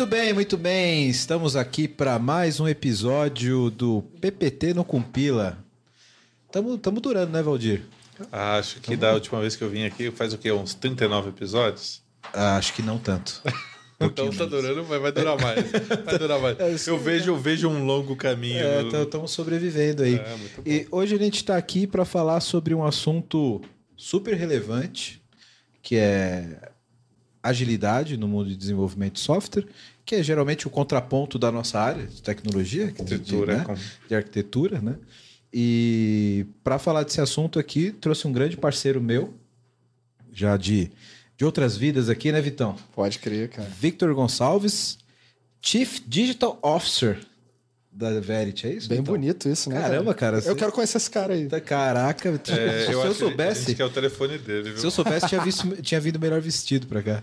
Muito bem, muito bem. Estamos aqui para mais um episódio do PPT no Compila. Estamos durando, né, Valdir? Acho que da última vez que eu vim aqui faz o quê? Uns 39 episódios? Ah, acho que não tanto. então tá durando, mas vai durar mais. Vai durar mais. É, eu vejo, eu vejo um longo caminho. É, estamos sobrevivendo aí. É, e hoje a gente está aqui para falar sobre um assunto super relevante, que é agilidade no mundo de desenvolvimento de software, que é geralmente o contraponto da nossa área de tecnologia, arquitetura, de, né? de arquitetura, né? E para falar desse assunto aqui, trouxe um grande parceiro meu, já de, de outras vidas aqui, né, Vitão? Pode crer, cara. Victor Gonçalves, Chief Digital Officer da Verity, é isso? Bem Vitão? bonito isso, né? Caramba, cara. Eu quero conhecer esse cara aí. Caraca, é, se eu, eu soubesse. Que é o telefone dele, viu? Se eu soubesse, tinha, visto, tinha vindo melhor vestido pra cá.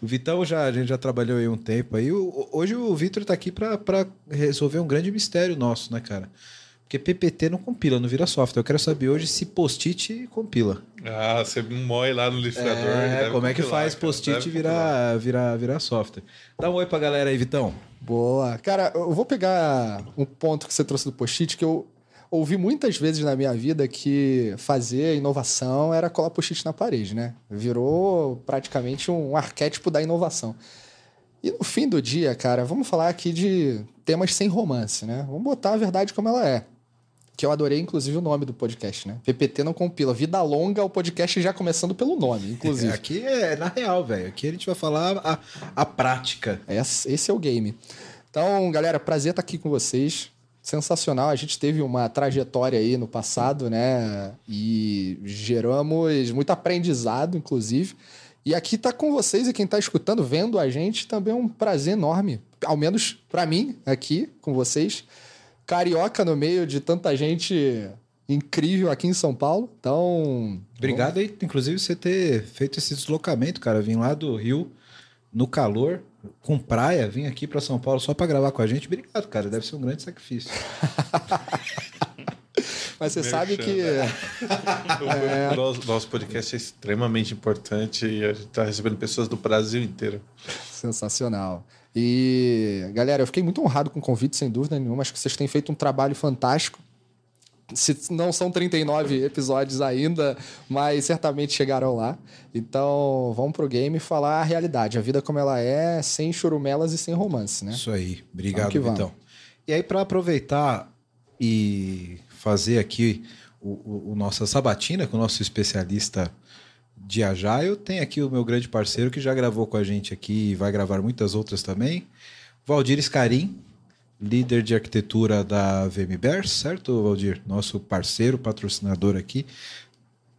O Vitão já, a gente já trabalhou aí um tempo aí. Hoje o Vitor tá aqui para resolver um grande mistério nosso, né, cara? Porque PPT não compila, não vira software. Eu quero saber hoje se post-it compila. Ah, você moe lá no liquidificador. É, como é que faz post-it virar, virar, virar software? Dá um oi pra galera aí, Vitão. Boa. Cara, eu vou pegar um ponto que você trouxe do post-it que eu ouvi muitas vezes na minha vida que fazer inovação era colar post-it na parede, né? Virou praticamente um arquétipo da inovação. E no fim do dia, cara, vamos falar aqui de temas sem romance, né? Vamos botar a verdade como ela é que eu adorei, inclusive, o nome do podcast, né? PPT não compila. Vida longa, o podcast já começando pelo nome, inclusive. É, aqui é na real, velho. Aqui a gente vai falar a, a prática. Esse, esse é o game. Então, galera, prazer estar aqui com vocês. Sensacional. A gente teve uma trajetória aí no passado, né? E geramos muito aprendizado, inclusive. E aqui tá com vocês e quem tá escutando, vendo a gente, também é um prazer enorme. Ao menos para mim, aqui com vocês carioca no meio de tanta gente incrível aqui em São Paulo. Então. Obrigado aí, inclusive, você ter feito esse deslocamento, cara. Vim lá do Rio no calor, com praia, vim aqui para São Paulo só para gravar com a gente. Obrigado, cara. Deve ser um grande sacrifício. Mas você sabe que. Né? é... o nosso, nosso podcast é extremamente importante e a gente está recebendo pessoas do Brasil inteiro. Sensacional. E, galera, eu fiquei muito honrado com o convite, sem dúvida nenhuma. Acho que vocês têm feito um trabalho fantástico. Se não são 39 episódios ainda, mas certamente chegaram lá. Então, vamos pro game falar a realidade, a vida como ela é, sem churumelas e sem romance, né? Isso aí. Obrigado, Vitão. E aí, para aproveitar e fazer aqui o, o, o nossa sabatina com o nosso especialista de Agile. Tem aqui o meu grande parceiro que já gravou com a gente aqui e vai gravar muitas outras também. Valdir Scarim, líder de arquitetura da VMBers, certo, Valdir? Nosso parceiro, patrocinador aqui.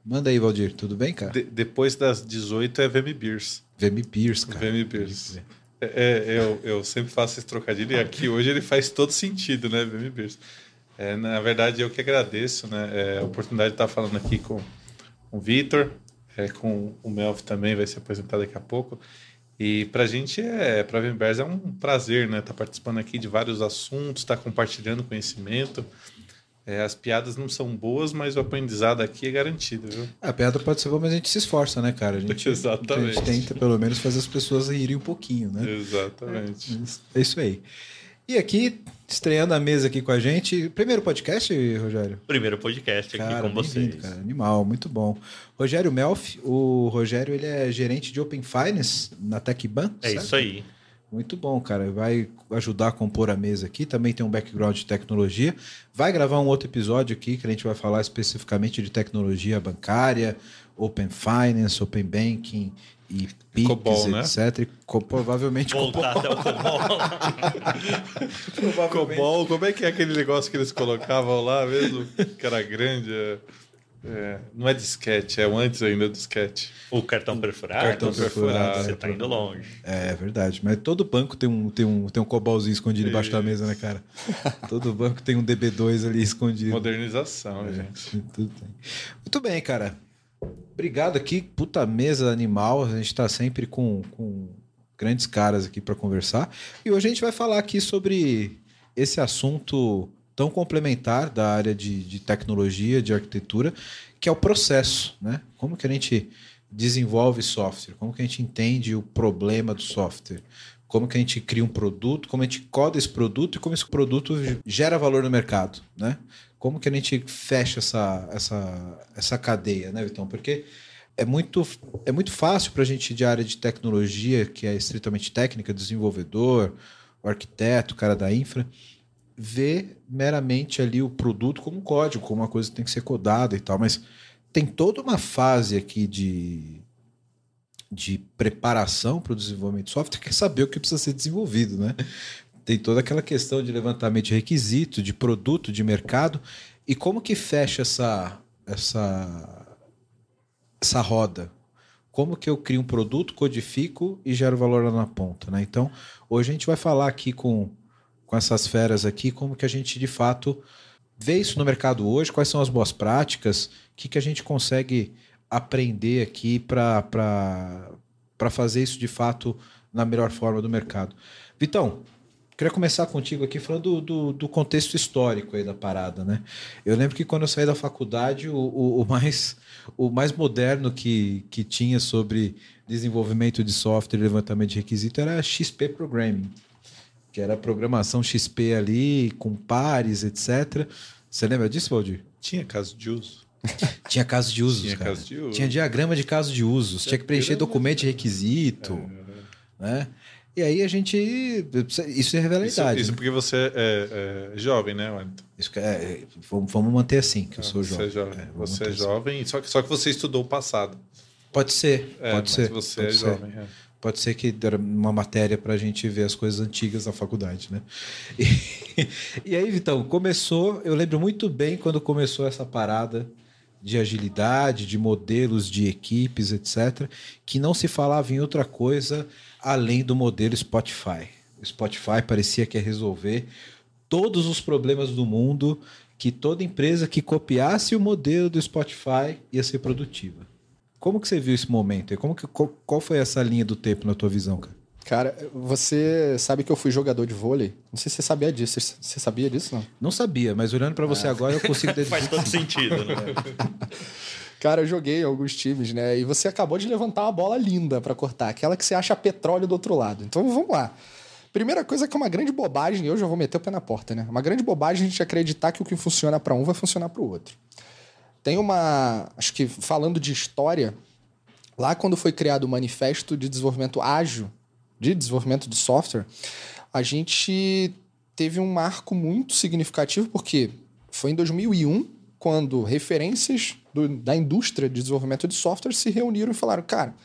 Manda aí, Valdir, tudo bem, cara? De, depois das 18 é VMBeers. VMBeers, cara. VMBeers. É, é, eu, eu sempre faço esse trocadilho e aqui hoje ele faz todo sentido, né, VMBeers. É, na verdade, eu que agradeço né, é, a oportunidade de estar falando aqui com, com o Vitor, é, com o Melv também, vai se apresentar daqui a pouco. E para a gente, é, para a Vembers, é um prazer, né? Estar tá participando aqui de vários assuntos, estar tá compartilhando conhecimento. É, as piadas não são boas, mas o aprendizado aqui é garantido, viu? A piada pode ser boa, mas a gente se esforça, né, cara? A gente, Exatamente. A gente tenta, pelo menos, fazer as pessoas rirem um pouquinho, né? Exatamente. É, é isso aí. E aqui, estreando a mesa aqui com a gente. Primeiro podcast, Rogério? Primeiro podcast aqui com vocês. Cara, animal, muito bom. Rogério Melf, o Rogério ele é gerente de Open Finance na TecBan. É certo? isso aí. Muito bom, cara. Vai ajudar a compor a mesa aqui. Também tem um background de tecnologia. Vai gravar um outro episódio aqui que a gente vai falar especificamente de tecnologia bancária, Open Finance, Open Banking e Pix, Cobol, né? etc. E provavelmente Voltar Cobol. até o Cobol. Cobol, como é que é aquele negócio que eles colocavam lá mesmo? Que era grande. É... É, não é disquete, é o antes ainda do disquete. O cartão perfurado? Cartão perfurado. Você está indo longe. É, é verdade. Mas todo banco tem um, tem um, tem um cobalzinho escondido embaixo da mesa, né, cara? todo banco tem um DB2 ali escondido. Modernização, é, gente. Tudo tem. Muito bem, cara. Obrigado aqui. Puta mesa animal. A gente está sempre com, com grandes caras aqui para conversar. E hoje a gente vai falar aqui sobre esse assunto tão complementar da área de, de tecnologia, de arquitetura, que é o processo, né? Como que a gente desenvolve software, como que a gente entende o problema do software, como que a gente cria um produto, como a gente coda esse produto e como esse produto gera valor no mercado, né? Como que a gente fecha essa, essa, essa cadeia, né, Vitão? Porque é muito, é muito fácil para a gente de área de tecnologia, que é estritamente técnica, desenvolvedor, arquiteto, cara da infra, ver meramente ali o produto como código, como uma coisa que tem que ser codada e tal, mas tem toda uma fase aqui de, de preparação para o desenvolvimento de software que é saber o que precisa ser desenvolvido, né? Tem toda aquela questão de levantamento de requisito, de produto, de mercado e como que fecha essa essa essa roda. Como que eu crio um produto, codifico e gero valor lá na ponta, né? Então, hoje a gente vai falar aqui com com essas feras aqui, como que a gente de fato vê isso no mercado hoje, quais são as boas práticas, o que, que a gente consegue aprender aqui para fazer isso de fato na melhor forma do mercado. Vitão, queria começar contigo aqui falando do, do, do, contexto histórico aí da parada, né? Eu lembro que quando eu saí da faculdade, o, o, o, mais, o mais moderno que, que tinha sobre desenvolvimento de software e levantamento de requisito era XP Programming que era programação XP ali, com pares, etc. Você lembra disso, Valdir? Tinha caso de uso. Tinha caso de uso. Tinha cara. caso de uso. Tinha diagrama de caso de uso. Você tinha que preencher documento de requisito. É, né? E aí a gente. Isso é revela a idade. Isso, né? porque você é, é, jovem, né, Wellington? Isso é, é, vamos manter assim, que eu sou você jovem. É jovem. É, você é jovem, assim. só, que, só que você estudou o passado. Pode ser, é, pode ser. Você pode é ser. jovem. Pode ser que era uma matéria para a gente ver as coisas antigas da faculdade, né? E, e aí, Vitão, começou. Eu lembro muito bem quando começou essa parada de agilidade, de modelos de equipes, etc., que não se falava em outra coisa além do modelo Spotify. O Spotify parecia que ia resolver todos os problemas do mundo, que toda empresa que copiasse o modelo do Spotify ia ser produtiva. Como que você viu esse momento? Como que, qual, foi essa linha do tempo na tua visão, cara? Cara, você sabe que eu fui jogador de vôlei? Não sei se você sabia disso. Você sabia disso, não? Não sabia, mas olhando para você ah. agora eu consigo... Faz todo sentido, né? Cara, eu joguei em alguns times, né? E você acabou de levantar uma bola linda para cortar, aquela que você acha petróleo do outro lado. Então vamos lá. Primeira coisa que é uma grande bobagem, eu já vou meter o pé na porta, né? Uma grande bobagem a gente acreditar que o que funciona para um vai funcionar para o outro. Tem uma. Acho que falando de história, lá quando foi criado o Manifesto de Desenvolvimento Ágil, de desenvolvimento de software, a gente teve um marco muito significativo, porque foi em 2001 quando referências do, da indústria de desenvolvimento de software se reuniram e falaram: cara,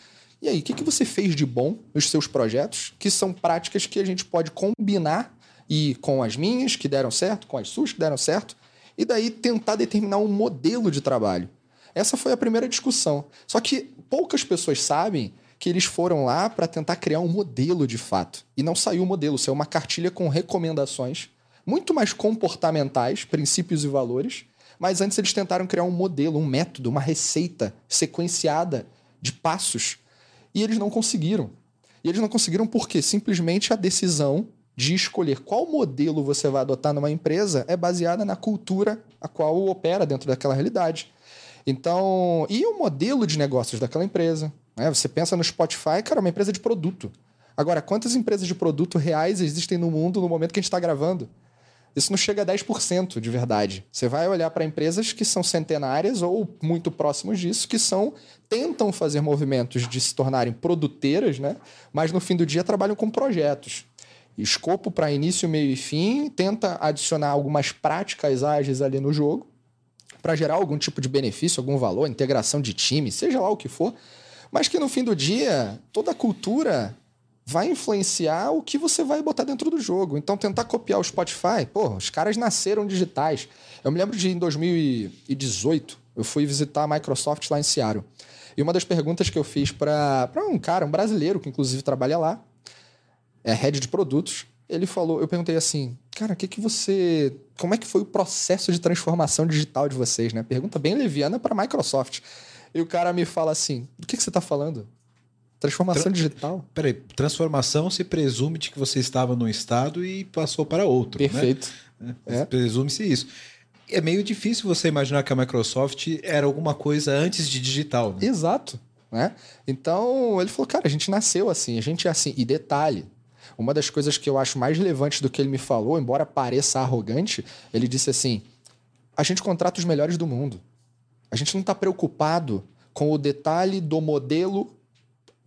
e aí, o que, que você fez de bom nos seus projetos, que são práticas que a gente pode combinar e com as minhas, que deram certo, com as suas que deram certo, e daí tentar determinar um modelo de trabalho. Essa foi a primeira discussão. Só que poucas pessoas sabem que eles foram lá para tentar criar um modelo de fato. E não saiu o modelo, saiu uma cartilha com recomendações, muito mais comportamentais, princípios e valores. Mas antes eles tentaram criar um modelo, um método, uma receita sequenciada de passos. E eles não conseguiram. E eles não conseguiram porque simplesmente a decisão de escolher qual modelo você vai adotar numa empresa é baseada na cultura a qual opera dentro daquela realidade. Então, e o modelo de negócios daquela empresa? Né? Você pensa no Spotify, cara, é uma empresa de produto. Agora, quantas empresas de produto reais existem no mundo no momento que a gente está gravando? Isso não chega a 10% de verdade. Você vai olhar para empresas que são centenárias ou muito próximos disso, que são tentam fazer movimentos de se tornarem produteiras, né? mas no fim do dia trabalham com projetos escopo para início, meio e fim, tenta adicionar algumas práticas ágeis ali no jogo para gerar algum tipo de benefício, algum valor, integração de time, seja lá o que for, mas que no fim do dia toda cultura vai influenciar o que você vai botar dentro do jogo. Então tentar copiar o Spotify, pô, os caras nasceram digitais. Eu me lembro de em 2018, eu fui visitar a Microsoft lá em Seattle. E uma das perguntas que eu fiz para um cara, um brasileiro que inclusive trabalha lá, é head de produtos, ele falou, eu perguntei assim, cara, que que você, como é que foi o processo de transformação digital de vocês, né? Pergunta bem leviana para Microsoft. E o cara me fala assim, do que que você está falando? Transformação Tra digital? Peraí, transformação se presume de que você estava num estado e passou para outro, né? Perfeito. Né? É. Presume-se isso. É meio difícil você imaginar que a Microsoft era alguma coisa antes de digital. Né? Exato. né? Então, ele falou, cara, a gente nasceu assim, a gente é assim. E detalhe, uma das coisas que eu acho mais relevantes do que ele me falou, embora pareça arrogante, ele disse assim: a gente contrata os melhores do mundo. A gente não está preocupado com o detalhe do modelo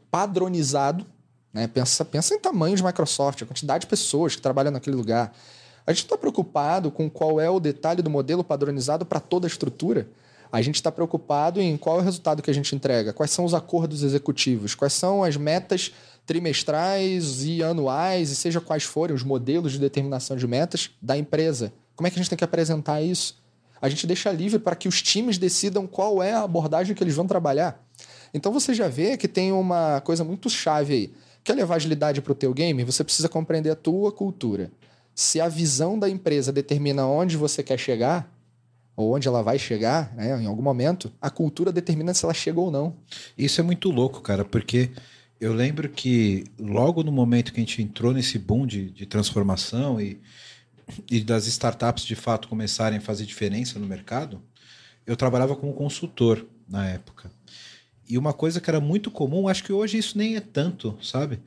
padronizado. Né? Pensa, pensa em tamanho de Microsoft, a quantidade de pessoas que trabalham naquele lugar. A gente está preocupado com qual é o detalhe do modelo padronizado para toda a estrutura. A gente está preocupado em qual é o resultado que a gente entrega, quais são os acordos executivos, quais são as metas trimestrais e anuais, e seja quais forem os modelos de determinação de metas da empresa. Como é que a gente tem que apresentar isso? A gente deixa livre para que os times decidam qual é a abordagem que eles vão trabalhar. Então você já vê que tem uma coisa muito chave aí. Quer levar agilidade para o teu game? Você precisa compreender a tua cultura. Se a visão da empresa determina onde você quer chegar, ou onde ela vai chegar, né, em algum momento, a cultura determina se ela chega ou não. Isso é muito louco, cara, porque eu lembro que logo no momento que a gente entrou nesse boom de, de transformação e, e das startups de fato começarem a fazer diferença no mercado, eu trabalhava como consultor na época. E uma coisa que era muito comum, acho que hoje isso nem é tanto, sabe?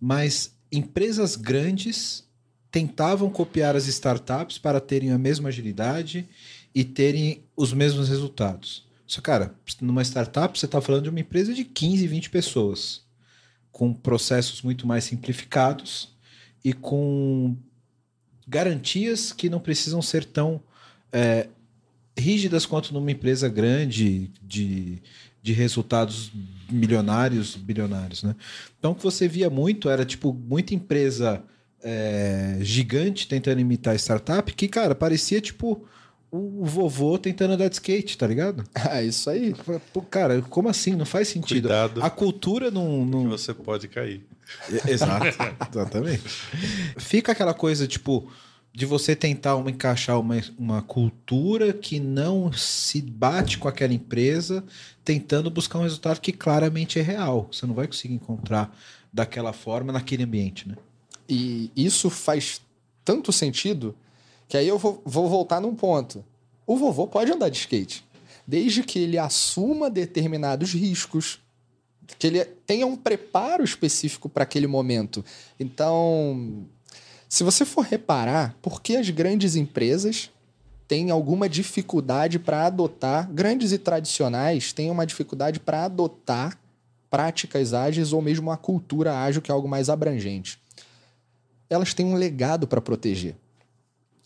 Mas empresas grandes tentavam copiar as startups para terem a mesma agilidade e terem os mesmos resultados. Só, cara, numa startup você está falando de uma empresa de 15, 20 pessoas com processos muito mais simplificados e com garantias que não precisam ser tão é, rígidas quanto numa empresa grande de, de resultados milionários, bilionários, né? Então o que você via muito era tipo muita empresa é, gigante tentando imitar startup que, cara, parecia tipo o vovô tentando andar de skate, tá ligado? É isso aí. Pô, cara, como assim? Não faz sentido. Cuidado. A cultura não. não... você pode cair. Exato, exatamente. Fica aquela coisa, tipo, de você tentar uma, encaixar uma, uma cultura que não se bate com aquela empresa, tentando buscar um resultado que claramente é real. Você não vai conseguir encontrar daquela forma naquele ambiente, né? E isso faz tanto sentido que aí eu vou, vou voltar num ponto. O vovô pode andar de skate, desde que ele assuma determinados riscos, que ele tenha um preparo específico para aquele momento. Então, se você for reparar, por que as grandes empresas têm alguma dificuldade para adotar, grandes e tradicionais têm uma dificuldade para adotar práticas ágeis ou mesmo a cultura ágil, que é algo mais abrangente? Elas têm um legado para proteger.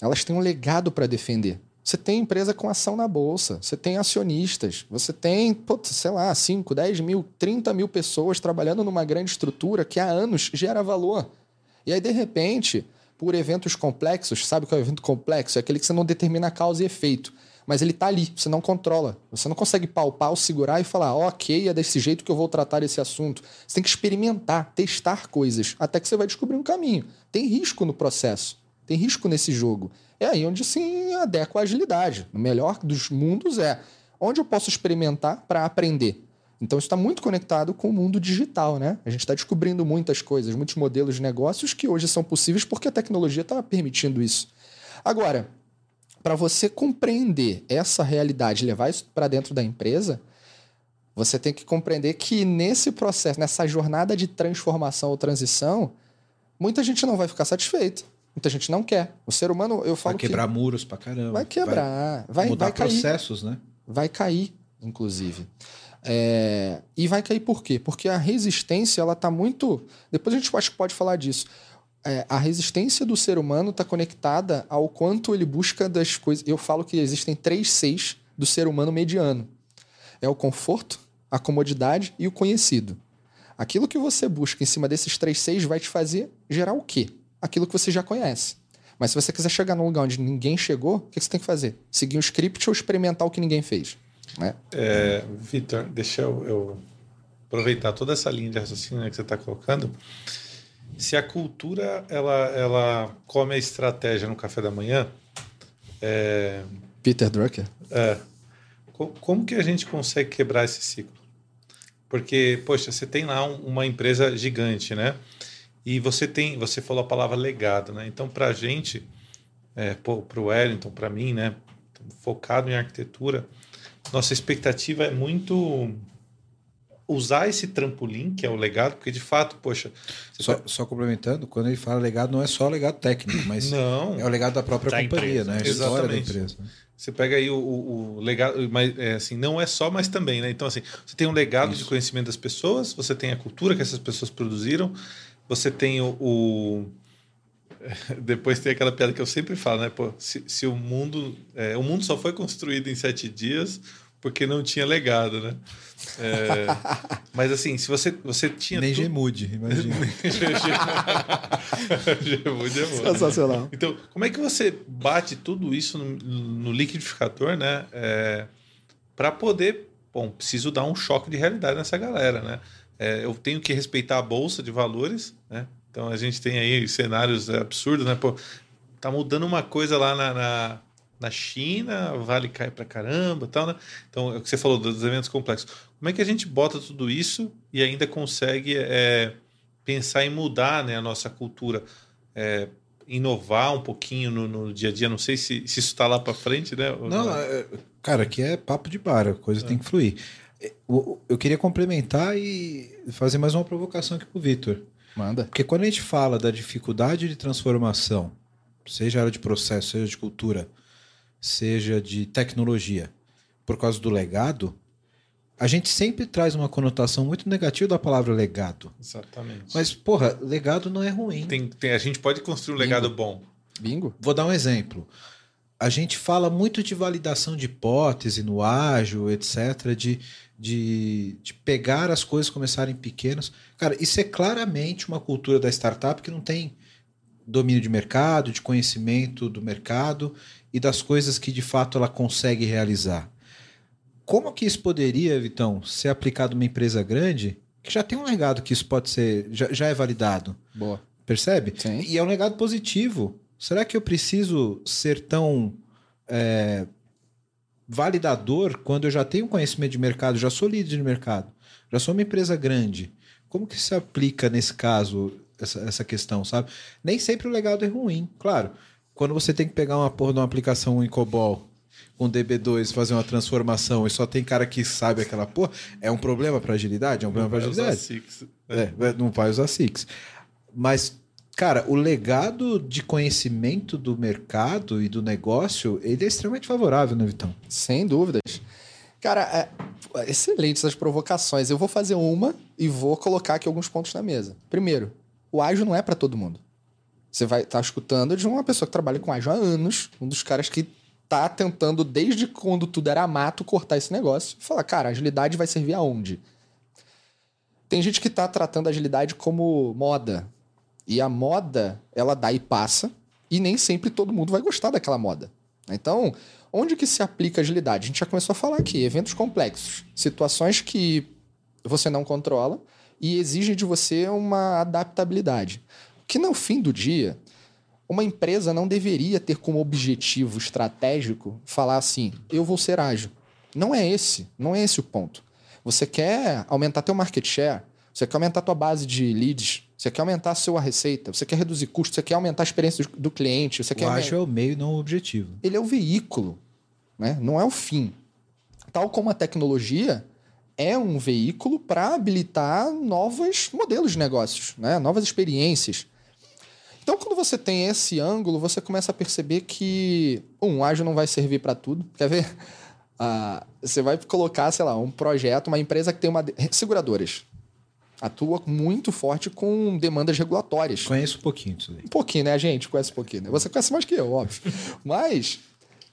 Elas têm um legado para defender. Você tem empresa com ação na bolsa, você tem acionistas, você tem, putz, sei lá, 5, 10 mil, 30 mil pessoas trabalhando numa grande estrutura que há anos gera valor. E aí, de repente, por eventos complexos, sabe o que é um evento complexo? É aquele que você não determina causa e efeito. Mas ele está ali, você não controla. Você não consegue palpar ou segurar e falar, ok, é desse jeito que eu vou tratar esse assunto. Você tem que experimentar, testar coisas, até que você vai descobrir um caminho. Tem risco no processo. Tem risco nesse jogo. É aí onde se adequa a agilidade. O melhor dos mundos é onde eu posso experimentar para aprender. Então isso está muito conectado com o mundo digital, né? A gente está descobrindo muitas coisas, muitos modelos de negócios que hoje são possíveis porque a tecnologia está permitindo isso. Agora, para você compreender essa realidade, levar isso para dentro da empresa, você tem que compreender que nesse processo, nessa jornada de transformação ou transição, muita gente não vai ficar satisfeita. Muita gente não quer. O ser humano, eu falo Vai quebrar que muros pra caramba. Vai quebrar. Vai, mudar vai cair. processos, né? Vai cair, inclusive. É... E vai cair por quê? Porque a resistência, ela tá muito... Depois a gente acho que pode falar disso. É, a resistência do ser humano está conectada ao quanto ele busca das coisas. Eu falo que existem três seis do ser humano mediano: é o conforto, a comodidade e o conhecido. Aquilo que você busca em cima desses três seis vai te fazer gerar o quê? Aquilo que você já conhece. Mas se você quiser chegar num lugar onde ninguém chegou, o que você tem que fazer? Seguir um script ou experimentar o que ninguém fez? Né? É, Vitor, deixa eu, eu, aproveitar toda essa linha de raciocínio né, que você está colocando. Se a cultura ela, ela come a estratégia no café da manhã. É, Peter Drucker. É, como que a gente consegue quebrar esse ciclo? Porque, poxa, você tem lá um, uma empresa gigante, né? E você tem, você falou a palavra legado, né? Então, para a gente, é, para o Wellington, para mim, né? Focado em arquitetura, nossa expectativa é muito usar esse trampolim, que é o legado, porque de fato, poxa. Só, tá... só, complementando, quando ele fala legado, não é só legado técnico, mas não. é o legado da própria da companhia, empresa. né? A Exatamente. da empresa. Né? Você pega aí o, o, o, legado, mas é, assim, não é só, mas também, né? Então, assim, você tem um legado Isso. de conhecimento das pessoas, você tem a cultura que essas pessoas produziram, você tem o, o depois tem aquela piada que eu sempre falo, né? Pô, se, se o mundo. É, o mundo só foi construído em sete dias porque não tinha legado, né? É, mas assim, se você, você tinha. Nem tudo... Gemude, imagina. Gemude é bom. Sensacional. Então, como é que você bate tudo isso no, no liquidificador, né? É, para poder. Bom, preciso dar um choque de realidade nessa galera, né? É, eu tenho que respeitar a bolsa de valores, né? Então a gente tem aí cenários absurdos, né? Pô, tá mudando uma coisa lá na, na, na China, vale cai pra caramba tal, né? Então, é o que você falou dos eventos complexos. Como é que a gente bota tudo isso e ainda consegue é, pensar em mudar né, a nossa cultura? É, inovar um pouquinho no, no, dia a dia. Não sei se, se isso está lá para frente, né? Não, é, cara, aqui é papo de bar, a coisa é. tem que fluir. Eu queria complementar e fazer mais uma provocação aqui pro Vitor. Manda. Porque quando a gente fala da dificuldade de transformação, seja área de processo, seja de cultura, seja de tecnologia, por causa do legado, a gente sempre traz uma conotação muito negativa da palavra legado. Exatamente. Mas, porra, legado não é ruim. Tem, tem a gente pode construir um Bingo. legado bom. Bingo. Vou dar um exemplo. A gente fala muito de validação de hipótese no ágil, etc., de de, de pegar as coisas começarem pequenas. Cara, isso é claramente uma cultura da startup que não tem domínio de mercado, de conhecimento do mercado e das coisas que de fato ela consegue realizar. Como que isso poderia, Vitão, ser aplicado numa empresa grande que já tem um legado que isso pode ser, já, já é validado? Boa. Percebe? Sim. E é um legado positivo. Será que eu preciso ser tão é, validador quando eu já tenho conhecimento de mercado, já sou líder de mercado, já sou uma empresa grande. Como que se aplica nesse caso essa, essa questão, sabe? Nem sempre o legado é ruim, claro. Quando você tem que pegar uma porra de uma aplicação em COBOL com DB2 fazer uma transformação e só tem cara que sabe aquela porra, é um problema para agilidade? É um problema para agilidade? É, não vai usar Six. Mas Cara, o legado de conhecimento do mercado e do negócio, ele é extremamente favorável, né, Vitão? Sem dúvidas. Cara, é excelente essas provocações. Eu vou fazer uma e vou colocar aqui alguns pontos na mesa. Primeiro, o ágil não é para todo mundo. Você vai estar tá escutando de uma pessoa que trabalha com ágil há anos, um dos caras que tá tentando, desde quando tudo era mato, cortar esse negócio e falar, cara, agilidade vai servir aonde? Tem gente que tá tratando a agilidade como moda. E a moda, ela dá e passa, e nem sempre todo mundo vai gostar daquela moda. Então, onde que se aplica agilidade? A gente já começou a falar aqui, eventos complexos, situações que você não controla e exigem de você uma adaptabilidade. Que no fim do dia, uma empresa não deveria ter como objetivo estratégico falar assim: eu vou ser ágil. Não é esse, não é esse o ponto. Você quer aumentar teu market share, você quer aumentar tua base de leads, você quer aumentar a sua receita, você quer reduzir custos, você quer aumentar a experiência do cliente. Você o quer ágil é o meio, não o objetivo. Ele é o veículo, né? não é o fim. Tal como a tecnologia é um veículo para habilitar novos modelos de negócios, né? novas experiências. Então, quando você tem esse ângulo, você começa a perceber que, um, ágil não vai servir para tudo. Quer ver? Ah, você vai colocar, sei lá, um projeto, uma empresa que tem uma. Seguradoras atua muito forte com demandas regulatórias. Conheço um pouquinho disso aí. Um pouquinho, né? Gente conhece um pouquinho. Né? Você conhece mais que eu, óbvio. Mas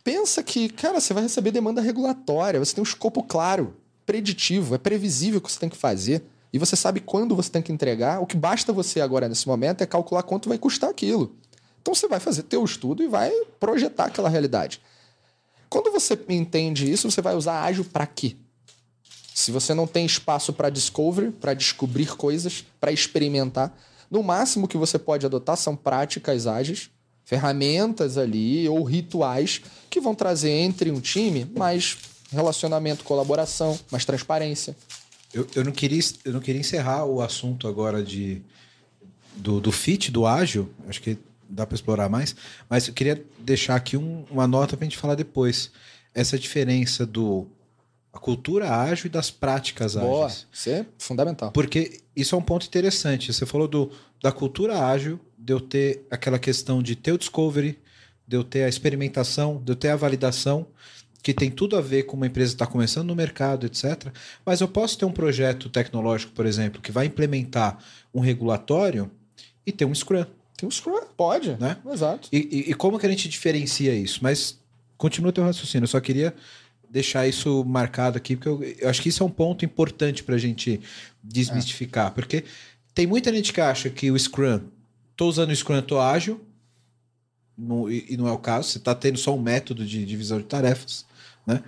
pensa que, cara, você vai receber demanda regulatória, você tem um escopo claro, preditivo, é previsível o que você tem que fazer. E você sabe quando você tem que entregar. O que basta você agora, nesse momento, é calcular quanto vai custar aquilo. Então você vai fazer teu estudo e vai projetar aquela realidade. Quando você entende isso, você vai usar ágil para quê? Se você não tem espaço para discovery, para descobrir coisas, para experimentar, no máximo que você pode adotar são práticas ágeis, ferramentas ali ou rituais que vão trazer entre um time mais relacionamento, colaboração, mais transparência. Eu, eu, não, queria, eu não queria encerrar o assunto agora de, do, do fit, do ágil, acho que dá para explorar mais, mas eu queria deixar aqui um, uma nota para a gente falar depois. Essa diferença do A cultura ágil e das práticas Boa, ágeis. isso é fundamental. Porque isso é um ponto interessante. Você falou do, da cultura ágil, de eu ter aquela questão de ter o discovery, de eu ter a experimentação, de eu ter a validação, que tem tudo a ver com uma empresa que está começando no mercado, etc. Mas eu posso ter um projeto tecnológico, por exemplo, que vai implementar um regulatório e ter um Scrum. Tem um Scrum, pode, Né? Exato. E, e- e como que a gente diferencia isso? Mas continua teu raciocínio. Eu só queria deixar isso marcado aqui, porque eu, eu acho que isso é um ponto importante para a gente desmistificar. Porque tem muita gente que acha que o Scrum, tô usando o Scrum, tô ágil, não- e, e não é o caso. Você está tendo só um método de divisão de tarefas, né?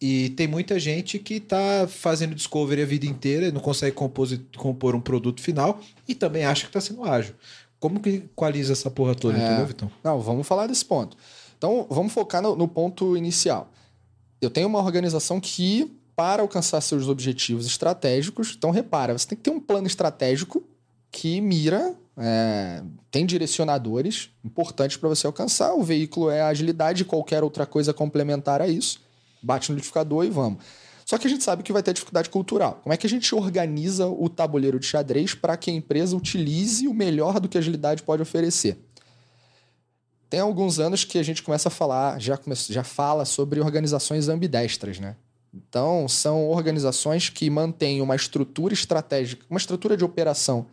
E tem muita gente que está fazendo discovery a vida inteira e não consegue compor, compor um produto final e também acha que está sendo ágil. Como que equaliza essa porra toda, É. entendeu, Vitão? Não, vamos falar desse ponto. Então, vamos focar no, no ponto inicial. Eu tenho uma organização que, para alcançar seus objetivos estratégicos, então repara, você tem que ter um plano estratégico que mira, é, tem direcionadores importantes para você alcançar. O veículo é a agilidade e qualquer outra coisa complementar a isso. Bate no liquidificador e vamos. Só que a gente sabe que vai ter dificuldade cultural. Como é que a gente organiza o tabuleiro de xadrez para que a empresa utilize o melhor do que a agilidade pode oferecer? Tem alguns anos que a gente começa a falar, já, come- já fala sobre organizações ambidestras, né? Então, são organizações que mantêm uma estrutura estratégica, uma estrutura de operação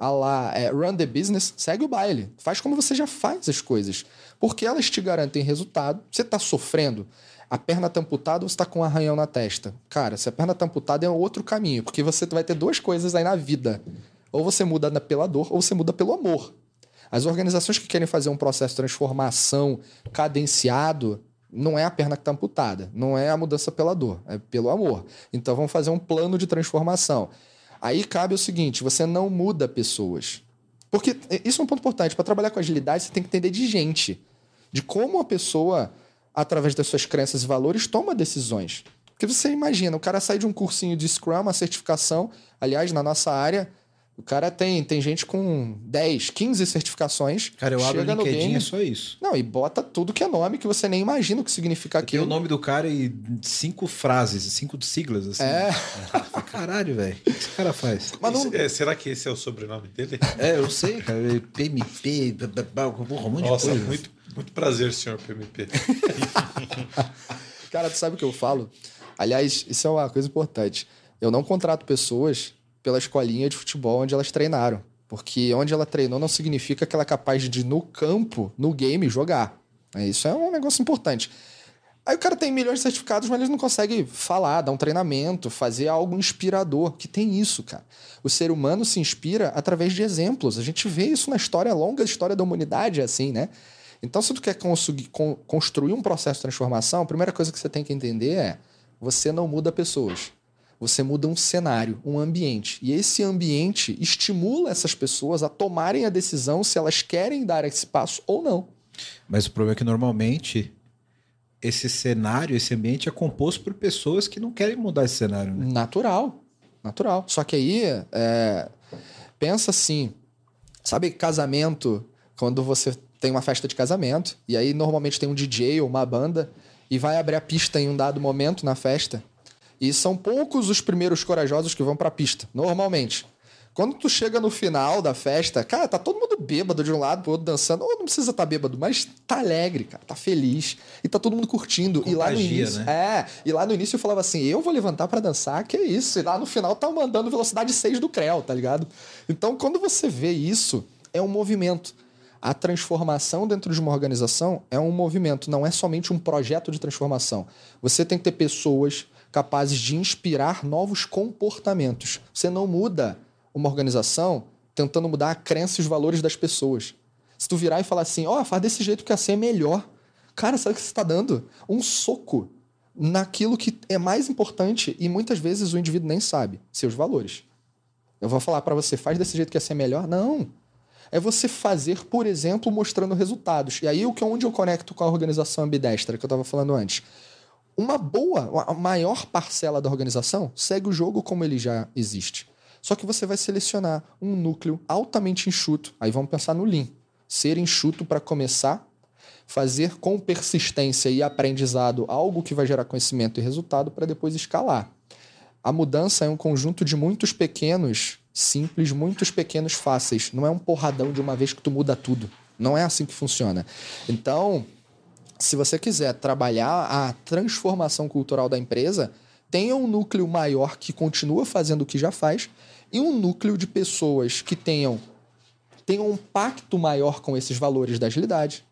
a lá, é, run the business, segue o baile. Faz como você já faz as coisas. Porque elas te garantem resultado. Você está sofrendo, a perna está amputada ou você está com um arranhão na testa? Cara, se a perna está amputada é outro caminho, porque você vai ter duas coisas aí na vida. Ou você muda pela dor, ou você muda pelo amor. As organizações que querem fazer um processo de transformação cadenciado, não é a perna que está amputada, não é a mudança pela dor, é pelo amor. Então vamos fazer um plano de transformação. Aí cabe o seguinte: você não muda pessoas. Porque isso é um ponto importante. Para trabalhar com agilidade, você tem que entender de gente, de como a pessoa, através das suas crenças e valores, toma decisões. Porque você imagina, o cara sai de um cursinho de Scrum, uma certificação, aliás, na nossa área, o cara tem, tem gente com 10, 15 certificações. Cara, eu abro o chega no LinkedIn, game, é só isso. Não, e bota tudo que é nome que você nem imagina o que significa Tem aquilo. o nome do cara e cinco frases, cinco siglas, assim. É. Caralho, velho. O que esse cara faz? Mas não, Esse- é, será que esse é o sobrenome dele? É, eu sei, cara. PMP, blá, blá, um monte Nossa, de coisa. muito, muito prazer, senhor PMP. Cara, tu sabe o que eu falo? Aliás, isso é uma coisa importante. Eu não contrato pessoas pela escolinha de futebol onde elas treinaram. Porque onde ela treinou não significa que ela é capaz de, no campo, no game, jogar. É, Isso é um negócio importante. Aí o cara tem milhões de certificados, mas ele não consegue falar, dar um treinamento, fazer algo inspirador. Que tem isso, cara. O ser humano se inspira através de exemplos. A gente vê isso na história, longa história da humanidade, é assim, né? Então, se tu quer construir um processo de transformação, a primeira coisa que você tem que entender é: você não muda pessoas. Você muda um cenário, um ambiente. E esse ambiente estimula essas pessoas a tomarem a decisão se elas querem dar esse passo ou não. Mas o problema é que normalmente esse cenário, esse ambiente é composto por pessoas que não querem mudar esse cenário, né? Natural. Natural. Só que aí, é, pensa assim: sabe, casamento, quando você tem uma festa de casamento, e aí normalmente tem um DJ ou uma banda, e vai abrir a pista em um dado momento na festa. E são poucos os primeiros corajosos que vão pra pista, normalmente. Quando tu chega no final da festa, cara, tá todo mundo bêbado de um lado pro outro dançando. Ou não precisa estar bêbado, mas tá alegre, cara, tá feliz. E tá todo mundo curtindo. e lá no Contagia, início. né? É, e lá no início eu falava assim: eu vou levantar pra dançar, que isso? E lá no final tá mandando velocidade 6 do Creu, tá ligado? Então quando você vê isso, é um movimento. A transformação dentro de uma organização é um movimento, não é somente um projeto de transformação. Você tem que ter pessoas capazes de inspirar novos comportamentos. Você não muda uma organização tentando mudar a crença e os valores das pessoas. Se tu virar e falar assim, ó, faz desse jeito que assim é melhor. Cara, sabe o que você está dando? Um soco naquilo que é mais importante e muitas vezes o indivíduo nem sabe, seus valores. Eu vou falar para você, faz desse jeito que assim é melhor? Não. É você fazer, por exemplo, mostrando resultados. E aí o que onde eu conecto com a organização ambidestra que eu estava falando antes. Uma boa, a maior parcela da organização segue o jogo como ele já existe. Só que você vai selecionar um núcleo altamente enxuto. Aí vamos pensar no Lean. Ser enxuto para começar, fazer com persistência e aprendizado algo que vai gerar conhecimento e resultado para depois escalar. A mudança é um conjunto de muitos pequenos, simples, muitos pequenos fáceis. Não é um porradão de uma vez que tu muda tudo. Não é assim que funciona. Então, se você quiser trabalhar a transformação cultural da empresa, tenha um núcleo maior que continua fazendo o que já faz e um núcleo de pessoas que tenham, tenham um pacto maior com esses valores da agilidade,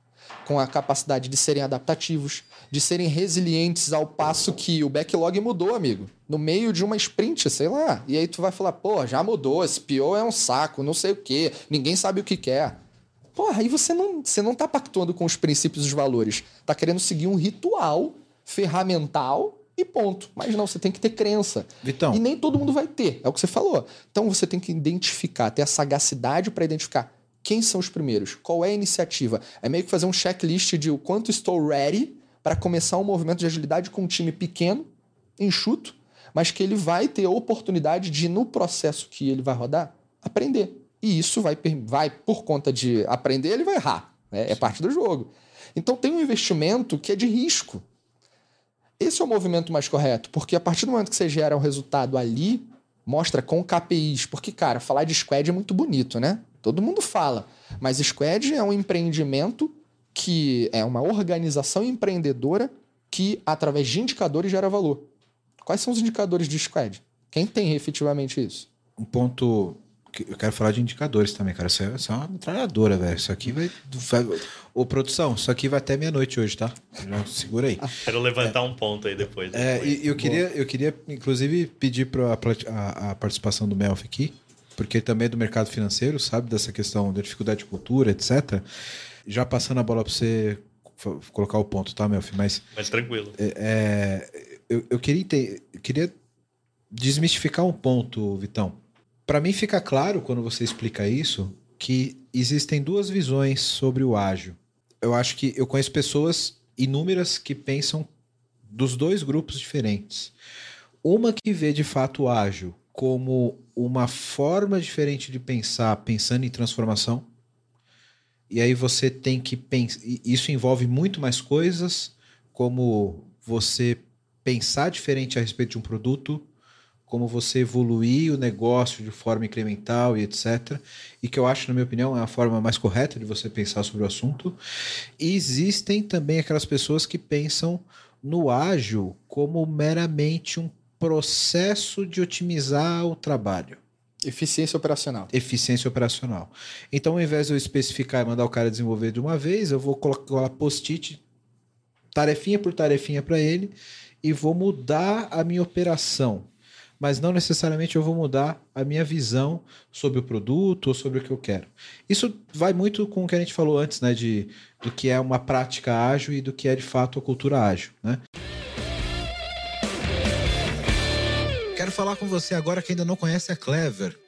com a capacidade de serem adaptativos, de serem resilientes ao passo que o backlog mudou, amigo. No meio de uma sprint, sei lá. E aí tu vai falar, pô, já mudou, esse PO é um saco, não sei o quê, ninguém sabe o que quer. Porra, aí você não, você não tá pactuando com os princípios e os valores. Tá querendo seguir um ritual ferramental e ponto. Mas não, você tem que ter crença. Vitão. E nem todo mundo vai ter, é o que você falou. Então você tem que identificar, ter a sagacidade para identificar quem são os primeiros, qual é a iniciativa. É meio que fazer um checklist de o quanto estou ready para começar um movimento de agilidade com um time pequeno, enxuto, mas que ele vai ter a oportunidade de, no processo que ele vai rodar, aprender. E isso vai, vai por conta de aprender, ele vai errar. Né? É parte do jogo. Então tem um investimento que é de risco. Esse é o movimento mais correto, porque a partir do momento que você gera um resultado ali, mostra com KPIs. Porque, cara, falar de squad é muito bonito, né? Todo mundo fala. Mas squad é um empreendimento que é uma organização empreendedora que, através de indicadores, gera valor. Quais são os indicadores de squad? Quem tem efetivamente isso? Um ponto eu quero falar de indicadores também, cara. Isso é, isso é uma metralhadora, velho. Isso aqui vai, vai. Ô, produção, isso aqui vai até meia-noite hoje, tá? Segura aí. Quero levantar é, um ponto aí depois. É, e eu queria, eu queria, inclusive, pedir para a, a, participação do Melf aqui, porque também é do mercado financeiro, sabe? Dessa questão da dificuldade de cultura, etc. Já passando a bola para você colocar o ponto, tá, Melf? Mas. Mas tranquilo. É, é eu, eu, queria, ter, eu queria desmistificar um ponto, Vitão para mim fica claro quando você explica isso que existem duas visões sobre o ágil. Eu acho que eu conheço pessoas inúmeras que pensam dos dois grupos diferentes. Uma que vê de fato o ágil como uma forma diferente de pensar, pensando em transformação. E aí você tem que pensar. Isso envolve muito mais coisas, como você pensar diferente a respeito de um produto, como você evoluir o negócio de forma incremental e etc. E que eu acho, na minha opinião, é a forma mais correta de você pensar sobre o assunto. E existem também aquelas pessoas que pensam no ágil como meramente um processo de otimizar o trabalho. Eficiência operacional. Eficiência operacional. Então, ao invés de eu especificar e mandar o cara desenvolver de uma vez, eu vou colocar post-it, tarefinha por tarefinha para ele, e vou mudar a minha operação mas não necessariamente eu vou mudar a minha visão sobre o produto ou sobre o que eu quero. Isso vai muito com o que a gente falou antes, né, de do que é uma prática ágil e do que é de fato a cultura ágil, né? Quero falar com você agora que ainda não conhece a Clever.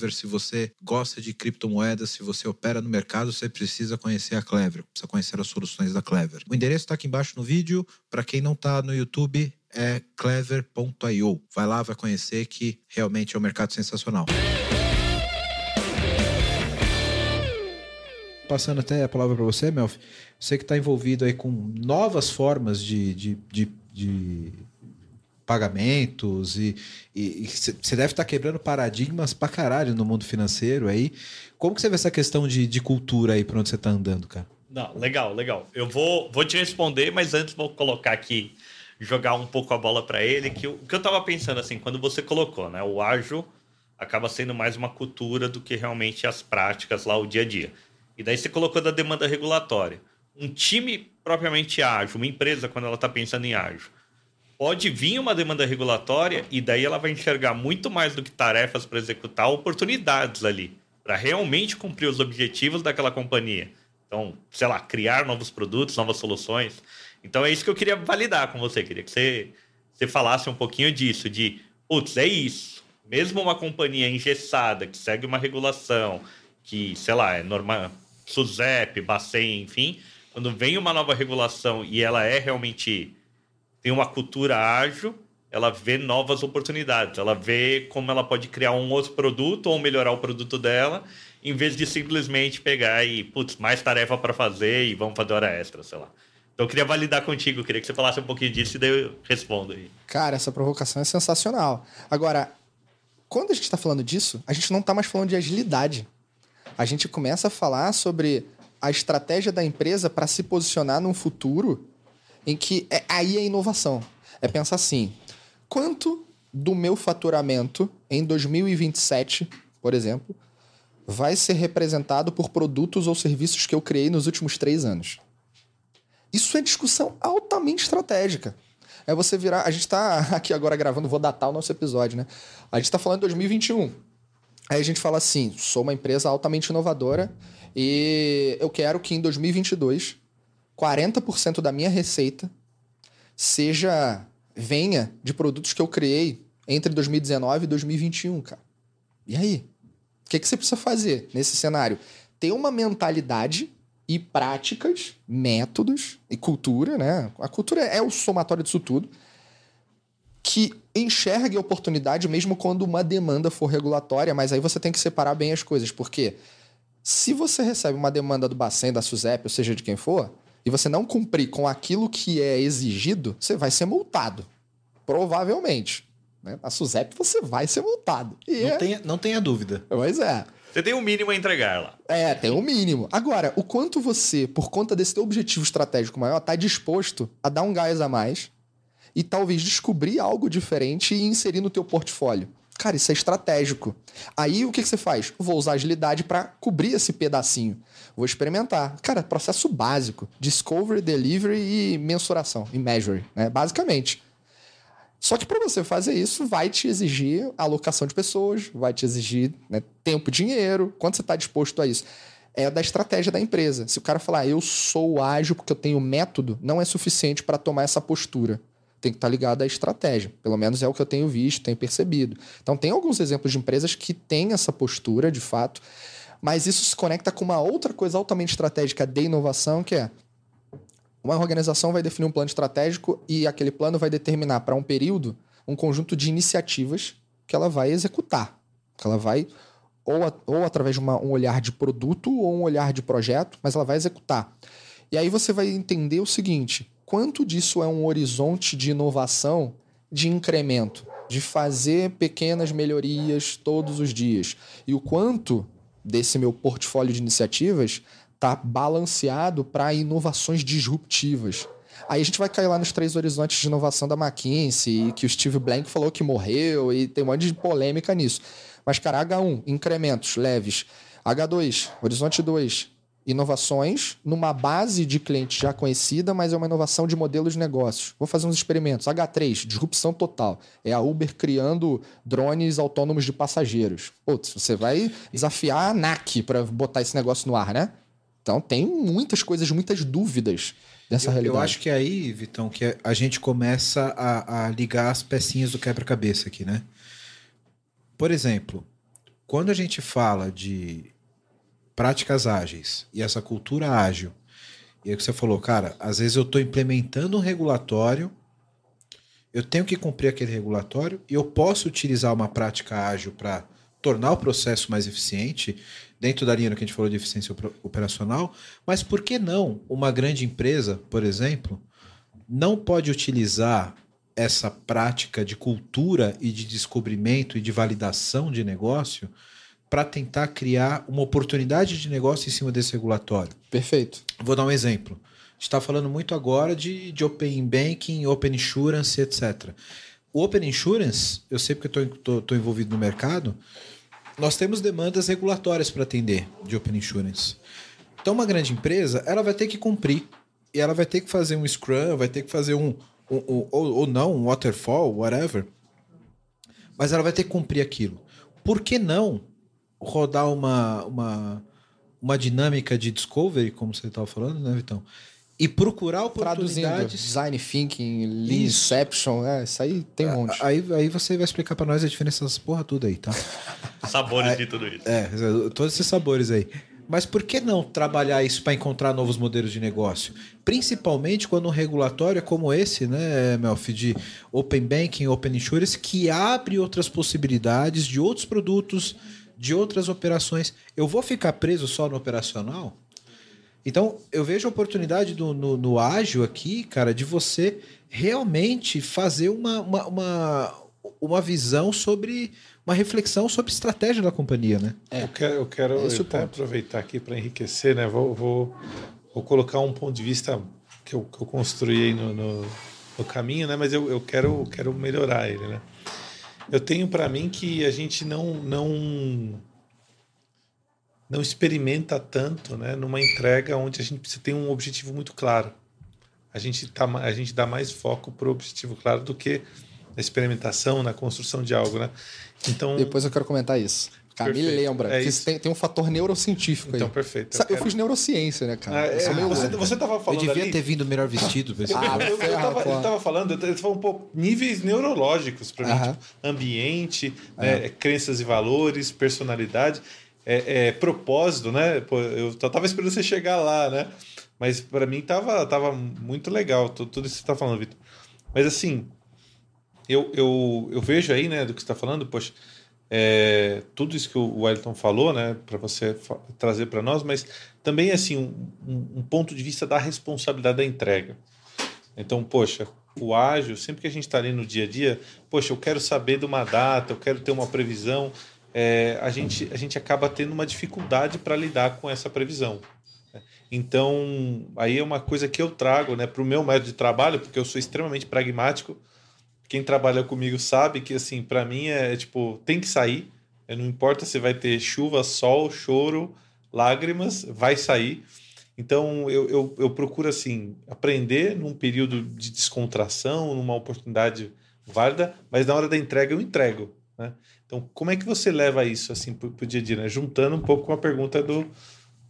Clever. Se você gosta de criptomoedas, se você opera no mercado, você precisa conhecer a Clever, precisa conhecer as soluções da Clever. O endereço está aqui embaixo no vídeo. Para quem não está no YouTube, é clever.io. Vai lá, vai conhecer que realmente é um mercado sensacional. Passando até a palavra para você, Melf, você que está envolvido aí com novas formas de, de, de, de pagamentos e você deve estar tá quebrando paradigmas pra caralho no mundo financeiro aí. Como que você vê essa questão de, de cultura aí para onde você está andando, cara? Não, legal, legal. Eu vou, vou te responder, mas antes vou colocar aqui, jogar um pouco a bola para ele, que o que eu estava pensando assim, quando você colocou, né? O ágil acaba sendo mais uma cultura do que realmente as práticas lá, o dia a dia. E daí você colocou da demanda regulatória. Um time propriamente ágil, uma empresa, quando ela está pensando em ágil, pode vir uma demanda regulatória e daí ela vai enxergar muito mais do que tarefas para executar, oportunidades ali, para realmente cumprir os objetivos daquela companhia. Então, sei lá, criar novos produtos, novas soluções. Então é isso que eu queria validar com você. Queria que você, você falasse um pouquinho disso, de, putz, é isso. Mesmo uma companhia engessada, que segue uma regulação, que, sei lá, é normal, SUSEP, Bacen, enfim, quando vem uma nova regulação e ela é realmente tem uma cultura ágil, ela vê novas oportunidades, ela vê como ela pode criar um outro produto ou melhorar o produto dela, em vez de simplesmente pegar e, putz, mais tarefa para fazer e vamos fazer hora extra, sei lá. Então eu queria validar contigo, queria que você falasse um pouquinho disso e daí eu respondo aí. Cara, essa provocação é sensacional. Agora, quando a gente está falando disso, a gente não está mais falando de agilidade. A gente começa a falar sobre a estratégia da empresa para se posicionar num futuro em que é, aí é inovação. É pensar assim: quanto do meu faturamento em 2027, por exemplo, vai ser representado por produtos ou serviços que eu criei nos últimos três anos? Isso é discussão altamente estratégica. É você virar. A gente está aqui agora gravando, vou datar o nosso episódio, né? A gente está falando de 2021. Aí a gente fala assim: sou uma empresa altamente inovadora e eu quero que em 2022 40% da minha receita seja venha de produtos que eu criei entre 2019 e 2021, cara. E aí? O que, que você precisa fazer nesse cenário? Ter uma mentalidade e práticas, métodos e cultura, né? A cultura é o somatório disso tudo, que enxergue a oportunidade mesmo quando uma demanda for regulatória, mas aí você tem que separar bem as coisas, porque se você recebe uma demanda do Bacen, da SUSEP, ou seja, de quem for, e você não cumprir com aquilo que é exigido, você vai ser multado. Provavelmente. Né? Na SUSEP você vai ser multado. E não, é... tenha, não tenha dúvida. Pois é. Você tem um mínimo a entregar lá. É, tem um mínimo. Agora, o quanto você, por conta desse teu objetivo estratégico maior, está disposto a dar um gás a mais e talvez descobrir algo diferente e inserir no teu portfólio. Cara, isso é estratégico. Aí o que, que você faz? Vou usar agilidade para cobrir esse pedacinho. Vou experimentar. Cara, processo básico: discovery, delivery e mensuração, e measure, né? Basicamente. Só que para você fazer isso, vai te exigir alocação de pessoas, vai te exigir né, tempo, dinheiro. Quanto você está disposto a isso? É da estratégia da empresa. Se o cara falar, eu sou ágil porque eu tenho método, não é suficiente para tomar essa postura. Tem que estar tá ligado à estratégia. Pelo menos é o que eu tenho visto, tenho percebido. Então, tem alguns exemplos de empresas que têm essa postura, de fato, mas isso se conecta com uma outra coisa altamente estratégica de inovação, que é uma organização vai definir um plano estratégico e aquele plano vai determinar para um período um conjunto de iniciativas que ela vai executar. Que ela vai, ou, a, ou através de uma, um olhar de produto ou um olhar de projeto, mas ela vai executar. E aí você vai entender o seguinte: quanto disso é um horizonte de inovação, de incremento, de fazer pequenas melhorias todos os dias, e o quanto desse meu portfólio de iniciativas está balanceado para inovações disruptivas. Aí a gente vai cair lá nos três horizontes de inovação da McKinsey, que o Steve Blank falou que morreu, e tem um monte de polêmica nisso. Mas, cara, H1, incrementos leves. H2, horizonte 2, inovações numa base de cliente já conhecida, mas é uma inovação de modelos de negócios. Vou fazer uns experimentos. H3, disrupção total. É a Uber criando drones autônomos de passageiros. Putz, você vai desafiar a NAC para botar esse negócio no ar, né? Então tem muitas coisas, muitas dúvidas dessa eu, realidade. Eu acho que é aí, Vitão, que a gente começa a, a ligar as pecinhas do quebra-cabeça aqui, né? Por exemplo, quando a gente fala de práticas ágeis e essa cultura ágil, e é que você falou, cara, às vezes eu estou implementando um regulatório, eu tenho que cumprir aquele regulatório e eu posso utilizar uma prática ágil para tornar o processo mais eficiente, dentro da linha que a gente falou de eficiência operacional, mas por que não uma grande empresa, por exemplo, não pode utilizar essa prática de cultura e de descobrimento e de validação de negócio para tentar criar uma oportunidade de negócio em cima desse regulatório. Perfeito. Vou dar um exemplo. A gente está falando muito agora de, de Open Banking, Open Insurance, etc. O Open Insurance, eu sei porque estou envolvido no mercado, nós temos demandas regulatórias para atender de Open Insurance. Então, uma grande empresa, ela vai ter que cumprir. E ela vai ter que fazer um Scrum, vai ter que fazer um, um, um ou, ou não, um Waterfall, whatever. Mas ela vai ter que cumprir aquilo. Por que não rodar uma, uma, uma dinâmica de discovery, como você estava falando, né, Vitão? E procurar oportunidades. Traduzindo, design thinking, lean inception, é, isso aí tem um monte. Aí, aí você vai explicar para nós a diferença dessas porra tudo aí, tá? sabores aí, de tudo isso. É, todos esses sabores aí. Mas por que não trabalhar isso para encontrar novos modelos de negócio? Principalmente quando um regulatório é como esse, né, Melfi, de Open Banking, Open Insurance, que abre outras possibilidades de outros produtos, de outras operações. Eu vou ficar preso só no operacional? Então, eu vejo a oportunidade do, no, no ágil aqui, cara, de você realmente fazer uma, uma, uma, uma visão sobre uma reflexão sobre estratégia da companhia, né? É. Eu quero, eu quero eu aproveitar aqui para enriquecer, né? Vou, vou, vou colocar um ponto de vista que eu, que eu construí aí no, no, no, caminho, né? Mas eu, eu quero, quero melhorar ele, né? Eu tenho para mim que a gente não não não experimenta tanto, né? Numa entrega onde a gente precisa ter um objetivo muito claro. A gente tá, a gente dá mais foco para o objetivo claro do que na experimentação, na construção de algo, né? Então, Depois eu quero comentar isso. Cara, me lembra. É tem, tem, um fator neurocientífico então, aí. Então, perfeito. Eu, eu fiz neurociência, né, cara? Ah, é, você, você tava falando. Eu devia ali... ter vindo melhor vestido. eu, ah, eu, eu, tava, eu tava falando, eu tava um pouco níveis neurológicos para mim. Tipo, ambiente, né, crenças e valores, personalidade, é, é, propósito, né? Pô, eu tava esperando você chegar lá, né? Mas para mim tava, tava muito legal tudo, tudo isso que você tá falando, Vitor. Mas assim, eu, eu, eu vejo aí, né, do que você está falando, poxa, é, tudo isso que o Wellington falou, né, para você trazer para nós, mas também, assim, um, um, ponto de vista da responsabilidade da entrega. Então, poxa, o ágil, sempre que a gente está ali no dia a dia, poxa, eu quero saber de uma data, eu quero ter uma previsão, é, a, gente, a gente acaba tendo uma dificuldade para lidar com essa previsão. Né. Então, aí é uma coisa que eu trago né, para o meu método de trabalho, porque eu sou extremamente pragmático, quem trabalha comigo sabe que, assim, para mim é, é tipo, tem que sair. Não importa se vai ter chuva, sol, choro, lágrimas, vai sair. Então, eu, eu, eu procuro, assim, aprender num período de descontração, numa oportunidade válida, mas na hora da entrega eu entrego, né? Então, como é que você leva isso, assim, pro, pro dia a dia, né? Juntando um pouco com a pergunta do,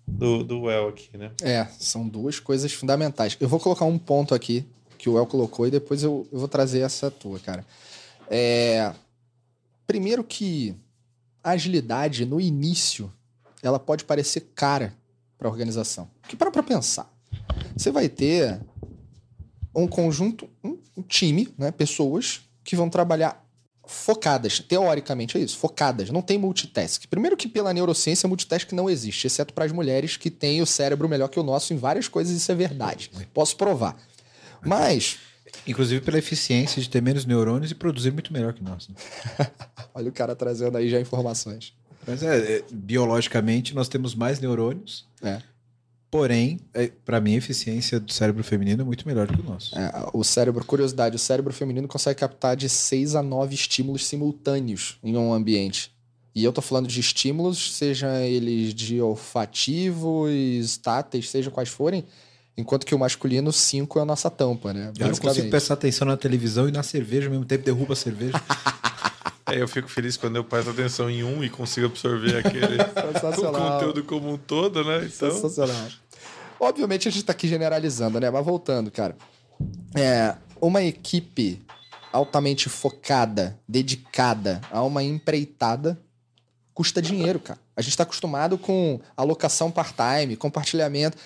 do, do El aqui, né? É, são duas coisas fundamentais. Eu vou colocar um ponto aqui que o El colocou e depois eu, eu vou trazer essa tua, cara. É, primeiro que a agilidade no início ela pode parecer cara para a organização. Que para para pensar, você vai ter um conjunto, um, um time, né, pessoas que vão trabalhar focadas, teoricamente é isso, focadas, não tem multitask. Primeiro que pela neurociência, multitask não existe, exceto para as mulheres que têm o cérebro melhor que o nosso em várias coisas, isso é verdade. Posso provar. Mas. Inclusive pela eficiência de ter menos neurônios e produzir muito melhor que nós. Né? Olha o cara trazendo aí já informações. Mas é, é biologicamente nós temos mais neurônios. É. Porém, é, para mim, a eficiência do cérebro feminino é muito melhor do que o nosso. É, o cérebro, curiosidade, o cérebro feminino consegue captar de 6 a 9 estímulos simultâneos em um ambiente. E eu tô falando de estímulos, seja eles de olfativos, táteis, seja quais forem, Enquanto que o masculino, 5 é a nossa tampa, né? Eu não consigo prestar atenção na televisão e na cerveja ao mesmo tempo, derruba a cerveja. é, eu fico feliz quando eu presto atenção em um e consigo absorver aquele o conteúdo como um todo, né? Então... Sensacional. Obviamente a gente está aqui generalizando, né? Mas voltando, cara. É, uma equipe altamente focada, dedicada a uma empreitada, custa dinheiro, cara. A gente está acostumado com alocação part-time, compartilhamento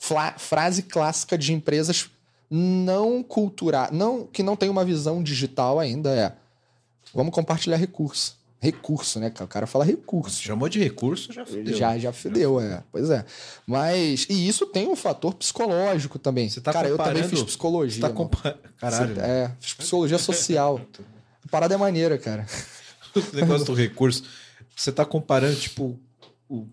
frase clássica de empresas não culturar, não que não tem uma visão digital ainda é vamos compartilhar recurso. Recurso, né? O cara fala recurso. Chamou de recurso, já fudeu. Já, já fudeu, é. Pois é. Mas. E isso tem um fator psicológico também. Você tá cara, eu também fiz psicologia. Você tá compa... Caralho. Você, é, fiz psicologia social. A parada é maneira, cara. O negócio do recurso. Você tá comparando, tipo, o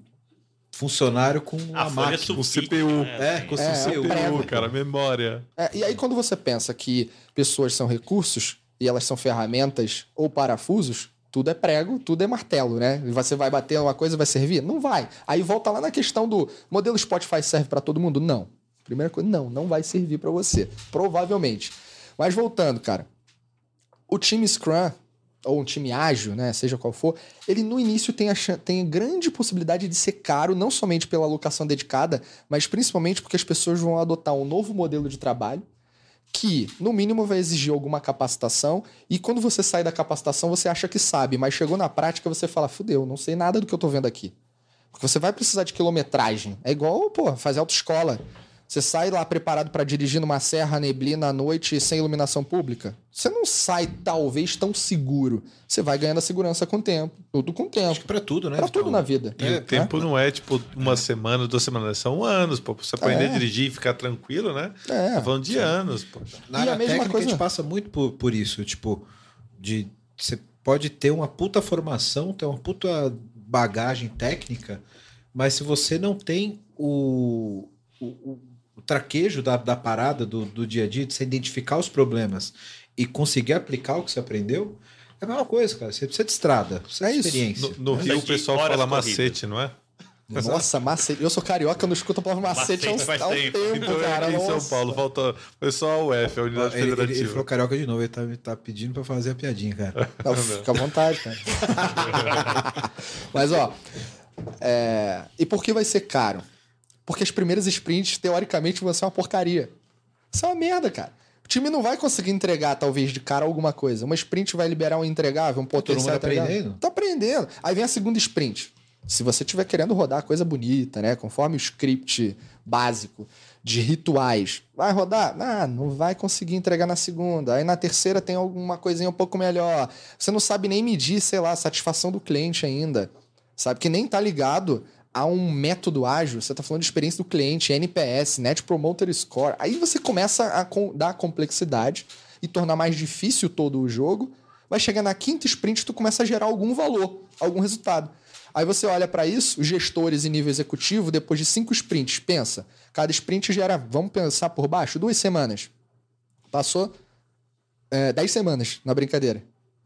funcionário com a, a máquina. Com CPU. É, é com o é, CPU, é cara, memória. É, e aí, quando você pensa que pessoas são recursos e elas são ferramentas ou parafusos, tudo é prego, tudo é martelo, né? Você vai bater uma coisa vai servir? Não vai. Aí volta lá na questão do modelo Spotify serve para todo mundo? Não. Primeira coisa, não, não vai servir para você. Provavelmente. Mas voltando, cara. O time Scrum, ou um time ágil, né, seja qual for, ele no início tem, a tem grande possibilidade de ser caro, não somente pela alocação dedicada, mas principalmente porque as pessoas vão adotar um novo modelo de trabalho que, no mínimo, vai exigir alguma capacitação, e quando você sai da capacitação, você acha que sabe, mas chegou na prática, você fala, fudeu, não sei nada do que eu tô vendo aqui. Porque você vai precisar de quilometragem. É igual, pô, fazer autoescola. Você sai lá preparado para dirigir numa serra neblina à noite sem iluminação pública? Você não sai, talvez, tão seguro. Você vai ganhando a segurança com o tempo. Tudo com o tempo. Acho que pra tudo, né? Pra tudo na vida. E é, o tempo não é tipo uma é. semana, duas semanas, são anos, pô. Pra você aprender é. a dirigir e ficar tranquilo, né? É. Tá falando de Sim. anos, pô. Na e a mesma técnica, coisa... a gente passa muito por, por isso. Tipo, de você pode ter uma puta formação, ter uma puta bagagem técnica, mas se você não tem o, o, o traquejo da, da parada do, do dia a dia, de você identificar os problemas e conseguir aplicar o que você aprendeu, é a mesma coisa, cara. Você precisa de estrada, precisa é de experiência. No, no Rio o pessoal fala macete, não é? Nossa, macete. Eu sou carioca, eu não escuto a palavra macete, macete há um, tempo, então, cara. Em São Paulo, falta. Foi só a UF, a Unidade ele, Federativa. Ele, ele falou carioca de novo, ele tá, tá pedindo pra fazer a piadinha, cara. Não, fica à vontade, cara. Mas, ó. É... E por que vai ser caro? Porque as primeiras sprints, teoricamente, vão ser uma porcaria. Isso é uma merda, cara. O time não vai conseguir entregar, talvez, de cara alguma coisa. Uma sprint vai liberar um entregável, um potencial. Todo mundo tá aprendendo? Tá aprendendo. Aí vem a segunda sprint. Se você estiver querendo rodar coisa bonita, né? Conforme o script básico de rituais, vai rodar? Ah, não vai conseguir entregar na segunda. Aí na terceira tem alguma coisinha um pouco melhor. Você não sabe nem medir, sei lá, a satisfação do cliente ainda. Sabe que nem tá ligado a um método ágil, você está falando de experiência do cliente, NPS, Net Promoter Score. Aí você começa a dar complexidade e tornar mais difícil todo o jogo. Vai chegar na quinta sprint, tu começa a gerar algum valor, algum resultado. Aí você olha para isso, os gestores em nível executivo, depois de cinco sprints, pensa. Cada sprint gera, vamos pensar por baixo, duas semanas. Passou é, dez semanas na brincadeira.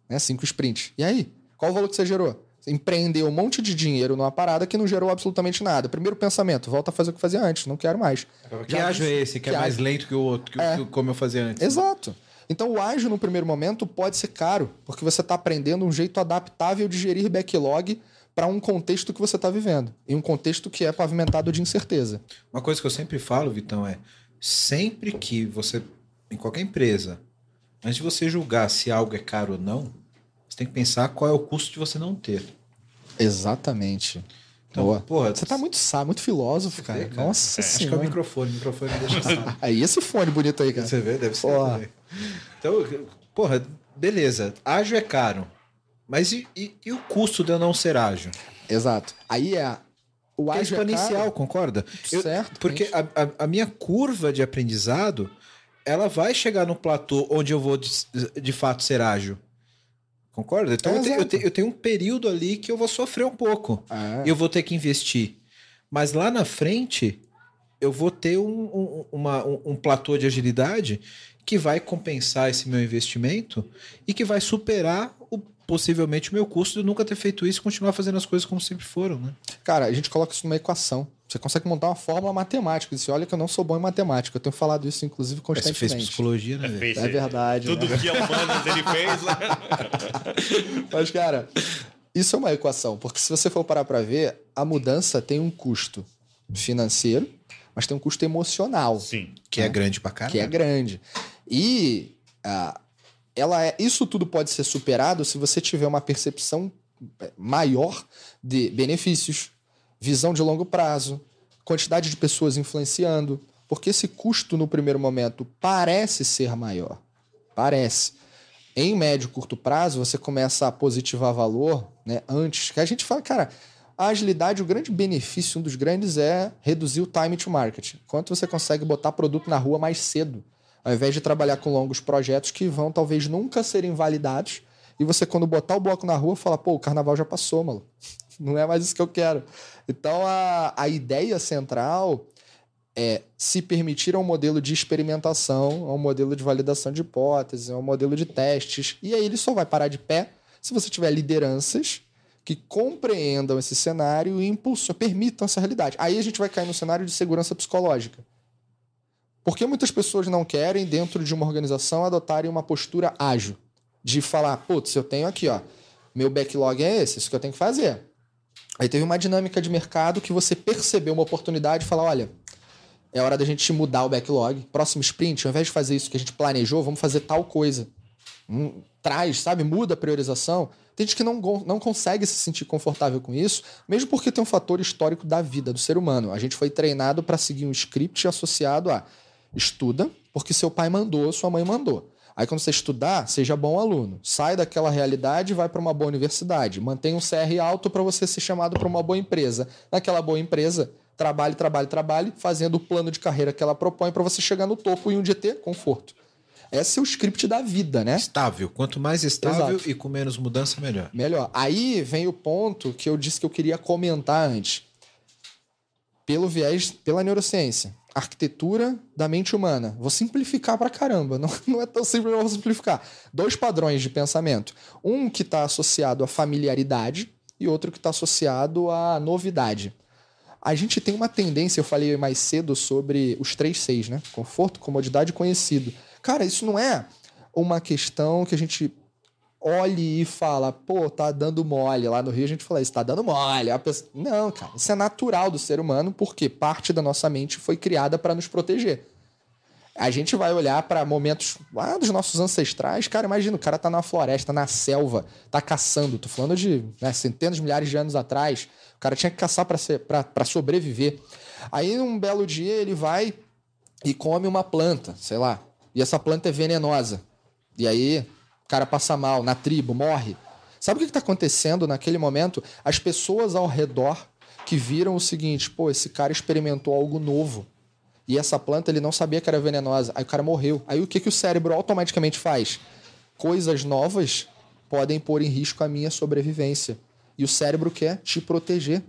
Né? Cinco sprints. E aí? Qual o valor que você gerou? Empreendeu um monte de dinheiro numa parada que não gerou absolutamente nada. Primeiro pensamento, volta a fazer o que fazia antes, não quero mais. Que Já ágil é esse, que, é que é mais lento que o outro, que, é. que, como eu fazia antes. Exato. Então o ágil no primeiro momento pode ser caro, porque você está aprendendo um jeito adaptável de gerir backlog para um contexto que você está vivendo. E um contexto que é pavimentado de incerteza. Uma coisa que eu sempre falo, Vitão, é sempre que você, em qualquer empresa, antes de você julgar se algo é caro ou não, você tem que pensar qual é o custo de você não ter. Exatamente. Então, Boa. Porra, você tá muito sábio, muito filósofo, cara. Vê, cara. Nossa é. senhora. Acho que é o microfone. O microfone deixa Aí esse fone bonito aí, cara. Você vê? Deve ser. Porra. Então, porra, beleza. Ágil é caro. Mas e, e, e, o custo de eu não ser ágil? Exato. Aí é. O ágil é exponencial, é concorda? Certo. Eu, porque a, a, a, minha curva de aprendizado ela vai chegar no platô onde eu vou de, de fato ser ágil. Concorda? Então é, eu, tenho, eu, tenho, eu, tenho, um período ali que eu vou sofrer um pouco. Ah. E eu vou ter que investir. Mas lá na frente, eu vou ter um, um, uma, um, um platô de agilidade que vai compensar esse meu investimento e que vai superar o, possivelmente o meu custo de nunca ter feito isso e continuar fazendo as coisas como sempre foram. Né? Cara, a gente coloca isso numa equação. Você consegue montar uma fórmula matemática. Você olha que eu não sou bom em matemática. Eu tenho falado isso, inclusive, constantemente. Você fez psicologia, né? É, é verdade. Tudo né? que é humanas ele fez, né? Mas, cara, isso é uma equação. Porque se você for parar para ver, a mudança tem um custo financeiro, mas tem um custo emocional. Sim. Que é né? é grande pra caralho. Que é grande. E uh, ela é, isso tudo pode ser superado se você tiver uma percepção maior de benefícios, visão de longo prazo, quantidade de pessoas influenciando, porque esse custo no primeiro momento parece ser maior. Parece. Em médio e curto prazo, você começa a positivar valor né, antes. Que a gente fala, cara, a agilidade, o grande benefício, um dos grandes, é reduzir o time to market. Quanto você consegue botar produto na rua mais cedo, ao invés de trabalhar com longos projetos que vão talvez nunca serem validados. E você, quando botar o bloco na rua, fala, pô, o carnaval já passou, maluco não é mais isso que eu quero. Então a, a ideia central é se permitir um modelo de experimentação, um modelo de validação de hipóteses, um modelo de testes. E aí ele só vai parar de pé se você tiver lideranças que compreendam esse cenário e impulsam, permitam essa realidade. Aí a gente vai cair no cenário de segurança psicológica. Porque muitas pessoas não querem, dentro de uma organização, adotarem uma postura ágil? De falar, putz, eu tenho aqui, ó, meu backlog é esse, isso que eu tenho que fazer. Aí teve uma dinâmica de mercado que você percebeu uma oportunidade e falou, olha, é hora da gente mudar o backlog. Próximo sprint, ao invés de fazer isso que a gente planejou, vamos fazer tal coisa. Hum, traz, sabe? Muda a priorização. Tem gente que não, não consegue se sentir confortável com isso, mesmo porque tem um fator histórico da vida do ser humano. A gente foi treinado para seguir um script associado a estuda, porque seu pai mandou, sua mãe mandou. Aí quando você estudar, seja bom aluno. Sai daquela realidade e vai para uma boa universidade. Mantenha um CR alto para você ser chamado para uma boa empresa. Naquela boa empresa, trabalhe, trabalhe, trabalhe, fazendo o plano de carreira que ela propõe para você chegar no topo e um dia ter conforto. Esse é o script da vida, né? Estável. Quanto mais estável Exato. e com menos mudança, melhor. Melhor. Aí vem o ponto que eu disse que eu queria comentar antes. Pelo viés, pela neurociência. Arquitetura da mente humana. Vou simplificar pra caramba. Não, não é tão simples, eu vou simplificar. Dois padrões de pensamento. Um que está associado à familiaridade e outro que está associado à novidade. A gente tem uma tendência, eu falei mais cedo sobre os três seis, né? Conforto, comodidade e conhecido. Cara, isso não é uma questão que a gente olhe e fala, pô, tá dando mole. Lá no Rio a gente fala isso, tá dando mole. Pessoa... Não, cara, isso é natural do ser humano porque parte da nossa mente foi criada para nos proteger. A gente vai olhar para momentos lá dos nossos ancestrais, cara, imagina, o cara tá na floresta, na selva, tá caçando. Tô falando de né, centenas milhares de anos atrás. O cara tinha que caçar para sobreviver. Aí, um belo dia, ele vai e come uma planta, sei lá, e essa planta é venenosa. E aí cara passa mal na tribo, morre. Sabe o que está acontecendo naquele momento? As pessoas ao redor que viram o seguinte: pô, esse cara experimentou algo novo. E essa planta ele não sabia que era venenosa. Aí o cara morreu. Aí o que, que o cérebro automaticamente faz? Coisas novas podem pôr em risco a minha sobrevivência. E o cérebro quer te proteger.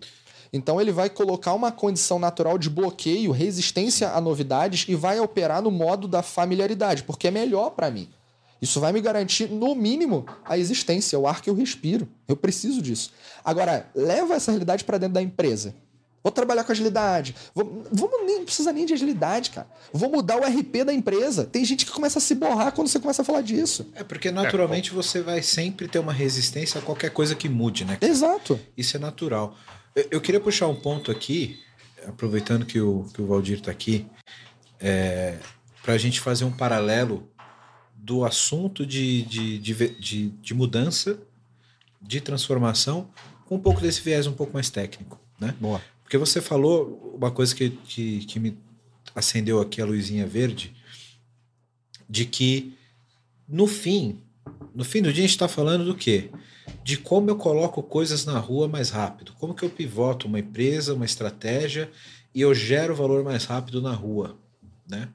Então ele vai colocar uma condição natural de bloqueio, resistência a novidades e vai operar no modo da familiaridade, porque é melhor para mim. Isso vai me garantir, no mínimo, a existência, o ar que eu respiro. Eu preciso disso. Agora, leva essa realidade para dentro da empresa. Vou trabalhar com agilidade. Vou, vamos nem precisa nem de agilidade, cara. Vou mudar o RP da empresa. Tem gente que começa a se borrar quando você começa a falar disso. É porque naturalmente você vai sempre ter uma resistência a qualquer coisa que mude, né? Exato. Isso é natural. Eu queria puxar um ponto aqui, aproveitando que o, que o Valdir está aqui, é, para a gente fazer um paralelo do assunto de, de, de, de, de mudança, de transformação, com um pouco desse viés um pouco mais técnico. Né? Boa. Porque você falou uma coisa que, que, que me acendeu aqui a luzinha verde, de que no fim, no fim do dia a gente está falando do quê? de como eu coloco coisas na rua mais rápido. Como que eu pivoto uma empresa, uma estratégia e eu gero valor mais rápido na rua, né?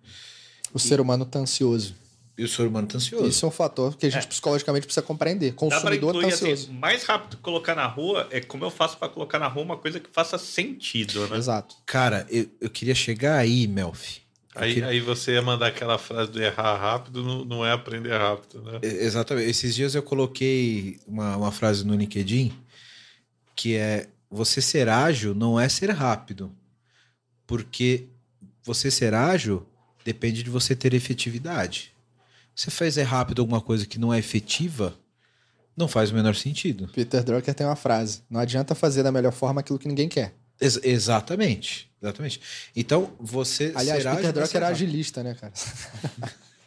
O e, ser humano está ansioso. E o ser humano está ansioso. Isso é um fator que a gente é. psicologicamente precisa compreender. Consumidor está ansioso. Assim, mais rápido colocar na rua é como eu faço para colocar na rua uma coisa que faça sentido, né? Exato. Cara, eu, eu queria chegar aí, Melfi. Aí, aí você ia mandar aquela frase do errar rápido, não, não é aprender rápido, né? Exatamente. Esses dias eu coloquei uma, uma frase no LinkedIn que é você ser ágil não é ser rápido. Porque você ser ágil depende de você ter efetividade. Você fazer rápido alguma coisa que não é efetiva, não faz o menor sentido. Peter Drucker tem uma frase: não adianta fazer da melhor forma aquilo que ninguém quer. Ex exatamente. Exatamente. Então, você Aliás, será Peter Drucker era agilista, né, cara?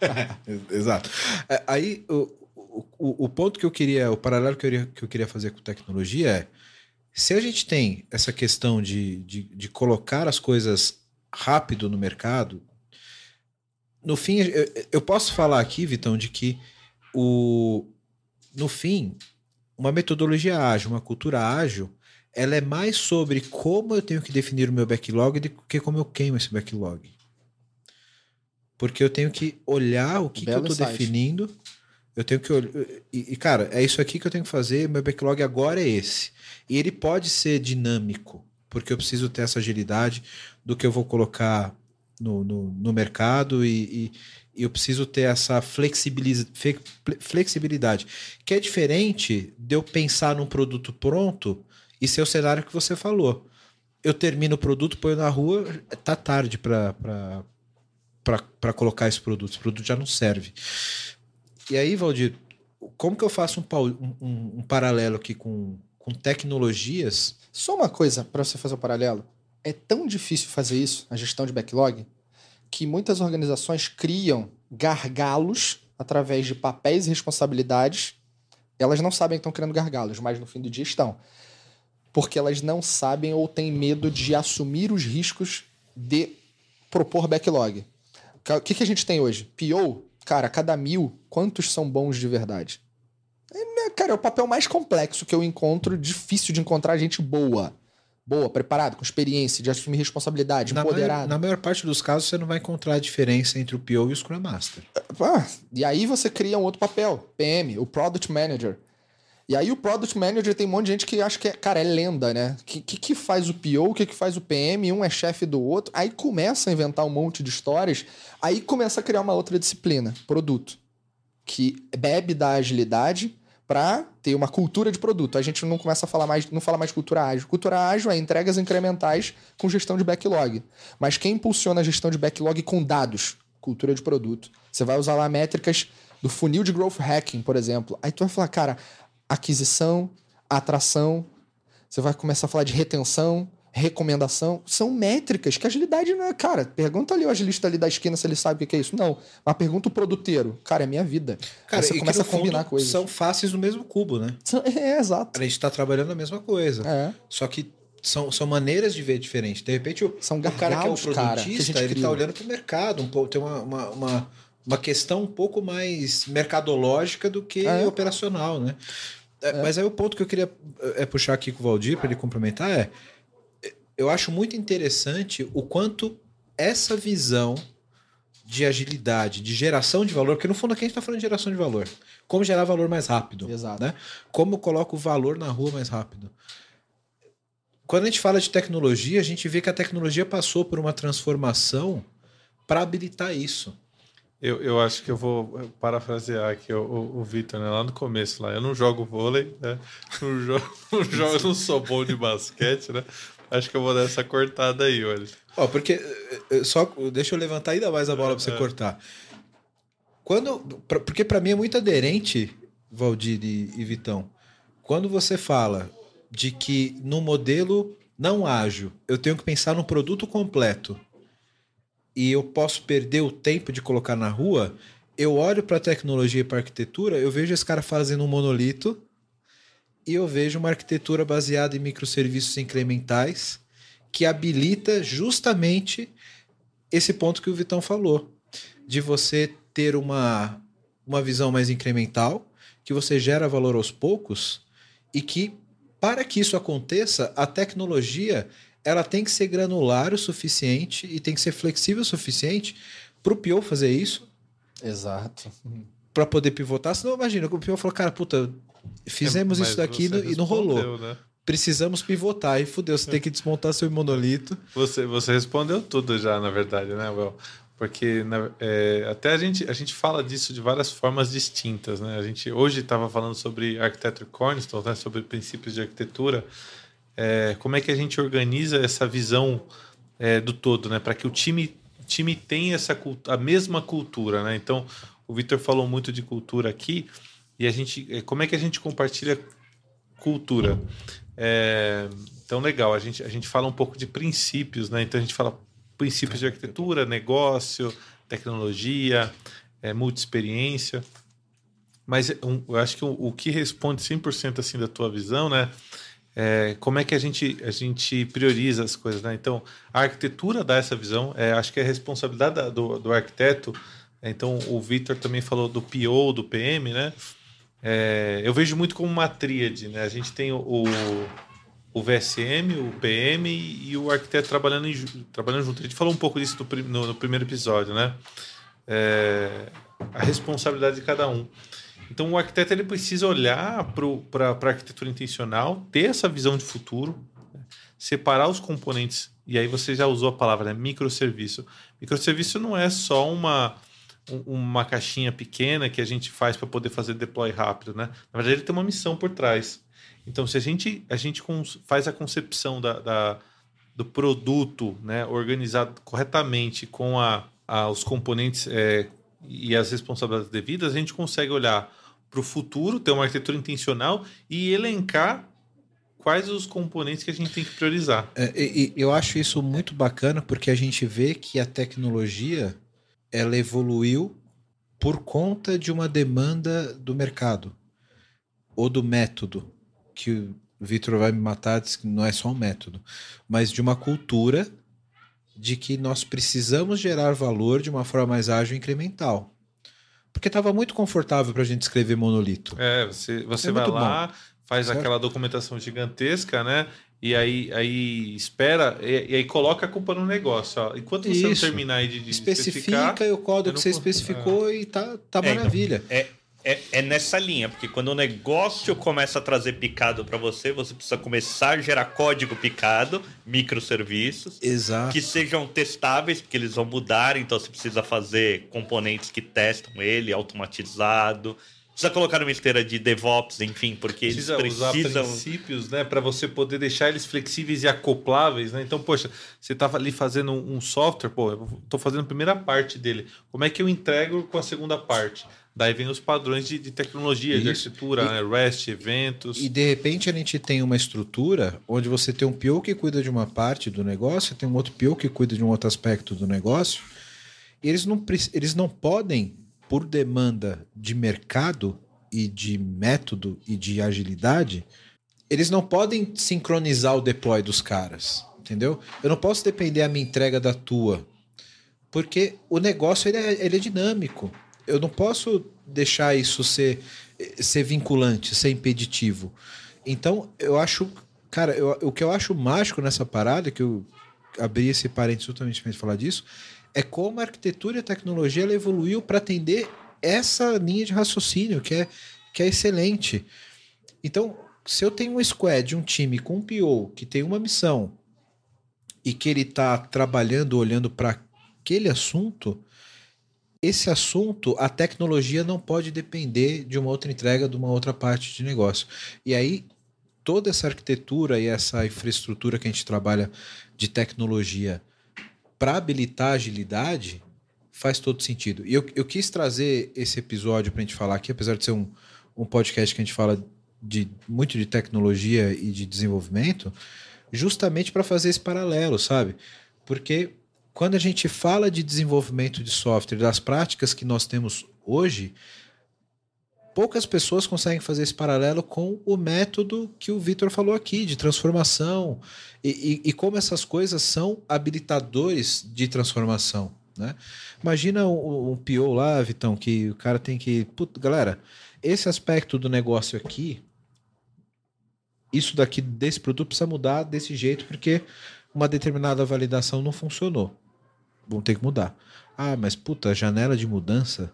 Exato. É, aí, o, o, o, ponto que eu queria, o paralelo que eu, queria, que eu queria fazer com tecnologia é se a gente tem essa questão de, de, de colocar as coisas rápido no mercado, no fim, eu, eu posso falar aqui, Vitão, de que o, no fim, uma metodologia ágil, uma cultura ágil, ela é mais sobre como eu tenho que definir o meu backlog do que como eu queimo esse backlog. Porque eu tenho que olhar o que, que eu estou definindo. Eu tenho que olhar. E, e, cara, é isso aqui que eu tenho que fazer. Meu backlog agora é esse. E ele pode ser dinâmico, porque eu preciso ter essa agilidade do que eu vou colocar no, no, no mercado e, e, eu preciso ter essa flexibilidade, que é diferente de eu pensar num produto pronto e ser o cenário que você falou. Eu termino o produto, ponho na rua, tá tarde para colocar esse produto. Esse produto já não serve. E aí, Valdir, como que eu faço um, um, um paralelo aqui com, com tecnologias? Só uma coisa para você fazer o um paralelo. É tão difícil fazer isso, a gestão de backlog, que muitas organizações criam gargalos através de papéis e responsabilidades. Elas não sabem que estão criando gargalos, mas no fim do dia estão. Porque elas não sabem ou têm medo de assumir os riscos de propor backlog. O que, que a gente tem hoje? PO, cara, cada mil, quantos são bons de verdade? É, cara, é o papel mais complexo que eu encontro, difícil de encontrar gente boa boa, preparado, com experiência, de assumir responsabilidade, na empoderado. Maior, na maior parte dos casos, você não vai encontrar a diferença entre o PO e o Scrum Master. Ah, e aí você cria um outro papel, PM, o Product Manager. E aí o Product Manager tem um monte de gente que acha que, é, cara, é lenda, né? O que, que, que, faz o PO, o que, que faz o PM, um é chefe do outro. Aí começa a inventar um monte de histórias, aí começa a criar uma outra disciplina, produto, que bebe da agilidade, para ter uma cultura de produto. A gente não começa a falar mais, não fala mais de cultura ágil. Cultura ágil é entregas incrementais com gestão de backlog. Mas quem impulsiona a gestão de backlog com dados? Cultura de produto. Você vai usar lá métricas do funil de growth hacking, por exemplo. Aí tu vai falar, cara, aquisição, atração. Você vai começar a falar de retenção, recomendação, são métricas que agilidade não é. Cara, pergunta ali o agilista ali da esquina se ele sabe o que é isso. Não. Mas pergunta o produteiro. Cara, é minha vida. Cara, Aí você começa a combinar coisas. São faces do mesmo cubo, né? É, exato. A gente está trabalhando a mesma coisa. É. Só que são, são maneiras de ver diferente. De repente, o, são o cara que é o produtista, cara, ele está olhando para o mercado, um pouco, tem uma, uma, uma, uma, questão um pouco mais mercadológica do que é. operacional, né? É, é. Mas aí o ponto que eu queria é puxar aqui com o Valdir para ele complementar é eu acho muito interessante o quanto essa visão de agilidade, de geração de valor, porque no fundo aqui a gente está falando de geração de valor. Como gerar valor mais rápido. Exato. Né? Como eu coloco o valor na rua mais rápido. Quando a gente fala de tecnologia, a gente vê que a tecnologia passou por uma transformação para habilitar isso. Eu, eu acho que eu vou parafrasear aqui o, o, o Vitor, né? lá no começo. Lá. Eu não jogo vôlei, né? não, jogo, não, jogo, não sou bom de basquete, né? Acho que eu vou dar essa cortada aí, olha. Ó, porque eh, eh, só deixa eu levantar ainda mais a bola para você é. cortar. Quando, pra, porque para mim é muito aderente, Valdir e, e Vitão. Quando você fala de que no modelo não ágil, eu tenho que pensar no produto completo e eu posso perder o tempo de colocar na rua, eu olho para a tecnologia e para arquitetura, eu vejo esse cara fazendo um monolito e eu vejo uma arquitetura baseada em microserviços incrementais que habilita justamente esse ponto que o Vitão falou, de você ter uma, uma visão mais incremental, que você gera valor aos poucos e que para que isso aconteça, a tecnologia ela tem que ser granular o suficiente e tem que ser flexível o suficiente para o PO fazer isso. Exato. Para poder pivotar. Senão, imagina, o PO falou, cara, puta, Fizemos é, isso daqui no, e não rolou. Né? Precisamos pivotar e fudeu, você tem que desmontar seu monolito. Você, você respondeu tudo já, na verdade, né, Well? Porque na, é, até a gente, a gente fala disso de várias formas distintas, né? A gente hoje estava falando sobre Architecture Cornerstone, né? sobre princípios de arquitetura. É, como é que a gente organiza essa visão é, do todo, né? Para que o time, time tenha essa a mesma cultura, né? Então, o Victor falou muito de cultura aqui. E a gente, é, como é que a gente compartilha cultura? É, então, legal, a gente, a gente fala um pouco de princípios, né? Então, a gente fala princípios de arquitetura, negócio, tecnologia, é, multi-experiência. Mas um, eu acho que o, o que responde 100% assim da tua visão, né? É, como é que a gente, a gente prioriza as coisas, né? Então, a arquitetura dá essa visão, é, acho que é responsabilidade do, do arquiteto. Então, o Victor também falou do PO, do PM, né? É, eu vejo muito como uma tríade, né? A gente tem o, o VSM, o PM e o arquiteto trabalhando, em, trabalhando junto. A gente falou um pouco disso no, no, no primeiro episódio, né? É, a responsabilidade de cada um. Então, o arquiteto ele precisa olhar para a arquitetura intencional, ter essa visão de futuro, né? separar os componentes. E aí você já usou a palavra né? microserviço. Microserviço não é só uma uma caixinha pequena que a gente faz para poder fazer deploy rápido, né? Na verdade, ele tem uma missão por trás. Então, se a gente, a gente faz a concepção da, da do produto né, organizado corretamente com a, a os componentes é, e as responsabilidades devidas, a gente consegue olhar para o futuro, ter uma arquitetura intencional e elencar quais os componentes que a gente tem que priorizar. É, eu acho isso muito bacana porque a gente vê que a tecnologia ela evoluiu por conta de uma demanda do mercado ou do método que o Vitor vai me matar, diz que não é só um método, mas de uma cultura de que nós precisamos gerar valor de uma forma mais ágil e incremental. Porque estava muito confortável para a gente escrever monolito. É, você, você é vai lá, bom, faz certo? aquela documentação gigantesca, né? E aí, aí espera, e, e, aí coloca a culpa no negócio. Ó. Enquanto você Isso. não terminar de, de especifica o código que você especificou é. e tá, tá é, maravilha. Então, é, é, é, nessa linha, porque quando o negócio começa a trazer picado para você, você precisa começar a gerar código picado, microserviços, Exato. que sejam testáveis, porque eles vão mudar, então você precisa fazer componentes que testam ele, automatizado. Precisa colocar uma esteira de DevOps, enfim, porque precisa eles precisam... usar princípios, né, para você poder deixar eles flexíveis e acopláveis, né? Então, poxa, você estava ali fazendo um software, pô, eu tô fazendo a primeira parte dele. Como é que eu entrego com a segunda parte? Daí vem os padrões de, de tecnologia, Isso. de arquitetura, e, né? REST, eventos. E de repente a gente tem uma estrutura onde você tem um PO que cuida de uma parte do negócio, tem um outro PO que cuida de um outro aspecto do negócio. E eles não, eles não podem, por demanda de mercado e de método e de agilidade, eles não podem sincronizar o deploy dos caras, entendeu? Eu não posso depender a minha entrega da tua, porque o negócio ele é, ele é dinâmico eu não posso deixar isso ser, ser vinculante, ser impeditivo. Então, eu acho, cara, eu, o que eu acho mágico nessa parada, que eu abri esse parênteses justamente para falar disso, é como a arquitetura e a tecnologia ela evoluiu para atender essa linha de raciocínio, que é, que é excelente. Então, se eu tenho um squad, um time com um PO que tem uma missão e que ele está trabalhando, olhando para aquele assunto, esse assunto, a tecnologia não pode depender de uma outra entrega de uma outra parte de negócio. E aí, toda essa arquitetura e essa infraestrutura que a gente trabalha de tecnologia para habilitar a agilidade faz todo sentido. E eu, eu quis trazer esse episódio para a gente falar aqui, apesar de ser um, um podcast que a gente fala de muito de tecnologia e de desenvolvimento, justamente para fazer esse paralelo, sabe? Porque quando a gente fala de desenvolvimento de software, das práticas que nós temos hoje, poucas pessoas conseguem fazer esse paralelo com o método que o Vitor falou aqui, de transformação, e, e, e, como essas coisas são habilitadores de transformação. Né? Imagina um, um PO lá, Vitão, que o cara tem que. Puta, galera, esse aspecto do negócio aqui, isso daqui desse produto precisa mudar desse jeito, porque uma determinada validação não funcionou. Vão ter que mudar. Ah, mas puta, janela de mudança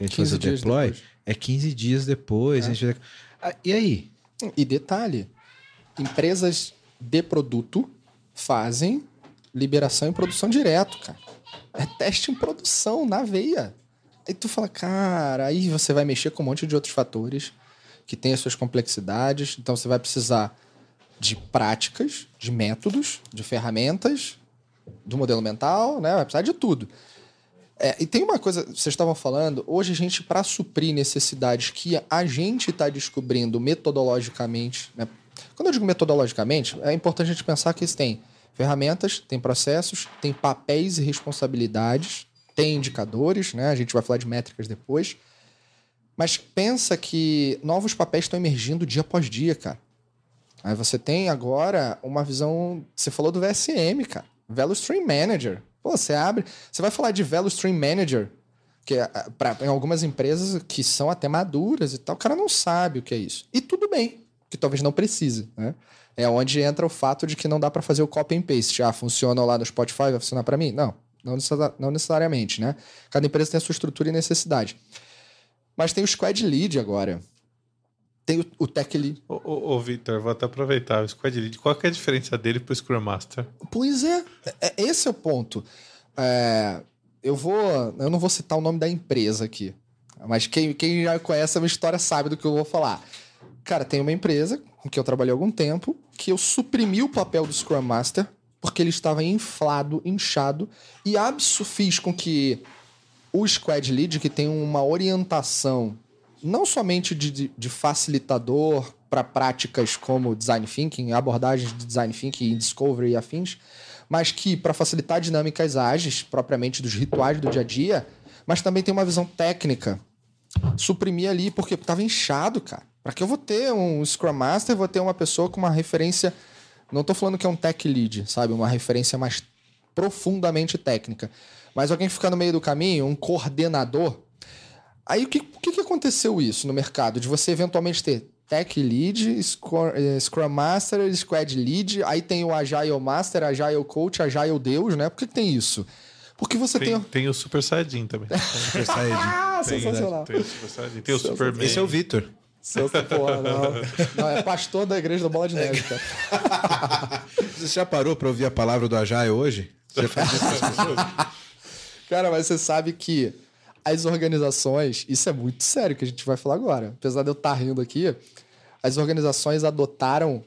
a gente faz o deploy depois. é 15 dias depois. É. Gente... Ah, e aí? E detalhe: empresas de produto fazem liberação e produção direto, cara. É teste em produção, na veia. Aí tu fala, cara, aí você vai mexer com um monte de outros fatores que tem as suas complexidades. Então você vai precisar de práticas, de métodos, de ferramentas, do modelo mental, né? Vai precisar de tudo. É, e tem uma coisa, vocês estavam falando, hoje a gente, para suprir necessidades que a gente está descobrindo metodologicamente, né? Quando eu digo metodologicamente, é importante a gente pensar que tem ferramentas, tem processos, tem papéis e responsabilidades, tem indicadores, né? A gente vai falar de métricas depois. Mas pensa que novos papéis estão emergindo dia após dia, cara. Aí você tem agora uma visão. Você falou do VSM, cara. Velo Stream Manager. Pô, você abre. Você vai falar de Velo Stream Manager, que é, pra, em algumas empresas que são até maduras e tal, o cara não sabe o que é isso. E tudo bem, que talvez não precise, né? É onde entra o fato de que não dá para fazer o copy and paste. Ah, funciona lá no Spotify, vai funcionar para mim? Não, não necessariamente, né? Cada empresa tem a sua estrutura e necessidade. Mas tem o Squad Lead agora, tem o, o Tech Lead. Ô, ô, ô Victor, vou até aproveitar o Squad Lead. Qual é a diferença dele pro Scrum Master? Pois é, é esse é o ponto. É, eu vou. Eu não vou citar o nome da empresa aqui. Mas quem, quem já conhece a minha história sabe do que eu vou falar. Cara, tem uma empresa com que eu trabalhei há algum tempo que eu suprimi o papel do Scrum Master porque ele estava inflado, inchado, e abso fiz com que o Squad Lead, que tem uma orientação não somente de, de facilitador para práticas como design thinking, abordagens de design thinking, discovery e afins, mas que para facilitar dinâmicas ágeis, propriamente dos rituais do dia a dia, mas também tem uma visão técnica. Suprimir ali, porque estava inchado, cara. Para que eu vou ter um Scrum Master, vou ter uma pessoa com uma referência. Não estou falando que é um tech lead, sabe? Uma referência mais profundamente técnica. Mas alguém ficar no meio do caminho, um coordenador. Aí o que, o que aconteceu isso no mercado? De você eventualmente ter Tech Lead, Scrum, eh, Scrum Master, Squad Lead, aí tem o Agile Master, Agile Coach, Agile Deus, né? Por que, que tem isso? Porque você tem. Tem, tem o Super Saiyajin também. Super Saiyajin. ah, tem, sensacional. Tem o Super Saiyajin, tem o Superman. Esse é o Victor. Porra, não. não, é pastor da igreja da Bola de Neve, cara. Você já parou para ouvir a palavra do Agile hoje? Você faz isso Cara, mas você sabe que as organizações, isso é muito sério que a gente vai falar agora. Apesar de eu estar tá rindo aqui, as organizações adotaram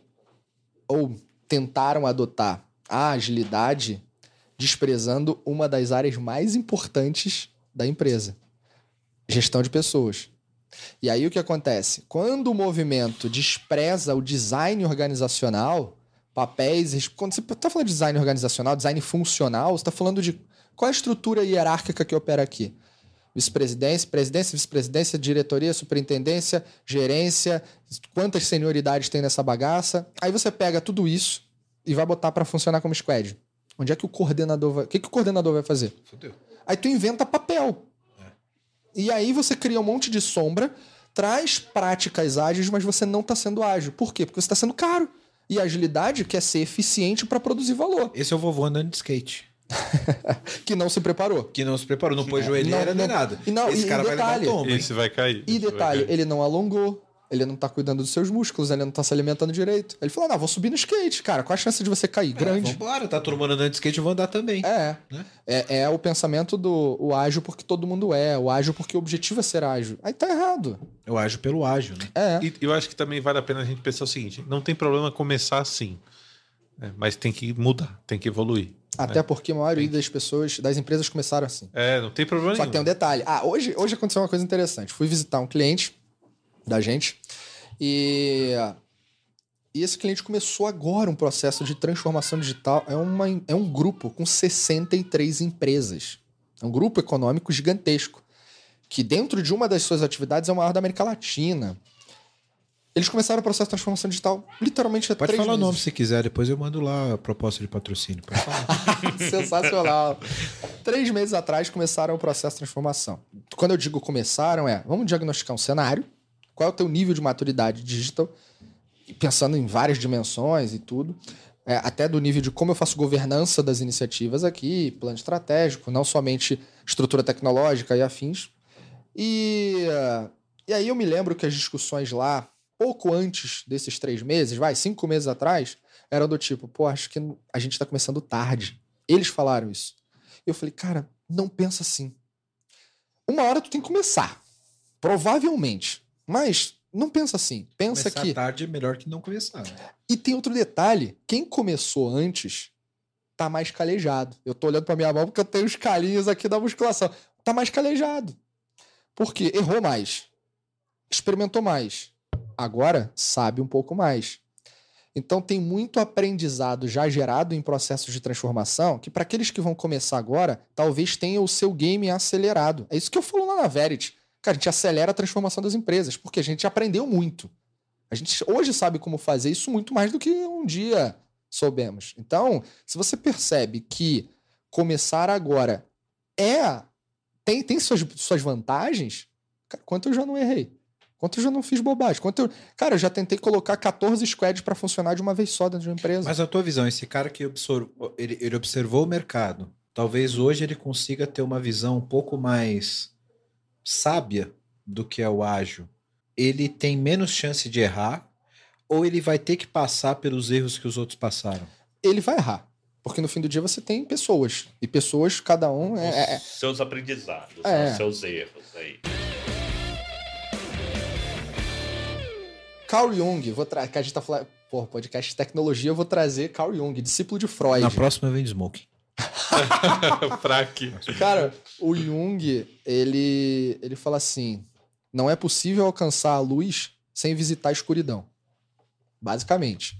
ou tentaram adotar a agilidade desprezando uma das áreas mais importantes da empresa: gestão de pessoas. E aí o que acontece? Quando o movimento despreza o design organizacional, papéis. Quando você está falando de design organizacional, design funcional, você está falando de qual é a estrutura hierárquica que opera aqui? Vice-presidência, presidência, vice-presidência, diretoria, superintendência, gerência, quantas senioridades tem nessa bagaça. Aí você pega tudo isso e vai botar para funcionar como squad. Onde é que o coordenador vai. O que, que o coordenador vai fazer? Fudeu. Aí tu inventa papel. É. E aí você cria um monte de sombra, traz práticas ágeis, mas você não está sendo ágil. Por quê? Porque você está sendo caro. E a agilidade quer ser eficiente para produzir valor. Esse é o vovô andando de skate. que não se preparou. Que não se preparou, não pôs joelheira nem nada. E não, Esse e, cara e detalhe, vai levar tombo. Esse vai cair. E detalhe, ele não alongou. Ele não tá cuidando dos seus músculos, ele não tá se alimentando direito. Ele falou: não, vou subir no skate, cara. Qual a chance de você cair? É, Grande. Vambora, tá todo mundo andando de skate, eu vou andar também. É. Né? é. É o pensamento do o ágil porque todo mundo é, o ágil porque o objetivo é ser ágil. Aí tá errado. Eu ágil pelo ágil, né? É. E eu acho que também vale a pena a gente pensar o seguinte: não tem problema começar assim. Né? Mas tem que mudar, tem que evoluir. Até né? porque a maioria das pessoas, das empresas começaram assim. É, não tem problema Só nenhum. que tem um detalhe. Ah, hoje, hoje aconteceu uma coisa interessante. Fui visitar um cliente da gente e, e esse cliente começou agora um processo de transformação digital. É, uma, é um grupo com 63 empresas. É um grupo econômico gigantesco. Que dentro de uma das suas atividades é o maior da América Latina. Eles começaram o processo de transformação digital literalmente há Pode três falar meses. o nome se quiser, depois eu mando lá a proposta de patrocínio. Sensacional. três meses atrás começaram o processo de transformação. Quando eu digo começaram, é vamos diagnosticar um cenário, qual é o teu nível de maturidade digital, pensando em várias dimensões e tudo. É, até do nível de como eu faço governança das iniciativas aqui, plano estratégico, não somente estrutura tecnológica e afins. E, e aí eu me lembro que as discussões lá pouco antes desses três meses, vai, cinco meses atrás, era do tipo, pô, acho que a gente tá começando tarde. Eles falaram isso. Eu falei, cara, não pensa assim. Uma hora tu tem que começar. Provavelmente. Mas não pensa assim. Pensa Começar que. tarde é melhor que não começar. Né? E tem outro detalhe: quem começou antes tá mais calejado. Eu tô olhando pra minha mão porque eu tenho os calinhos aqui da musculação. Tá mais calejado. Porque errou mais. Experimentou mais agora sabe um pouco mais. Então tem muito aprendizado já gerado em processos de transformação que para aqueles que vão começar agora, talvez tenha o seu game acelerado. É isso que eu falo lá na Verity. Cara, a gente acelera a transformação das empresas, porque a gente aprendeu muito. A gente hoje sabe como fazer isso muito mais do que um dia soubemos. Então, se você percebe que começar agora é tem, tem suas, suas vantagens, cara, quanto eu já não errei? Quanto eu já não fiz bobagem? Quanto eu... Cara, eu já tentei colocar 14 squads para funcionar de uma vez só dentro de uma empresa. Mas a tua visão, esse cara que observou, ele, ele observou o mercado, talvez hoje ele consiga ter uma visão um pouco mais sábia do que é o ágil. Ele tem menos chance de errar ou ele vai ter que passar pelos erros que os outros passaram? Ele vai errar. Porque no fim do dia você tem pessoas. E pessoas, cada um é. é... é. Seus aprendizados, é. seus erros aí. Carl Jung, vou trazer. Que a gente tá falando. Porra, podcast de tecnologia, eu vou trazer Carl Jung, discípulo de Freud. Na próxima vem Smoke. Fraque. Cara, o Jung, ele, ele fala assim: Não é possível alcançar a luz sem visitar a escuridão. Basicamente.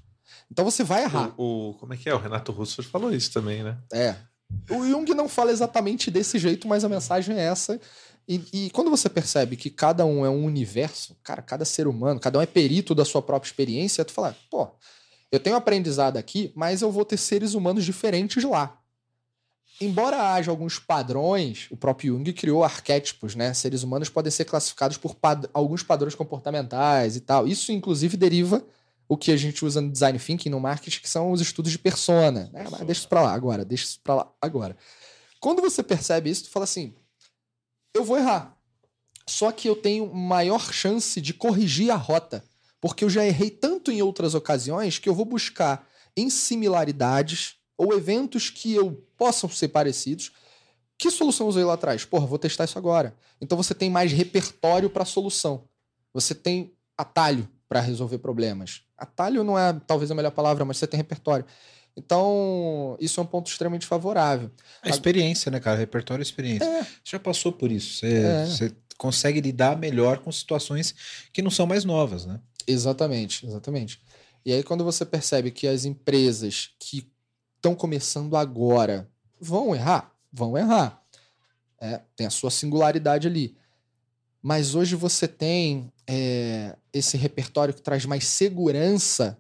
Então você vai errar. O, o, como é que é? O Renato Russo falou isso também, né? É. O Jung não fala exatamente desse jeito, mas a mensagem é essa. E, e, quando você percebe que cada um é um universo, cara, cada ser humano, cada um é perito da sua própria experiência, tu fala, pô, eu tenho aprendizado aqui, mas eu vou ter seres humanos diferentes lá. Embora haja alguns padrões, o próprio Jung criou arquétipos, né? Seres humanos podem ser classificados por pad alguns padrões comportamentais e tal. Isso, inclusive, deriva o que a gente usa no design thinking, no marketing, que são os estudos de persona. Né? Mas deixa isso para lá agora, deixa isso para lá agora. Quando você percebe isso, tu fala assim: eu vou errar. Só que eu tenho maior chance de corrigir a rota, porque eu já errei tanto em outras ocasiões que eu vou buscar em similaridades ou eventos que eu possam ser parecidos. Que solução usei lá atrás? Porra, vou testar isso agora. Então você tem mais repertório para solução. Você tem atalho para resolver problemas. Atalho não é talvez a melhor palavra, mas você tem repertório. Então, isso é um ponto extremamente favorável. A experiência, né, cara? Repertório e experiência. É. Você já passou por isso. Você, é. você consegue lidar melhor com situações que não são mais novas, né? Exatamente, exatamente. E aí, quando você percebe que as empresas que estão começando agora vão errar, vão errar. É, tem a sua singularidade ali. Mas hoje você tem é, esse repertório que traz mais segurança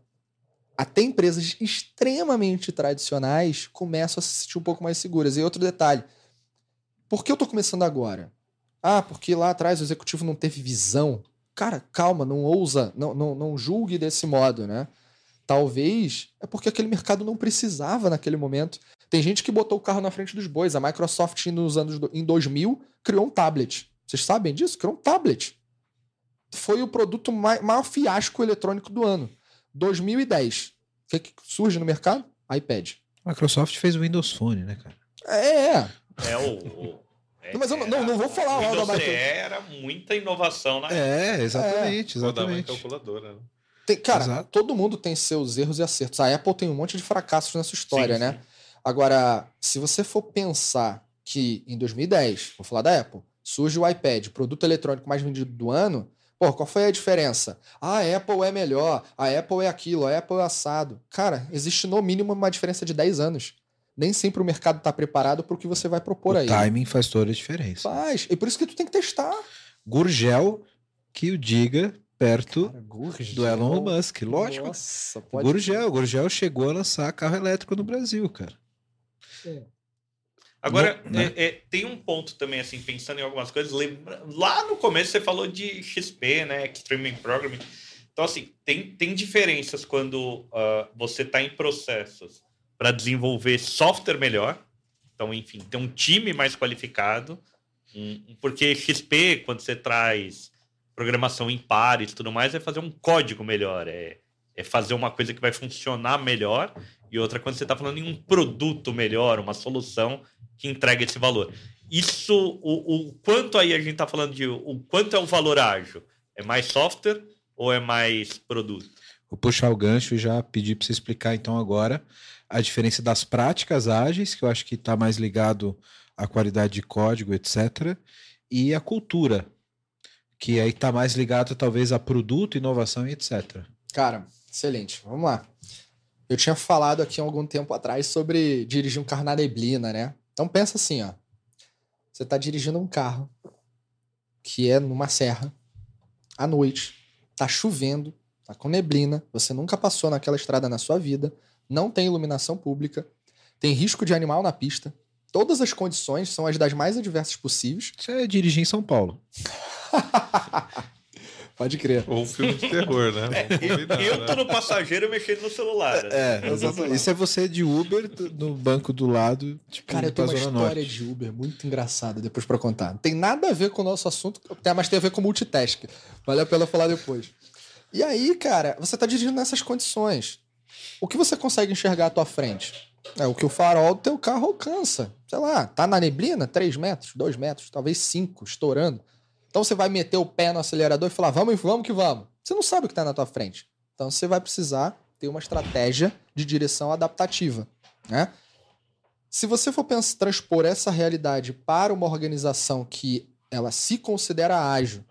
até empresas extremamente tradicionais começam a se sentir um pouco mais seguras. E outro detalhe: por que eu estou começando agora? Ah, porque lá atrás o executivo não teve visão. Cara, calma, não ousa, não, não, não julgue desse modo, né? Talvez é porque aquele mercado não precisava naquele momento. Tem gente que botou o carro na frente dos bois. A Microsoft, nos anos em 2000, criou um tablet. Vocês sabem disso? Criou um tablet. Foi o produto maior fiasco eletrônico do ano. 2010. O que, que surge no mercado? iPad. A Microsoft fez o Windows Phone, né, cara? É. É, é o. é, Mas eu não, não, não vou falar o Windows da Microsoft. era muita inovação na É, exatamente, é. exatamente. calculadora, né? Tem, cara, Exato. todo mundo tem seus erros e acertos. A Apple tem um monte de fracassos nessa história, sim, né? Sim. Agora, se você for pensar que em 2010, vou falar da Apple, surge o iPad, produto eletrônico mais vendido do ano, Pô, qual foi a diferença? Ah, a Apple é melhor, a Apple é aquilo, a Apple é assado. Cara, existe no mínimo uma diferença de 10 anos. Nem sempre o mercado está preparado para o que você vai propor o aí. O timing faz toda a diferença. Faz. E por isso que tu tem que testar. Gurgel, que o diga perto Cara, do Elon Musk. Lógico. Nossa, pode Gurgel. Gurgel chegou a lançar carro elétrico no Brasil, cara. É. Agora, né? é, é, tem um ponto também, assim, pensando em algumas coisas. Lembra... Lá no começo você falou de XP, né? Extreme Programming. Então, assim, tem, tem diferenças quando uh, você está em processos para desenvolver software melhor. Então, enfim, ter um time mais qualificado. Um, porque XP, quando você traz programação em pares e tudo mais, é fazer um código melhor. É, é fazer uma coisa que vai funcionar melhor. E outra, quando você está falando em um produto melhor, uma solução que entrega esse valor. Isso, o, o quanto aí a gente está falando de o quanto é o valor ágil? É mais software ou é mais produto? Vou puxar o gancho e já pedir para você explicar então agora a diferença das práticas ágeis, que eu acho que está mais ligado à qualidade de código, etc., e a cultura, que aí está mais ligado talvez a produto, inovação e etc. Cara, excelente. Vamos lá. Eu tinha falado aqui há algum tempo atrás sobre dirigir um carro na neblina, né? Então pensa assim, ó. Você está dirigindo um carro que é numa serra, à noite, tá chovendo, tá com neblina, você nunca passou naquela estrada na sua vida, não tem iluminação pública, tem risco de animal na pista. Todas as condições são as das mais adversas possíveis. Isso é dirigir em São Paulo. Pode crer. Ou um filme de terror, né? É, eu, tô no passageiro mexendo no celular. Né? É, exatamente. Isso é você de Uber no banco do lado. Tipo, Cara, eu tenho uma história Norte. de Uber muito engraçada depois para contar. Não tem nada a ver com o nosso assunto, mas tem a ver com multitask. Vale a pena falar depois. E aí, cara, você tá dirigindo nessas condições. O que você consegue enxergar à tua frente? É o que o farol do teu carro alcança. Sei lá, tá na neblina, 3 metros, 2 metros, talvez 5, estourando. Então você vai meter o pé no acelerador e falar, vamos, vamos que vamos. Você não sabe o que está na tua frente. Então você vai precisar ter uma estratégia de direção adaptativa. Né? Se você for pensar, transpor essa realidade para uma organização que ela se considera ágil,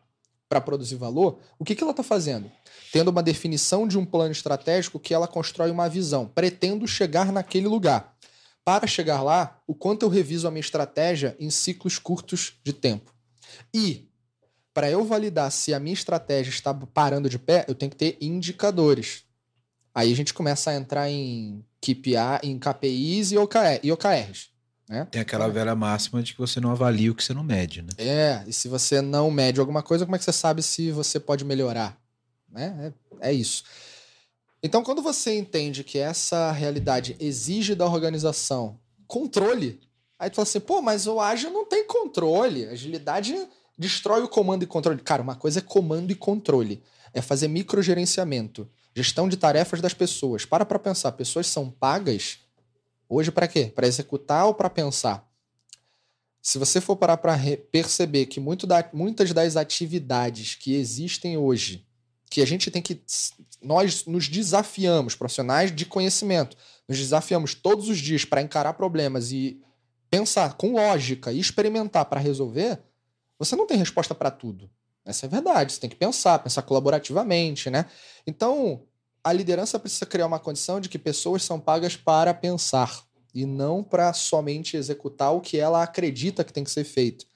para produzir valor, o que, que ela está fazendo? Tendo uma definição de um plano estratégico que ela constrói uma visão. Pretendo chegar naquele lugar. Para chegar lá, o quanto eu reviso a minha estratégia em ciclos curtos de tempo. E, para eu validar se a minha estratégia está parando de pé, eu tenho que ter indicadores. Aí a gente começa a entrar em KPI, em KPIs e, OKR, e OKRs. Né? Tem aquela velha máxima de que você não avalia o que você não mede, né? É, e se você não mede alguma coisa, como é que você sabe se você pode melhorar? Né? É, é isso. Então, quando você entende que essa realidade exige da organização controle, aí tu fala assim, pô, mas o ágil não tem controle. Agilidade destrói o comando e controle. Cara, uma coisa é comando e controle. É fazer microgerenciamento, gestão de tarefas das pessoas. Para para pensar, pessoas são pagas Hoje para quê? Para executar ou para pensar? Se você for parar para perceber que da, muitas das atividades que existem hoje, que a gente tem que. Nós nos desafiamos, profissionais de conhecimento, nos desafiamos todos os dias para encarar problemas e pensar com lógica e experimentar para resolver, você não tem resposta para tudo. Essa é a verdade. Você tem que pensar, pensar colaborativamente, né? Então, a liderança precisa criar uma condição de que pessoas são pagas para pensar e não para somente executar o que ela acredita que tem que ser feito.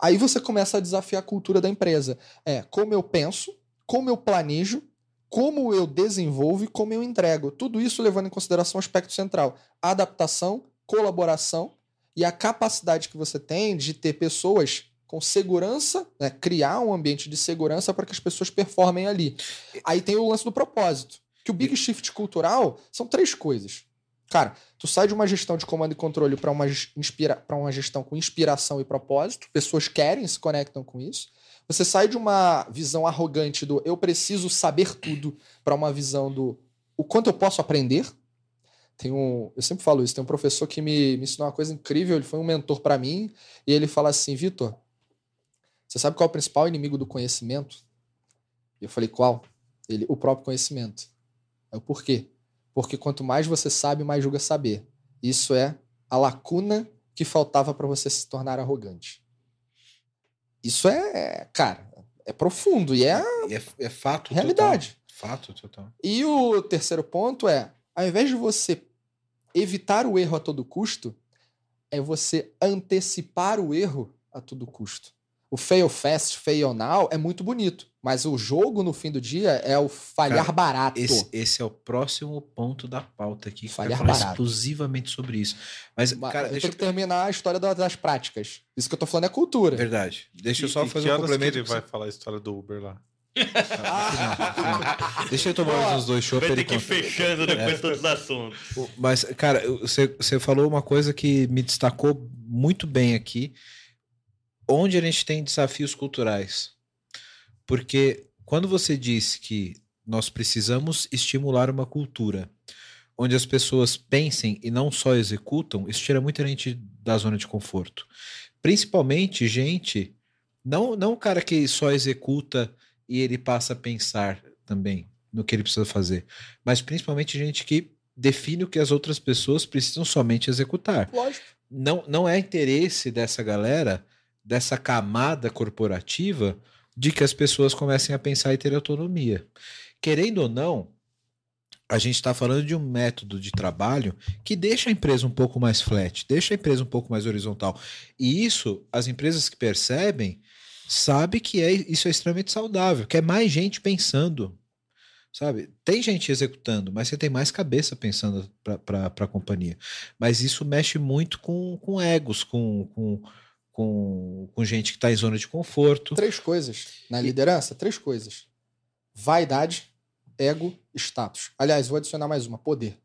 Aí você começa a desafiar a cultura da empresa. É como eu penso, como eu planejo, como eu desenvolvo e como eu entrego. Tudo isso levando em consideração o aspecto central: adaptação, colaboração e a capacidade que você tem de ter pessoas com segurança, né, criar um ambiente de segurança para que as pessoas performem ali. Aí tem o lance do propósito, que o big shift cultural são três coisas. Cara, tu sai de uma gestão de comando e controle para uma, inspira uma gestão com inspiração e propósito, pessoas querem, se conectam com isso. Você sai de uma visão arrogante do eu preciso saber tudo para uma visão do o quanto eu posso aprender. Tem um, eu sempre falo isso, tem um professor que me, me ensinou uma coisa incrível, ele foi um mentor para mim, e ele fala assim, Vitor, você sabe qual é o principal inimigo do conhecimento? Eu falei, qual? Ele, o próprio conhecimento. É o porquê. Porque quanto mais você sabe, mais julga saber. Isso é a lacuna que faltava para você se tornar arrogante. Isso é, cara, é profundo e é, é, é fato realidade. Total. Fato total. E o terceiro ponto é, ao invés de você evitar o erro a todo custo, é você antecipar o erro a todo custo. O fail fast, fail now é muito bonito. Mas o jogo, no fim do dia, é o falhar Cara, barato. Esse, esse, é o próximo ponto da pauta aqui. Falhar falar barato. exclusivamente sobre isso. Mas, Mas cara, deixa eu terminar a história das práticas. Isso que eu tô falando é cultura. Verdade. Deixa eu só e, fazer e um complemento. Que ele vai falar a história do Uber lá. Ah, Deixa eu tomar os dois shows. Vai ter que ir fechando depois é. todos os assuntos. Mas, cara, você, você falou uma coisa que me destacou muito bem aqui, onde a gente tem desafios culturais. Porque quando você disse que nós precisamos estimular uma cultura onde as pessoas pensem e não só executam, isso tira muita gente da zona de conforto. Principalmente gente, não, não o cara que só executa e ele passa a pensar também no que ele precisa fazer, mas principalmente gente que define o que as outras pessoas precisam somente executar. Lógico. Não, não é interesse dessa galera dessa camada corporativa de que as pessoas comecem a pensar e ter autonomia. Querendo ou não, a gente está falando de um método de trabalho que deixa a empresa um pouco mais flat, deixa a empresa um pouco mais horizontal. E isso, as empresas que percebem, sabem que é, isso é extremamente saudável, que é mais gente pensando. Sabe? Tem gente executando, mas você tem mais cabeça pensando para a companhia. Mas isso mexe muito com, com egos, com, com com, com gente que está em zona de conforto. Três coisas. Na liderança, três coisas: vaidade, ego, status. Aliás, vou adicionar mais uma: poder.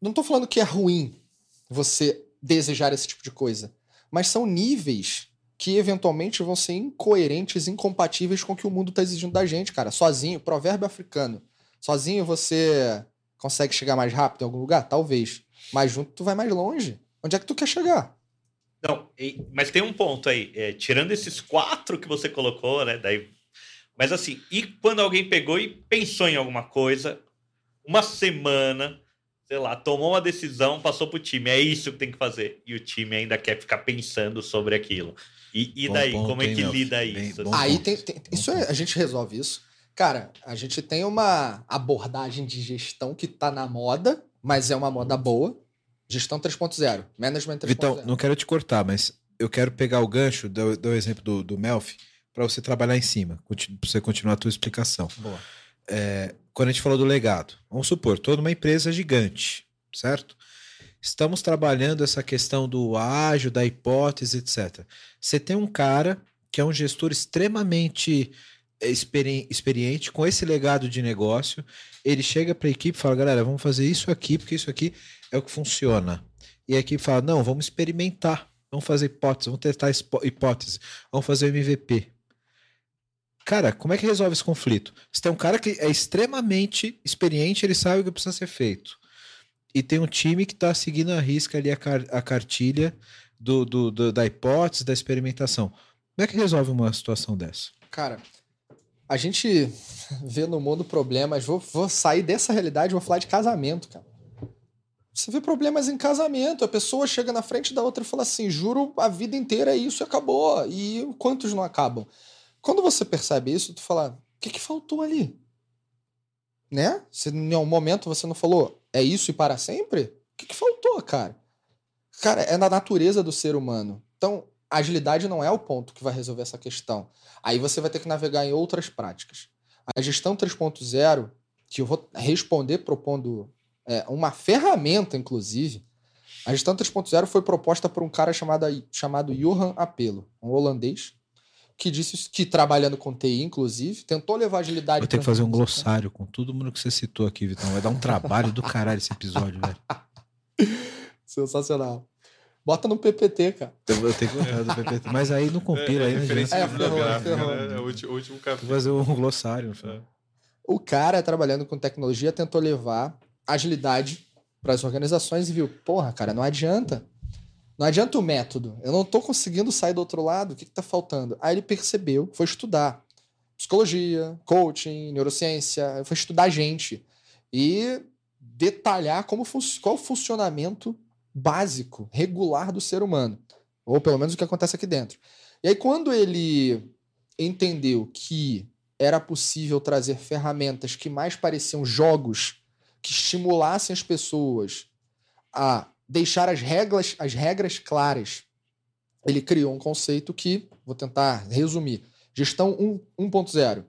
Não estou falando que é ruim você desejar esse tipo de coisa, mas são níveis que eventualmente vão ser incoerentes, incompatíveis com o que o mundo está exigindo da gente, cara. Sozinho, provérbio africano. Sozinho você consegue chegar mais rápido em algum lugar? Talvez. Mas junto tu vai mais longe. Onde é que tu quer chegar? Não, e, mas tem um ponto aí. É, tirando esses quatro que você colocou, né? Daí, mas assim, e quando alguém pegou e pensou em alguma coisa, uma semana, sei lá, tomou uma decisão, passou pro time, é isso que tem que fazer. E o time ainda quer ficar pensando sobre aquilo. E, e daí, ponto, como é que lida bem, isso? Aí tem, tem isso é, a gente resolve isso. Cara, a gente tem uma abordagem de gestão que tá na moda, mas é uma moda boa. Gestão 3.0, Management 3.0. Vitão, não quero te cortar, mas eu quero pegar o gancho do, do exemplo do, do Melfi para você trabalhar em cima, para você continuar a tua explicação. Boa. É, quando a gente falou do legado, vamos supor, toda uma empresa gigante, certo? Estamos trabalhando essa questão do ágil, da hipótese, etc. Você tem um cara que é um gestor extremamente é, experi experiente com esse legado de negócio. Ele chega para a equipe e fala: galera, vamos fazer isso aqui, porque isso aqui é o que funciona. E a equipe fala: não, vamos experimentar, vamos fazer hipótese, vamos testar hipótese, vamos fazer MVP. Cara, como é que resolve esse conflito? Você tem um cara que é extremamente experiente, ele sabe o que precisa ser feito. E tem um time que está seguindo a risca ali a, car a cartilha do, do, do, da hipótese, da experimentação. Como é que resolve uma situação dessa? Cara, a gente vê no mundo problemas. Vou, vou sair dessa realidade e vou falar de casamento, cara. Você vê problemas em casamento. A pessoa chega na frente da outra e fala assim: juro, a vida inteira é isso e acabou. E quantos não acabam? Quando você percebe isso, tu fala, o que, que faltou ali? Né? Se em algum momento você não falou, é isso e para sempre? O que, que faltou, cara? Cara, é na natureza do ser humano. Então, a agilidade não é o ponto que vai resolver essa questão. Aí você vai ter que navegar em outras práticas. A gestão 3.0, que eu vou responder propondo é, uma ferramenta, inclusive, a gestão 3.0 foi proposta por um cara chamado, chamado Johan Apelo, um holandês, que disse que trabalhando com TI, inclusive, tentou levar agilidade. Vou ter que fazer um glossário com todo mundo que você citou aqui, Vitão. Vai dar um trabalho do caralho esse episódio, velho. Sensacional. Bota no PPT, cara. Eu vou ter que botar no PPT. Mas aí não compila é, aí, né, gente? É, ferrou, ferrou. Né? É o último, o último capítulo. Vou fazer um glossário. É. O cara, trabalhando com tecnologia, tentou levar agilidade para as organizações e viu, porra, cara, não adianta. Não adianta o método. Eu não estou conseguindo sair do outro lado. O que está faltando? Aí ele percebeu, foi estudar psicologia, coaching, neurociência, foi estudar gente e detalhar como qual o funcionamento básico, regular do ser humano, ou pelo menos o que acontece aqui dentro. E aí quando ele entendeu que era possível trazer ferramentas que mais pareciam jogos que estimulassem as pessoas a deixar as regras, as regras claras. Ele criou um conceito que, vou tentar resumir, gestão 1.0,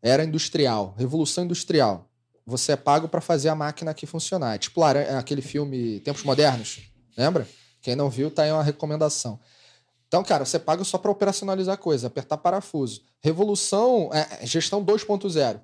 era industrial, revolução industrial. Você é pago para fazer a máquina aqui funcionar. Tipo aquele filme Tempos Modernos, lembra? Quem não viu, tá aí uma recomendação. Então, cara, você paga só para operacionalizar coisa, apertar parafuso. Revolução, é, gestão 2.0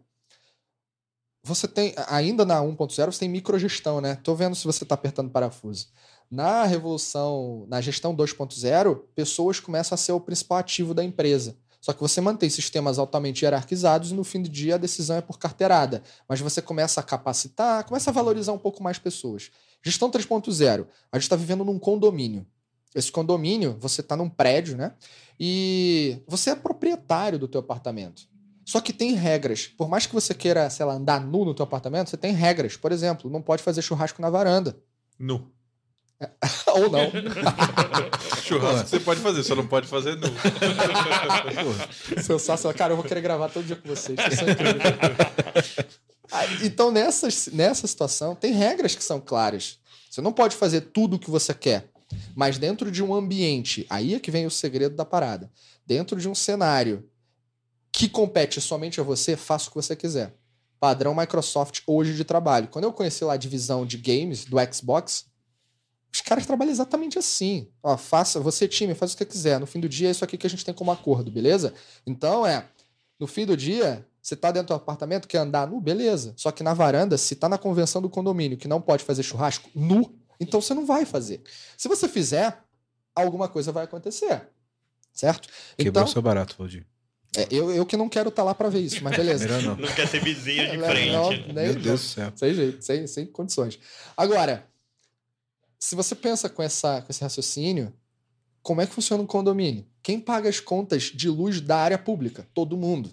você tem, ainda na 1.0, você tem microgestão, né? Tô vendo se você está apertando parafuso. Na revolução, na gestão 2.0, pessoas começam a ser o principal ativo da empresa. Só que você mantém sistemas altamente hierarquizados e no fim do dia a decisão é por carteirada. Mas você começa a capacitar, começa a valorizar um pouco mais pessoas. Gestão 3.0, a gente está vivendo num condomínio. Esse condomínio, você está num prédio, né? E você é proprietário do teu apartamento. Só que tem regras. Por mais que você queira, sei lá, andar nu no teu apartamento, você tem regras. Por exemplo, não pode fazer churrasco na varanda. Nu. Ou não. Churrasco você pode fazer, só não pode fazer nu. Sensacional. Cara, eu vou querer gravar todo dia com vocês. Ah, então, nessas, nessa situação, tem regras que são claras. Você não pode fazer tudo o que você quer. Mas dentro de um ambiente, aí é que vem o segredo da parada. Dentro de um cenário que compete somente a você, faça o que você quiser. Padrão Microsoft hoje de trabalho. Quando eu conheci lá a divisão de games do Xbox, os caras trabalham exatamente assim. Ó, faça, você time, faz o que quiser. No fim do dia é isso aqui que a gente tem como acordo, beleza? Então é, no fim do dia, você tá dentro do apartamento, quer andar nu, beleza. Só que na varanda, se tá na convenção do condomínio que não pode fazer churrasco nu, então você não vai fazer. Se você fizer, alguma coisa vai acontecer. Certo? Quebrou então, seu barato, Valdir. É, eu, eu que não quero estar tá lá para ver isso, mas beleza. não. não quer ser vizinho de frente. Não, nem, Meu Deus do céu. Sem jeito, sem, sem condições. Agora, se você pensa com, essa, com esse raciocínio, como é que funciona um condomínio? Quem paga as contas de luz da área pública? Todo mundo.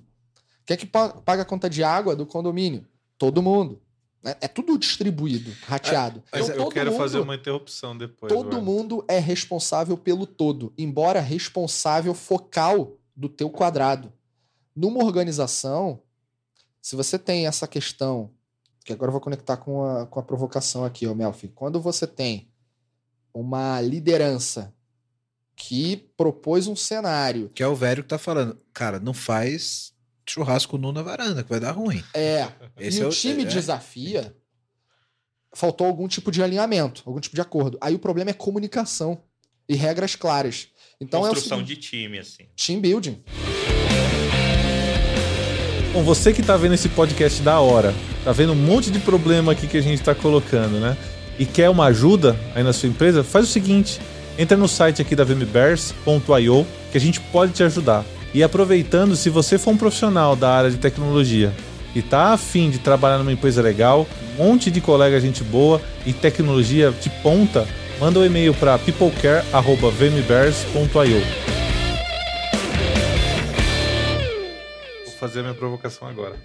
Quem é que paga a conta de água do condomínio? Todo mundo. É, é tudo distribuído, rateado. É, então, eu quero mundo, fazer uma interrupção depois. Todo mundo é responsável pelo todo, embora responsável focal do teu quadrado. Numa organização, se você tem essa questão, que agora eu vou conectar com a, com a provocação aqui, ó, Melfi. Quando você tem uma liderança que propôs um cenário. Que é o velho que tá falando, cara, não faz churrasco nu na varanda, que vai dar ruim. É. Esse e é o time é, desafia. Faltou algum tipo de alinhamento, algum tipo de acordo. Aí o problema é comunicação e regras claras. Então Construção é o de time, assim. Team building. Bom, você que tá vendo esse podcast da hora, tá vendo um monte de problema aqui que a gente tá colocando, né? E quer uma ajuda aí na sua empresa, faz o seguinte Entra no site aqui da vmbears.io que a gente pode te ajudar. E aproveitando, se você for um profissional da área de tecnologia e tá afim de trabalhar numa empresa legal, um monte de colega gente boa e tecnologia de ponta, manda um e-mail para peoplecare@vmbears.io. Vou fazer a minha provocação agora.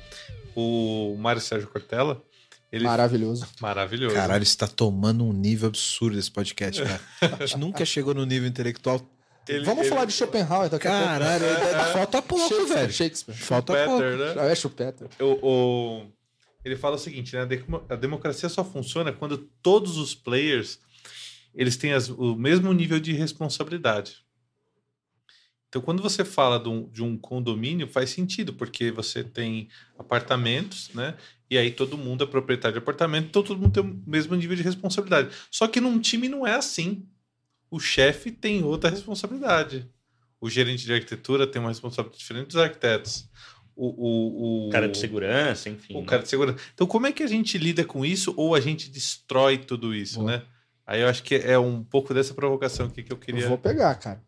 O Mário Sérgio Cortella, ele... Maravilhoso. Maravilhoso. Caralho, está tomando um nível absurdo esse podcast, cara. A gente nunca chegou no nível intelectual. Ele, Vamos ele... falar de Schopenhauer daqui Caralho, a pouco. É, falta pouco, Shakespeare, velho. Shakespeare. Falta pouco. Né? É Schumpeter. O, o, ele fala o seguinte, né? A democracia só funciona quando todos os players eles têm as, o mesmo nível de responsabilidade. Então, quando você fala de um, de um, condomínio, faz sentido, porque você tem apartamentos, né? E aí todo mundo é proprietário de apartamento, então todo mundo tem o mesmo nível de responsabilidade. Só que num time não é assim. O chefe tem outra responsabilidade. O gerente de arquitetura tem uma responsabilidade diferente dos arquitetos. O, o, o, cara de segurança, enfim. O cara de segurança. Então, como é que a gente lida com isso ou a gente destrói tudo isso, Boa. né? Aí eu acho que é um pouco dessa provocação aqui que eu queria. Eu vou pegar, cara.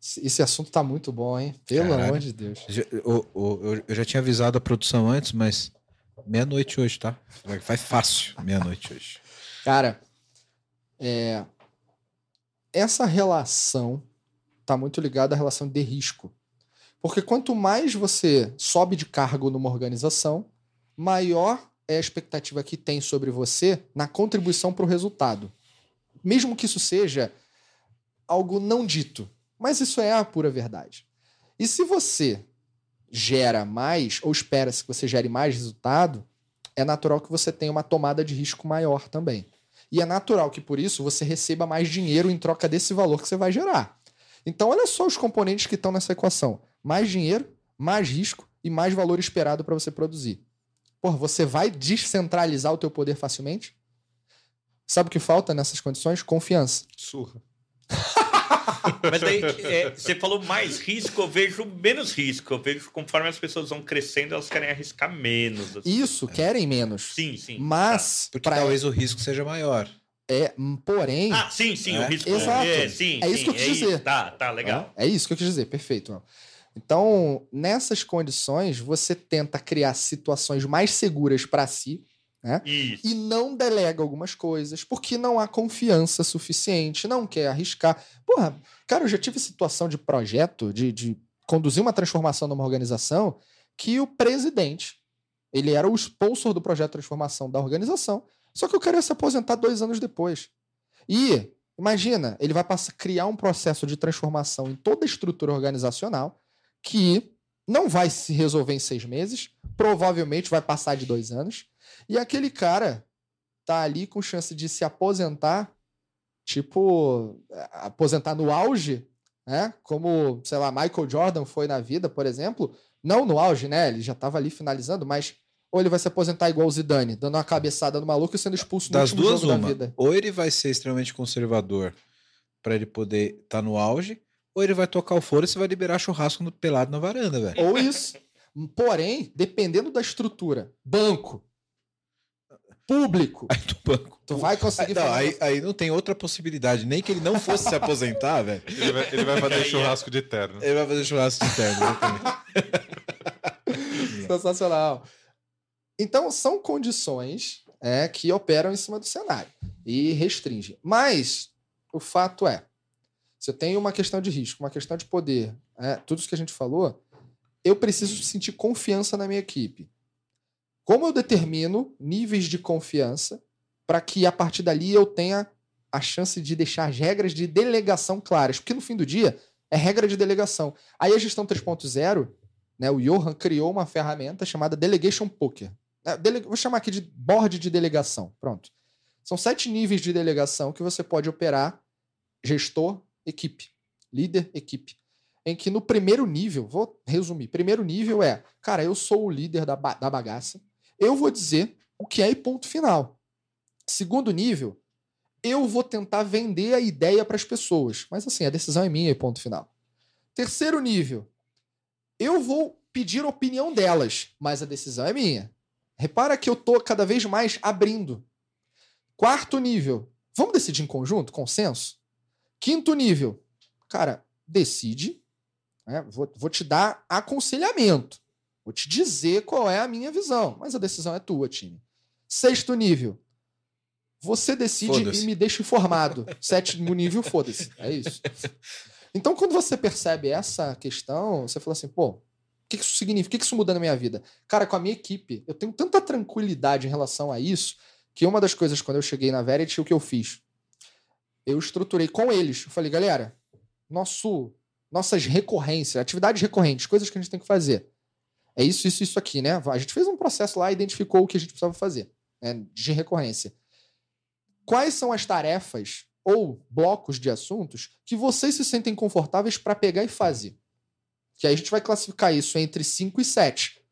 Esse assunto tá muito bom, hein? Pelo Caralho. amor de Deus. Eu, eu, eu, já tinha avisado a produção antes, mas meia-noite hoje, tá? Faz fácil meia-noite hoje. Cara, é... essa relação tá muito ligada à relação de risco. Porque quanto mais você sobe de cargo numa organização, maior é a expectativa que tem sobre você na contribuição para o resultado. Mesmo que isso seja algo não dito. Mas isso é a pura verdade. E se você gera mais, ou espera-se que você gere mais resultado, é natural que você tenha uma tomada de risco maior também. E é natural que por isso você receba mais dinheiro em troca desse valor que você vai gerar. Então, olha só os componentes que estão nessa equação: mais dinheiro, mais risco e mais valor esperado para você produzir. Porra, você vai descentralizar o teu poder facilmente? Sabe o que falta nessas condições? Confiança. Surra. Mas aí, é, você falou mais risco, eu vejo menos risco. Eu vejo conforme as pessoas vão crescendo, elas querem arriscar menos. Assim. Isso, querem menos. Sim, sim. Mas. Tá. Porque pra... talvez o risco seja maior. É, porém. Ah, sim, sim, é. o risco Exato. É, sim, é isso sim, que eu quis é dizer. Isso. Tá, tá, legal. É, é isso que eu quis dizer, perfeito. Então, nessas condições, você tenta criar situações mais seguras para si né? E não delega algumas coisas porque não há confiança suficiente, não quer arriscar. Porra, cara, eu já tive situação de projeto, de, de conduzir uma transformação numa organização, que o presidente, ele era o sponsor do projeto de transformação da organização, só que eu queria se aposentar dois anos depois. E, imagina, ele vai passar, criar um processo de transformação em toda a estrutura organizacional que não vai se resolver em seis meses, provavelmente vai passar de dois anos, e aquele cara tá ali com chance de se aposentar, tipo, aposentar no auge, né? Como, sei lá, Michael Jordan foi na vida, por exemplo. Não no auge, né? Ele já tava ali finalizando, mas ou ele vai se aposentar igual o Zidane, dando uma cabeçada no maluco e sendo expulso das no duas uma. vida. Ou ele vai ser extremamente conservador para ele poder estar tá no auge, ou ele vai tocar o foro e você vai liberar churrasco no pelado na varanda, velho. Ou isso. Porém, dependendo da estrutura, banco, público. Aí do banco. Tu vai conseguir não, aí, aí, não tem outra possibilidade. Nem que ele não fosse se aposentar, velho. Ele vai, ele vai fazer churrasco de terno. Ele vai fazer churrasco de terno, Sensacional. Então, são condições é, que operam em cima do cenário e restringem. Mas o fato é, você tem uma questão de risco, uma questão de poder, é, tudo isso que a gente falou, eu preciso sentir confiança na minha equipe. Como eu determino níveis de confiança para que a partir dali eu tenha a chance de deixar as regras de delegação claras? Porque no fim do dia é regra de delegação. Aí a gestão 3.0, né, o Johan criou uma ferramenta chamada Delegation Poker. É. Vou chamar aqui de board de delegação. Pronto. São sete níveis de delegação que você pode operar gestor, equipe, líder, equipe. Em que no primeiro nível, vou resumir, primeiro nível é, cara, eu sou o líder da, ba da bagaça, eu vou dizer o que é e ponto final. Segundo nível, eu vou tentar vender a ideia para as pessoas, mas assim, a decisão é minha e ponto final. Terceiro nível, eu vou pedir a opinião delas, mas a decisão é minha. Repara que eu tô cada vez mais abrindo. Quarto nível, vamos decidir em conjunto, consenso? Quinto nível, cara, decide. Né? Vou, vou te dar aconselhamento. Vou te dizer qual é a minha visão, mas a decisão é tua, time. Sexto nível, você decide e me deixa informado. Sétimo nível, foda-se. É isso. Então, quando você percebe essa questão, você fala assim, pô, o que isso significa? O que isso muda na minha vida? Cara, com a minha equipe, eu tenho tanta tranquilidade em relação a isso, que uma das coisas, quando eu cheguei na Verity, o que eu fiz? eu estruturei com eles. Eu falei, galera, nosso, nossas recorrências, atividades recorrentes, coisas que a gente tem que fazer. É isso, isso, isso aqui, né? A gente fez um processo lá e identificou o que a gente precisava fazer né, de recorrência. Quais são as tarefas ou blocos de assuntos que vocês se sentem confortáveis para pegar e fazer? Que aí a gente vai classificar isso entre 5 e 7.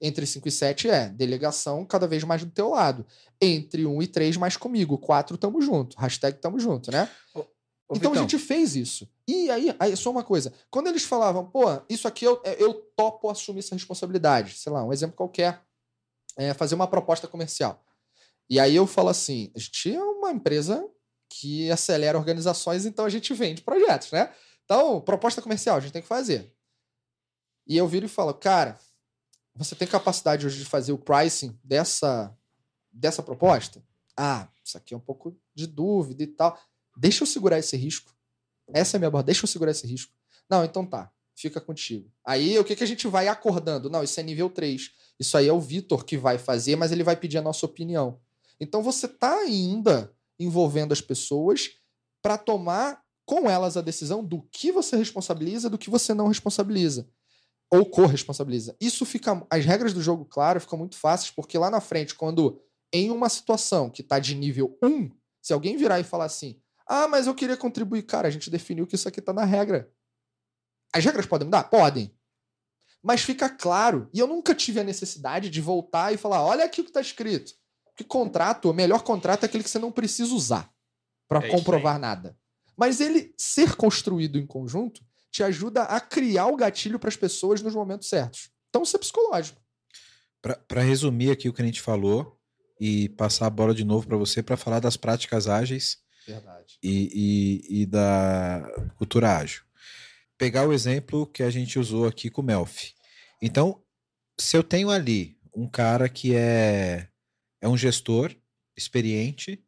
Entre 5 e 7 é delegação cada vez mais do teu lado. Entre 1 um e 3 mais comigo. 4 tamo junto. Hashtag tamo junto, né? Ô, então Vitão. a gente fez isso. E aí, aí, só uma coisa. Quando eles falavam, pô, isso aqui eu, é, eu topo assumir essa responsabilidade. Sei lá, um exemplo qualquer. É fazer uma proposta comercial. E aí eu falo assim, a gente é uma empresa que acelera organizações, então a gente vende projetos, né? Então, proposta comercial, a gente tem que fazer. E eu viro e falo, cara, você tem capacidade hoje de fazer o pricing dessa, dessa proposta? Ah, isso aqui é um pouco de dúvida e tal. Deixa eu segurar esse risco. Essa é a minha borda. Deixa eu segurar esse risco. Não, então tá. Fica contigo. Aí o que, que a gente vai acordando? Não, isso é nível 3. Isso aí é o Vitor que vai fazer, mas ele vai pedir a nossa opinião. Então você está ainda envolvendo as pessoas para tomar com elas a decisão do que você responsabiliza, do que você não responsabiliza ou corresponsabiliza. Isso fica. As regras do jogo, claro, ficam muito fáceis, porque lá na frente, quando em uma situação que está de nível 1, se alguém virar e falar assim: ah, mas eu queria contribuir, cara, a gente definiu que isso aqui está na regra. As regras podem mudar? Podem. Mas fica claro, e eu nunca tive a necessidade de voltar e falar: olha aqui o que está escrito. Que contrato, o melhor contrato é aquele que você não precisa usar para é comprovar nada. Mas ele ser construído em conjunto te ajuda a criar o gatilho para as pessoas nos momentos certos. Então, isso é psicológico. Para resumir aqui o que a gente falou e passar a bola de novo para você para falar das práticas ágeis e, e, e, da cultura ágil. Pegar o exemplo que a gente usou aqui com o Melfi. Então, se eu tenho ali um cara que é, é um gestor experiente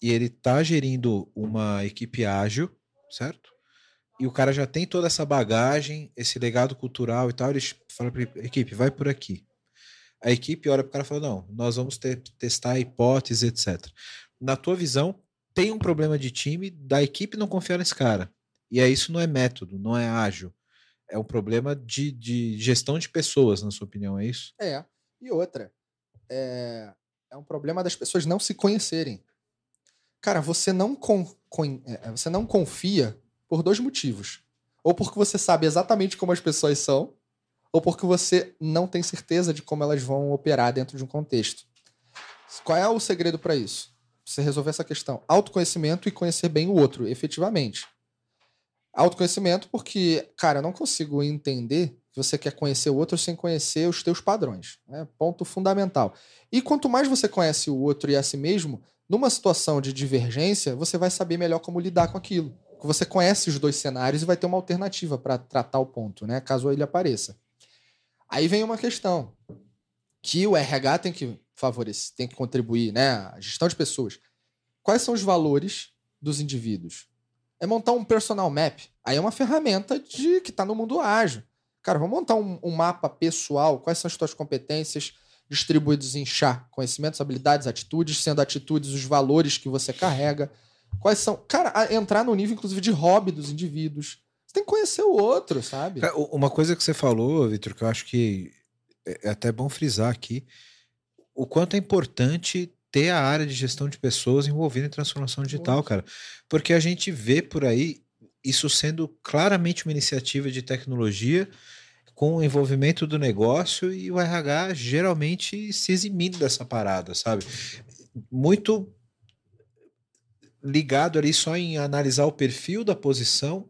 e ele está gerindo uma equipe ágil, certo? e o cara já tem toda essa bagagem, esse legado cultural e tal, ele fala para a equipe, vai por aqui. A equipe olha para o cara e fala, não, nós vamos testar hipóteses, etc. Na tua visão, tem um problema de time da equipe não confiar nesse cara. E aí isso não é método, não é ágil. É um problema de, de gestão de pessoas, na sua opinião, é isso? É. E outra, é, é um problema das pessoas não se conhecerem. Cara, você não, con, con, é, você não confia por dois motivos. Ou porque você sabe exatamente como as pessoas são, ou porque você não tem certeza de como elas vão operar dentro de um contexto. Qual é o segredo para isso? Você resolver essa questão. Autoconhecimento e conhecer bem o outro, efetivamente. Autoconhecimento porque, cara, eu não consigo entender que você quer conhecer o outro sem conhecer os teus padrões. Né? Ponto fundamental. E quanto mais você conhece o outro e a si mesmo, numa situação de divergência, você vai saber melhor como lidar com aquilo você conhece os dois cenários e vai ter uma alternativa para tratar o ponto, né? Caso ele apareça. Aí vem uma questão que o RH tem que favorecer, tem que contribuir, né? A gestão de pessoas. Quais são os valores dos indivíduos? É montar um personal map. Aí é uma ferramenta de que está no mundo ágil. Cara, vamos montar um, um, mapa pessoal. Quais são as tuas competências? distribuídos em chá, conhecimentos, habilidades, atitudes, sendo atitudes os valores que você carrega. Quais são. Cara, entrar no nível, inclusive, de hobby dos indivíduos. Você tem que conhecer o outro, sabe? Uma coisa que você falou, Vitor, que eu acho que é, é até bom frisar aqui, o quanto é importante ter a área de gestão de pessoas envolvida em transformação digital, Nossa. cara. Porque a gente vê por aí isso sendo claramente uma iniciativa de tecnologia com o envolvimento do negócio e o RH geralmente se eximindo dessa parada, sabe? Muito ligado ali só em analisar o perfil da posição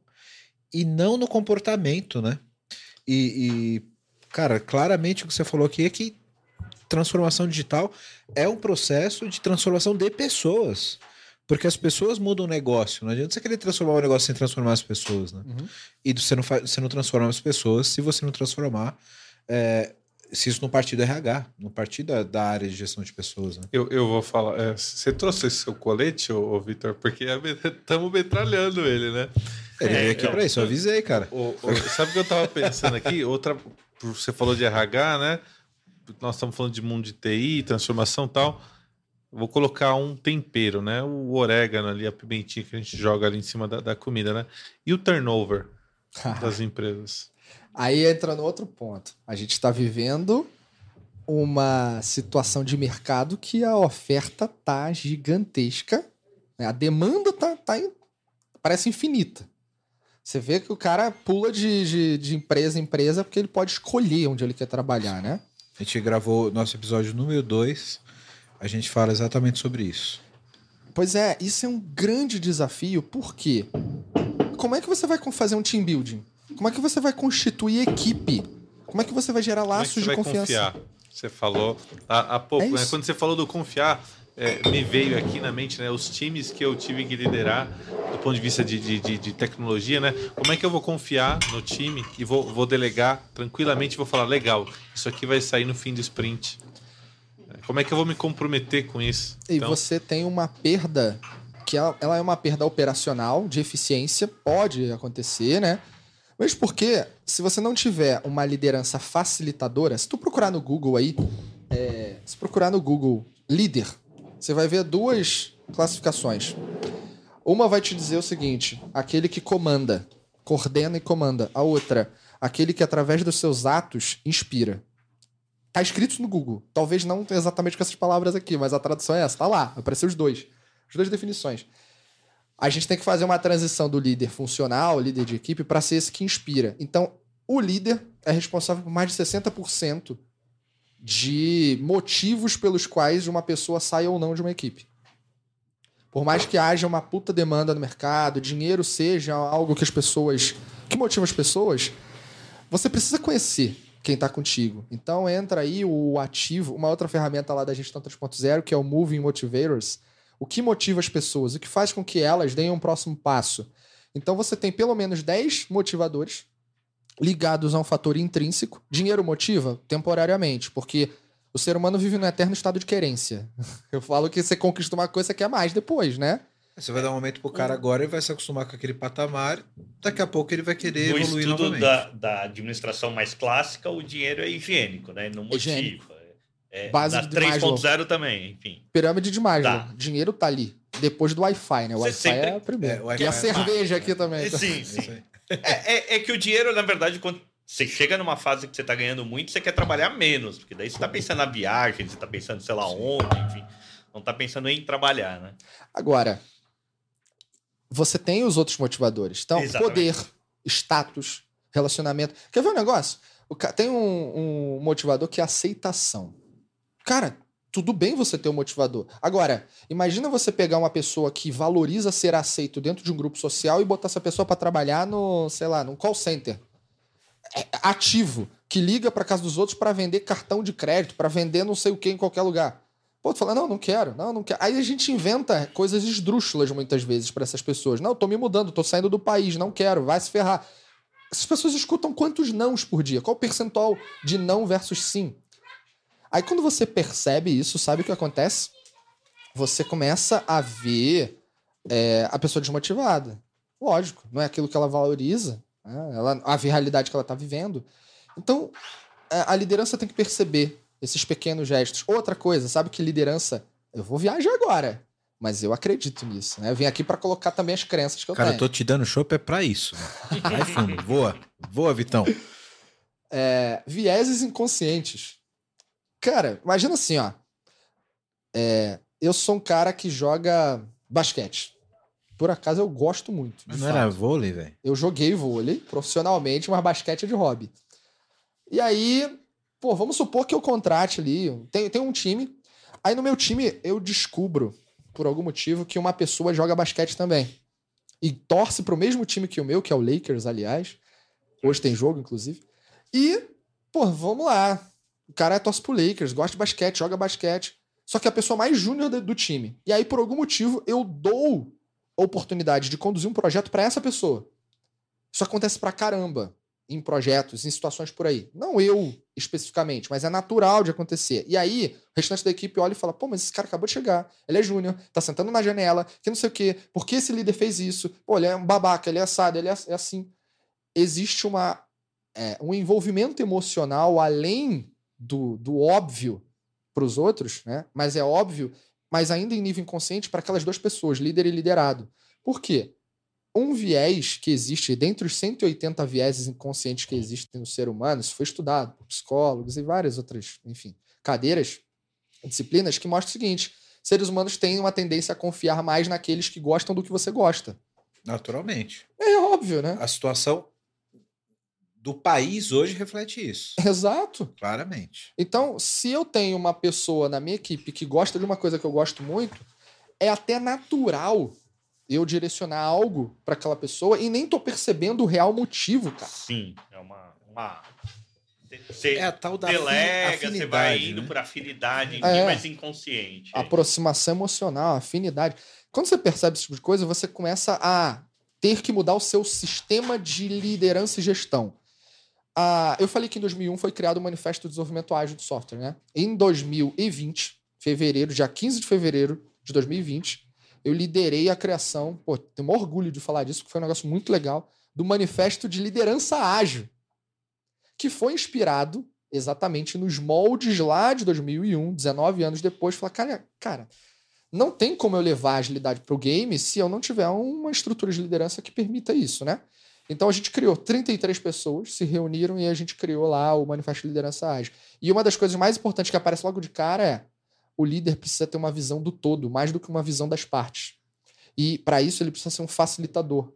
e não no comportamento, né? E, e, cara, claramente o que você falou aqui é que transformação digital é um processo de transformação de pessoas. Porque as pessoas mudam o negócio. Não adianta você querer transformar o negócio sem transformar as pessoas, né? Uhum. E você não, faz, você não transforma as pessoas se você não transformar é, se isso não partir do RH, no partir da, da, área de gestão de pessoas. Né? Eu, eu vou falar. É, você trouxe esse seu colete, ô, ô Vitor? Porque estamos metralhando ele, né? Ele veio aqui é, para isso, eu avisei, cara. O, o, sabe o que eu estava pensando aqui? Outra. Você falou de RH, né? Nós estamos falando de mundo de TI, transformação e tal. Vou colocar um tempero, né? O orégano ali, a pimentinha que a gente joga ali em cima da, da comida, né? E o turnover das empresas. Aí entra no outro ponto. A gente está vivendo uma situação de mercado que a oferta tá gigantesca, né? a demanda tá, tá in... parece infinita. Você vê que o cara pula de, de, de, empresa em empresa porque ele pode escolher onde ele quer trabalhar, né? A gente gravou nosso episódio número 2, a gente fala exatamente sobre isso. Pois é, isso é um grande desafio, porque como é que você vai fazer um team building? Como é que você vai constituir equipe? Como é que você vai gerar laços é de confiança? Confiar? Você falou há, há pouco, é né? Quando você falou do confiar, é, me veio aqui na mente né, os times que eu tive que liderar do ponto de vista de, de, de, tecnologia, né? Como é que eu vou confiar no time e vou, vou delegar tranquilamente vou falar, legal, isso aqui vai sair no fim do sprint. Como é que eu vou me comprometer com isso? E então... você tem uma perda, que ela, ela é uma perda operacional, de eficiência, pode acontecer, né? Mas porque, se você não tiver uma liderança facilitadora, se tu procurar no Google aí, é, se procurar no Google líder, você vai ver duas classificações. Uma vai te dizer o seguinte: aquele que comanda, coordena e comanda. A outra, aquele que através dos seus atos inspira. Tá escrito no Google. Talvez não exatamente com essas palavras aqui, mas a tradução é essa. Tá lá, apareceu os dois. As duas definições a gente tem que fazer uma transição do líder funcional, líder de equipe, para ser esse que inspira. Então, o líder é responsável por mais de 60% de motivos pelos quais uma pessoa sai ou não de uma equipe. Por mais que haja uma puta demanda no mercado, dinheiro seja algo que as pessoas. que motiva as pessoas, você precisa conhecer quem está contigo. Então entra aí o ativo, uma outra ferramenta lá da gestão 3.0, que é o Moving Motivators, o que motiva as pessoas, o que faz com que elas deem um próximo passo. Então você tem pelo menos 10 motivadores ligados a um fator intrínseco. Dinheiro motiva temporariamente, porque o ser humano vive no eterno estado de querência. Eu falo que você conquista uma coisa, você quer mais depois, né? Você vai dar um momento pro cara agora e vai se acostumar com aquele patamar. Daqui a pouco ele vai querer no evoluir estudo novamente. Da, da administração mais clássica, o dinheiro é higiênico, né? Não motiva. Higiênico. É, Base da 3.0 também, enfim. Pirâmide de Maslow. Tá. Dinheiro tá ali. Depois do Wi-Fi, né? O Wi-Fi sempre... é a primeira. É, e a é cerveja aqui também. É, sim, sim. É, é, é, que o dinheiro, na verdade, quando você chega numa fase que você tá ganhando muito, você quer trabalhar menos. Porque daí você tá pensando na viagem, você tá pensando, sei lá, onde, enfim. Não tá pensando em trabalhar, né? Agora, você tem os outros motivadores. Então, Exatamente. poder, status, relacionamento. Quer ver um negócio? Tem um, um motivador que é aceitação. Cara, tudo bem você ter um motivador. Agora, imagina você pegar uma pessoa que valoriza ser aceito dentro de um grupo social e botar essa pessoa para trabalhar no, sei lá, num call center. É ativo, que liga para casa dos outros para vender cartão de crédito, para vender não sei o que em qualquer lugar. Pô, tu fala, não, não quero, não, não quero. Aí a gente inventa coisas esdrúxulas muitas vezes para essas pessoas. Não, tô me mudando, tô saindo do país, não quero, vai se ferrar. Essas pessoas escutam quantos nãos por dia? Qual o percentual de não versus sim? Aí quando você percebe isso, sabe o que acontece? Você começa a ver é, a pessoa desmotivada. Lógico, não é aquilo que ela valoriza, né? ela, a realidade que ela está vivendo. Então, é, a liderança tem que perceber esses pequenos gestos. Outra coisa, sabe que liderança. Eu vou viajar agora, mas eu acredito nisso, né? Eu vim aqui para colocar também as crenças que eu Cara, tenho. eu tô te dando chopp é pra isso. Vai fundo, voa. Voa, Vitão. É, vieses inconscientes. Cara, imagina assim, ó. É, eu sou um cara que joga basquete. Por acaso eu gosto muito. Mas não fato. era vôlei, velho? Eu joguei vôlei profissionalmente, mas basquete é de hobby. E aí, pô, vamos supor que eu contrate ali. Tem, tem um time. Aí no meu time eu descubro, por algum motivo, que uma pessoa joga basquete também. E torce pro mesmo time que o meu, que é o Lakers, aliás. Hoje tem jogo, inclusive. E, pô, vamos lá. O cara torce pro Lakers, gosta de basquete, joga basquete. Só que é a pessoa mais júnior do time. E aí, por algum motivo, eu dou a oportunidade de conduzir um projeto para essa pessoa. Isso acontece pra caramba em projetos, em situações por aí. Não eu especificamente, mas é natural de acontecer. E aí, o restante da equipe olha e fala: pô, mas esse cara acabou de chegar, ele é júnior, tá sentando na janela, que não sei o quê, por que esse líder fez isso? Pô, ele é um babaca, ele é assado, ele é, é assim. Existe uma, é, um envolvimento emocional além do, do óbvio para os outros, né? mas é óbvio, mas ainda em nível inconsciente para aquelas duas pessoas, líder e liderado. Por quê? Um viés que existe, dentre os 180 vieses inconscientes que existem no ser humano, isso foi estudado por psicólogos e várias outras, enfim, cadeiras, disciplinas, que mostra o seguinte: seres humanos têm uma tendência a confiar mais naqueles que gostam do que você gosta. Naturalmente. É óbvio, né? A situação do país hoje reflete isso. Exato. Claramente. Então, se eu tenho uma pessoa na minha equipe que gosta de uma coisa que eu gosto muito, é até natural eu direcionar algo para aquela pessoa e nem tô percebendo o real motivo, cara. Sim, é uma. uma... Você é a tal da delega, você vai indo né? por afinidade, é, mais inconsciente. Aproximação emocional, afinidade. Quando você percebe esse tipo de coisa, você começa a ter que mudar o seu sistema de liderança e gestão. Ah, eu falei que em 2001 foi criado o Manifesto de Desenvolvimento Ágil de Software. Né? Em 2020, fevereiro, dia 15 de fevereiro de 2020, eu liderei a criação, pô, tenho orgulho de falar disso, porque foi um negócio muito legal, do Manifesto de Liderança Ágil, que foi inspirado exatamente nos moldes lá de 2001, 19 anos depois, falar, cara, cara, não tem como eu levar agilidade para o game se eu não tiver uma estrutura de liderança que permita isso, né? Então a gente criou 33 pessoas, se reuniram e a gente criou lá o Manifesto de Liderança Ágil. E uma das coisas mais importantes que aparece logo de cara é o líder precisa ter uma visão do todo, mais do que uma visão das partes. E para isso ele precisa ser um facilitador.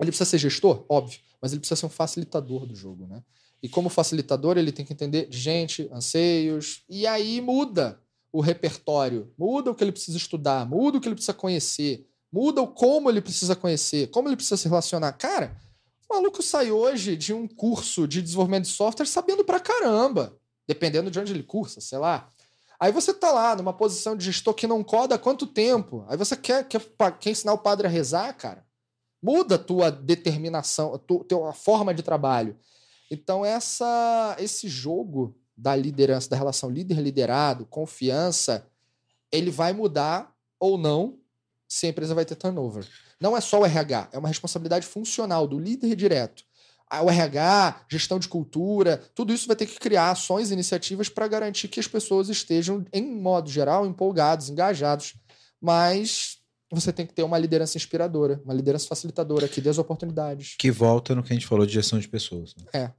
Ele precisa ser gestor, óbvio, mas ele precisa ser um facilitador do jogo, né? E como facilitador, ele tem que entender de gente, anseios, e aí muda o repertório, muda o que ele precisa estudar, muda o que ele precisa conhecer, muda o como ele precisa conhecer, como ele precisa se relacionar. Cara, o maluco sai hoje de um curso de desenvolvimento de software sabendo pra caramba, dependendo de onde ele cursa, sei lá. Aí você tá lá numa posição de gestor que não coda há quanto tempo? Aí você quer, quer, quer ensinar o padre a rezar, cara? Muda a tua determinação, a tua, tua forma de trabalho. Então, essa, esse jogo da liderança, da relação líder-liderado, confiança, ele vai mudar ou não se a empresa vai ter turnover. Não é só o RH, é uma responsabilidade funcional do líder direto. O RH, gestão de cultura, tudo isso vai ter que criar ações e iniciativas para garantir que as pessoas estejam, em modo geral, empolgados, engajados. Mas você tem que ter uma liderança inspiradora, uma liderança facilitadora que dê as oportunidades. Que volta no que a gente falou de gestão de pessoas. Né? É.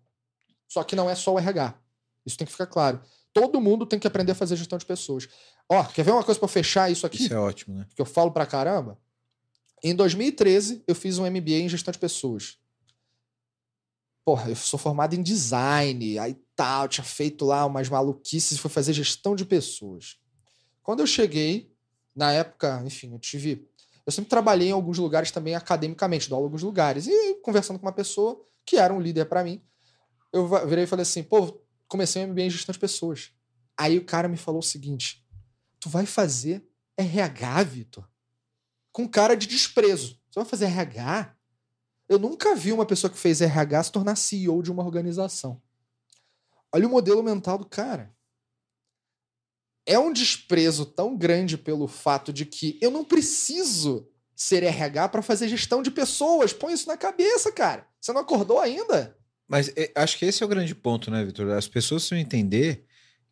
Só que não é só o RH. Isso tem que ficar claro. Todo mundo tem que aprender a fazer gestão de pessoas. Ó, quer ver uma coisa para fechar isso aqui? Isso é ótimo, né? Que eu falo pra caramba. Em 2013, eu fiz um MBA em gestão de pessoas. Porra, eu sou formado em design, aí tal, tinha feito lá umas maluquices e fui fazer gestão de pessoas. Quando eu cheguei, na época, enfim, eu tive. Eu sempre trabalhei em alguns lugares também academicamente, dou alguns lugares. E conversando com uma pessoa que era um líder para mim, eu virei e falei assim: pô, comecei um MBA em gestão de pessoas. Aí o cara me falou o seguinte: tu vai fazer RH, Vitor? Com cara de desprezo. Você vai fazer RH? Eu nunca vi uma pessoa que fez RH se tornar CEO de uma organização. Olha o modelo mental do cara. É um desprezo tão grande pelo fato de que eu não preciso ser RH para fazer gestão de pessoas. Põe isso na cabeça, cara. Você não acordou ainda? Mas é, acho que esse é o grande ponto, né, Vitor? As pessoas precisam entender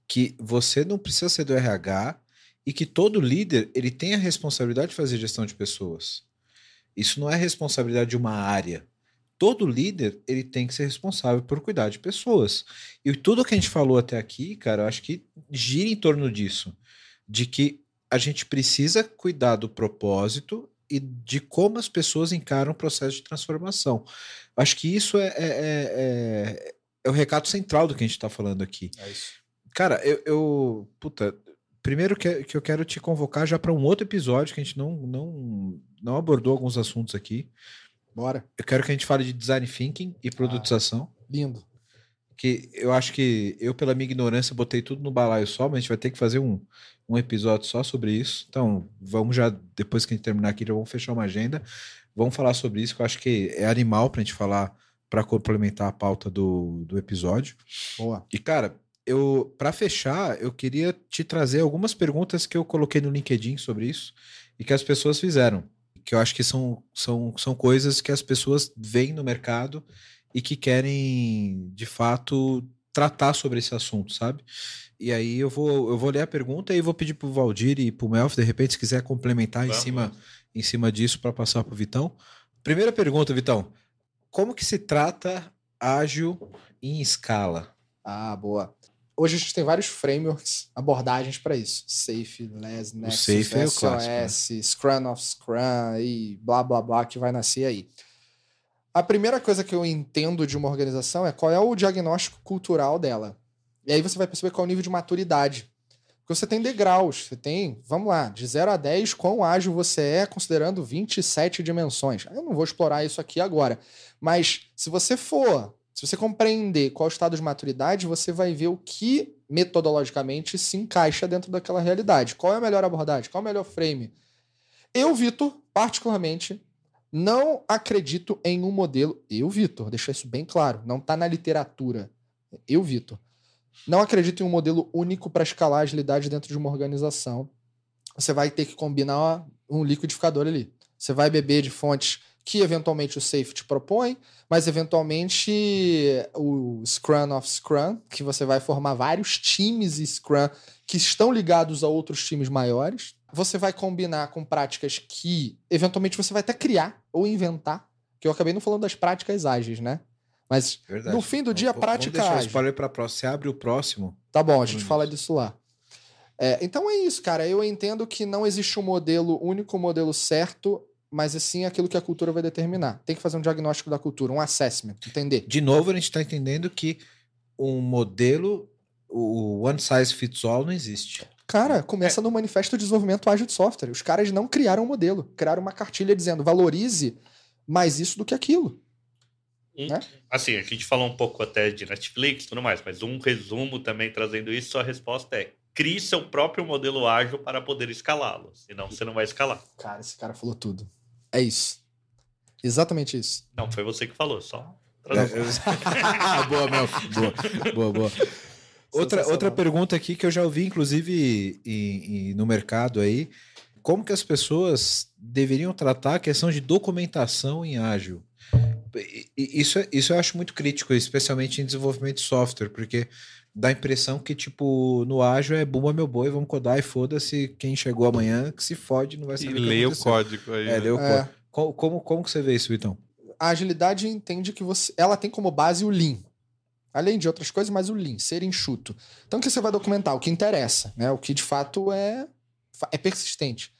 que você não precisa ser do RH e que todo líder ele tem a responsabilidade de fazer gestão de pessoas. Isso não é responsabilidade de uma área. Todo líder ele tem que ser responsável por cuidar de pessoas. E tudo que a gente falou até aqui, cara, eu acho que gira em torno disso, de que a gente precisa cuidar do propósito e de como as pessoas encaram o processo de transformação. Acho que isso é, é, é, é, é o recado central do que a gente está falando aqui. É isso. Cara, eu, eu puta, primeiro que, que eu quero te convocar já para um outro episódio que a gente não, não, não abordou alguns assuntos aqui. Bora. Eu quero que a gente fale de design thinking e produtização. Ah, lindo. Que eu acho que eu, pela minha ignorância, botei tudo no balaio só, mas a gente vai ter que fazer um, um episódio só sobre isso. Então, vamos já, depois que a gente terminar aqui, já vamos fechar uma agenda. Vamos falar sobre isso, que eu acho que é animal para a gente falar, para complementar a pauta do, do episódio. Boa. E, cara, eu para fechar, eu queria te trazer algumas perguntas que eu coloquei no LinkedIn sobre isso e que as pessoas fizeram. Que eu acho que são, são, são coisas que as pessoas veem no mercado e que querem, de fato, tratar sobre esse assunto, sabe? E aí eu vou, eu vou ler a pergunta e vou pedir pro Valdir e pro Melf, de repente, se quiser complementar em cima, em cima disso para passar pro Vitão. Primeira pergunta, Vitão. Como que se trata ágil em escala? Ah, boa. Hoje a gente tem vários frameworks, abordagens para isso. Safe, Less, Nexus, Safe é SOS, clássico, né? Scrum of Scrum e blá blá blá que vai nascer aí. A primeira coisa que eu entendo de uma organização é qual é o diagnóstico cultural dela. E aí você vai perceber qual é o nível de maturidade. Porque você tem degraus, você tem, vamos lá, de 0 a 10, quão ágil você é considerando 27 dimensões. Eu não vou explorar isso aqui agora. Mas se você for se você compreender qual é o estado de maturidade, você vai ver o que metodologicamente se encaixa dentro daquela realidade. Qual é a melhor abordagem? Qual é o melhor frame? Eu, Vitor, particularmente, não acredito em um modelo. Eu, Vitor, deixar isso bem claro, não está na literatura. Eu, Vitor, não acredito em um modelo único para escalar a agilidade dentro de uma organização. Você vai ter que combinar um liquidificador ali. Você vai beber de fontes que eventualmente o Safe te propõe, mas eventualmente o Scrum of Scrum, que você vai formar vários times Scrum que estão ligados a outros times maiores. Você vai combinar com práticas que eventualmente você vai até criar ou inventar, que eu acabei não falando das práticas ágeis, né? Mas Verdade. no fim do dia, a prática vamos deixar ágil. para próximo. Você abre o próximo. Tá bom, a gente fala disso lá. É, então é isso, cara. Eu entendo que não existe um modelo único, um modelo certo mas assim aquilo que a cultura vai determinar. Tem que fazer um diagnóstico da cultura, um assessment, entender. De novo, a gente está entendendo que um modelo, o one size fits all, não existe. Cara, começa é. no Manifesto de Desenvolvimento Ágil de Software. Os caras não criaram um modelo, criaram uma cartilha dizendo valorize mais isso do que aquilo. Um, né? Assim, a gente falou um pouco até de Netflix e tudo mais, mas um resumo também trazendo isso, a resposta é crie seu próprio modelo ágil para poder escalá-lo. Senão você não vai escalar. Cara, esse cara falou tudo. É isso. Exatamente isso. Não, foi você que falou, só. É, boa, Mel. Boa, boa, boa. Outra, outra pergunta aqui que eu já ouvi, inclusive, em, em, no mercado aí. Como que as pessoas deveriam tratar a questão de documentação em ágil? Isso, isso eu acho muito crítico, especialmente em desenvolvimento de software, porque dá a impressão que, tipo, no ágil é bumba meu boi, vamos codar e foda-se quem chegou amanhã que se fode, não vai saber e lê o código aí. É, lê o é. código. Como, como, como que você vê isso, Vitão? A agilidade entende que você, ela tem como base o Lean. Além de outras coisas, mas o Lean, ser enxuto. Então, o que você vai documentar? O que interessa, né? O que de fato é, é persistente.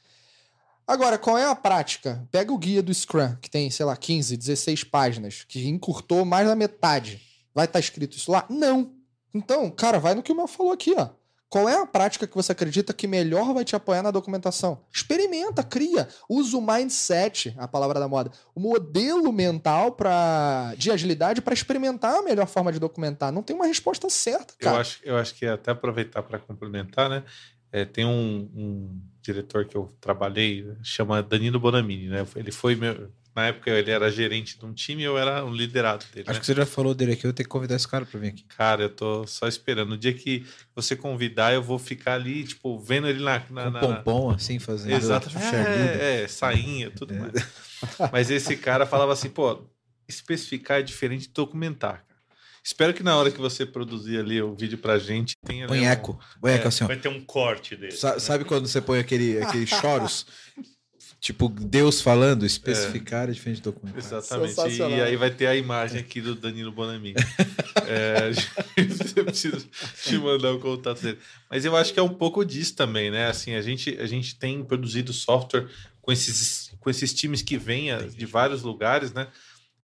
Agora, qual é a prática? Pega o guia do Scrum, que tem, sei lá, 15, 16 páginas, que encurtou mais da metade. Vai estar tá escrito isso lá? Não. Então, cara, vai no que o Mel falou aqui, ó. Qual é a prática que você acredita que melhor vai te apoiar na documentação? Experimenta, cria, usa o mindset, a palavra da moda, o modelo mental pra, de agilidade para experimentar a melhor forma de documentar. Não tem uma resposta certa, cara. Eu acho, eu acho que até aproveitar para complementar, né? É, tem um, um, diretor que eu trabalhei, chama Danilo Bonamini, né? Ele foi meu, na época ele era gerente de um time e eu era um liderado dele. Acho né? que você já falou dele aqui, eu tenho que convidar esse cara para vir aqui. Cara, eu tô só esperando. No dia que você convidar, eu vou ficar ali, tipo, vendo ele na. na, Com na pompom, assim, fazendo. Exato. É, é, sainha, tudo é. mais. Mas esse cara falava assim, pô, especificar é diferente de documentar. Cara. Espero que na hora que você produzir ali o vídeo pra gente tenha. Põe eco. Põe eco é, assim, ó. Vai ter um corte dele. Sa né? Sabe quando você põe aquele, aquele choros? Tipo, Deus falando, especificar é, é diferente de documento. Exatamente. E aí vai ter a imagem aqui do Danilo Bonami. é, você precisa te mandar o contato dele. Mas eu acho que é um pouco disso também, né? Assim, a gente, a gente tem produzido software com esses, com esses times que vêm de vários lugares, né?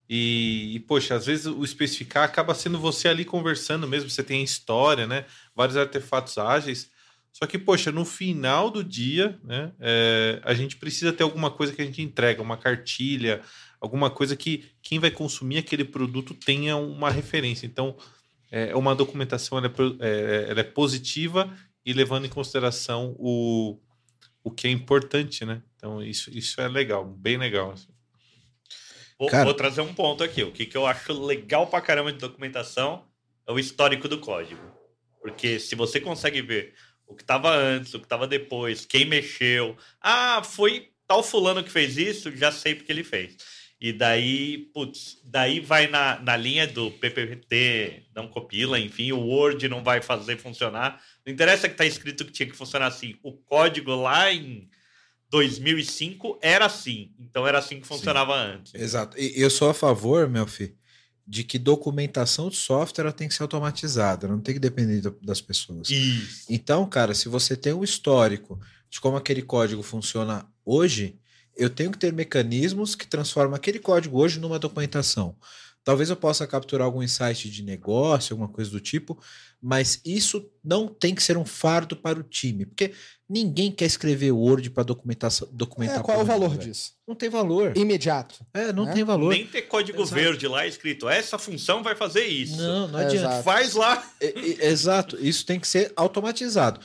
E, e, poxa, às vezes o especificar acaba sendo você ali conversando mesmo, você tem a história, né? Vários artefatos ágeis. Só que, poxa, no final do dia, né, é, a gente precisa ter alguma coisa que a gente entrega, uma cartilha, alguma coisa que quem vai consumir aquele produto tenha uma referência. Então, é, uma documentação ela é, é, ela é positiva e levando em consideração o, o que é importante, né? Então, isso, isso é legal, bem legal. Assim. Vou, Cara... vou, trazer um ponto aqui. O que, que eu acho legal pra caramba de documentação é o histórico do código. Porque se você consegue ver o que estava antes, o que estava depois, quem mexeu. Ah, foi tal fulano que fez isso, já sei porque ele fez. E daí, putz, daí vai na, na linha do PPT, não compila, enfim, o Word não vai fazer funcionar. Não interessa que está escrito que tinha que funcionar assim. O código lá em 2005 era assim. Então era assim que funcionava Sim. antes. Exato. E eu sou a favor, meu filho, de que documentação de software tem que ser automatizada, não tem que depender das pessoas. Isso. Então, cara, se você tem um histórico de como aquele código funciona hoje, eu tenho que ter mecanismos que transformam aquele código hoje numa documentação. Talvez eu possa capturar algum insight de negócio, alguma coisa do tipo, mas isso não tem que ser um fardo para o time, porque ninguém quer escrever Word para documentação, documentar. É, qual é o valor disso? Não tem valor. Imediato. É, não né? tem valor. Nem ter código exato. verde lá escrito, essa função vai fazer isso. Não, não adianta. Faz lá. É, é, exato, isso tem que ser automatizado.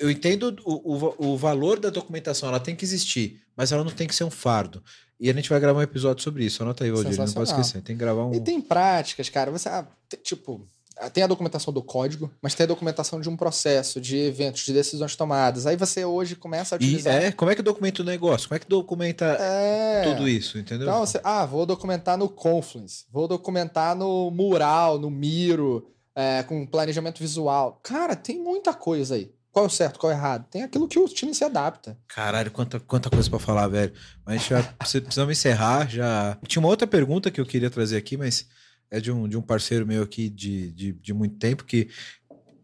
Eu entendo o, o, o valor da documentação, ela tem que existir, mas ela não tem que ser um fardo. E a gente vai gravar um episódio sobre isso. Anota aí, Valdir, não posso esquecer. Tem que gravar um. E tem práticas, cara. Você, ah, tipo, tem a documentação do código, mas tem a documentação de um processo, de eventos, de decisões tomadas. Aí você hoje começa a utilizar. E é, como é que documenta o negócio? Como é que documenta é... tudo isso, entendeu? Então, você, ah, vou documentar no Confluence, vou documentar no Mural, no Miro, é, com planejamento visual. Cara, tem muita coisa aí. Qual é o certo, qual é o errado? Tem aquilo que o time se adapta. Caralho, quanta, quanta coisa para falar, velho. Mas já precisamos encerrar. Já tinha uma outra pergunta que eu queria trazer aqui, mas é de um, de um parceiro meu aqui de, de, de muito tempo que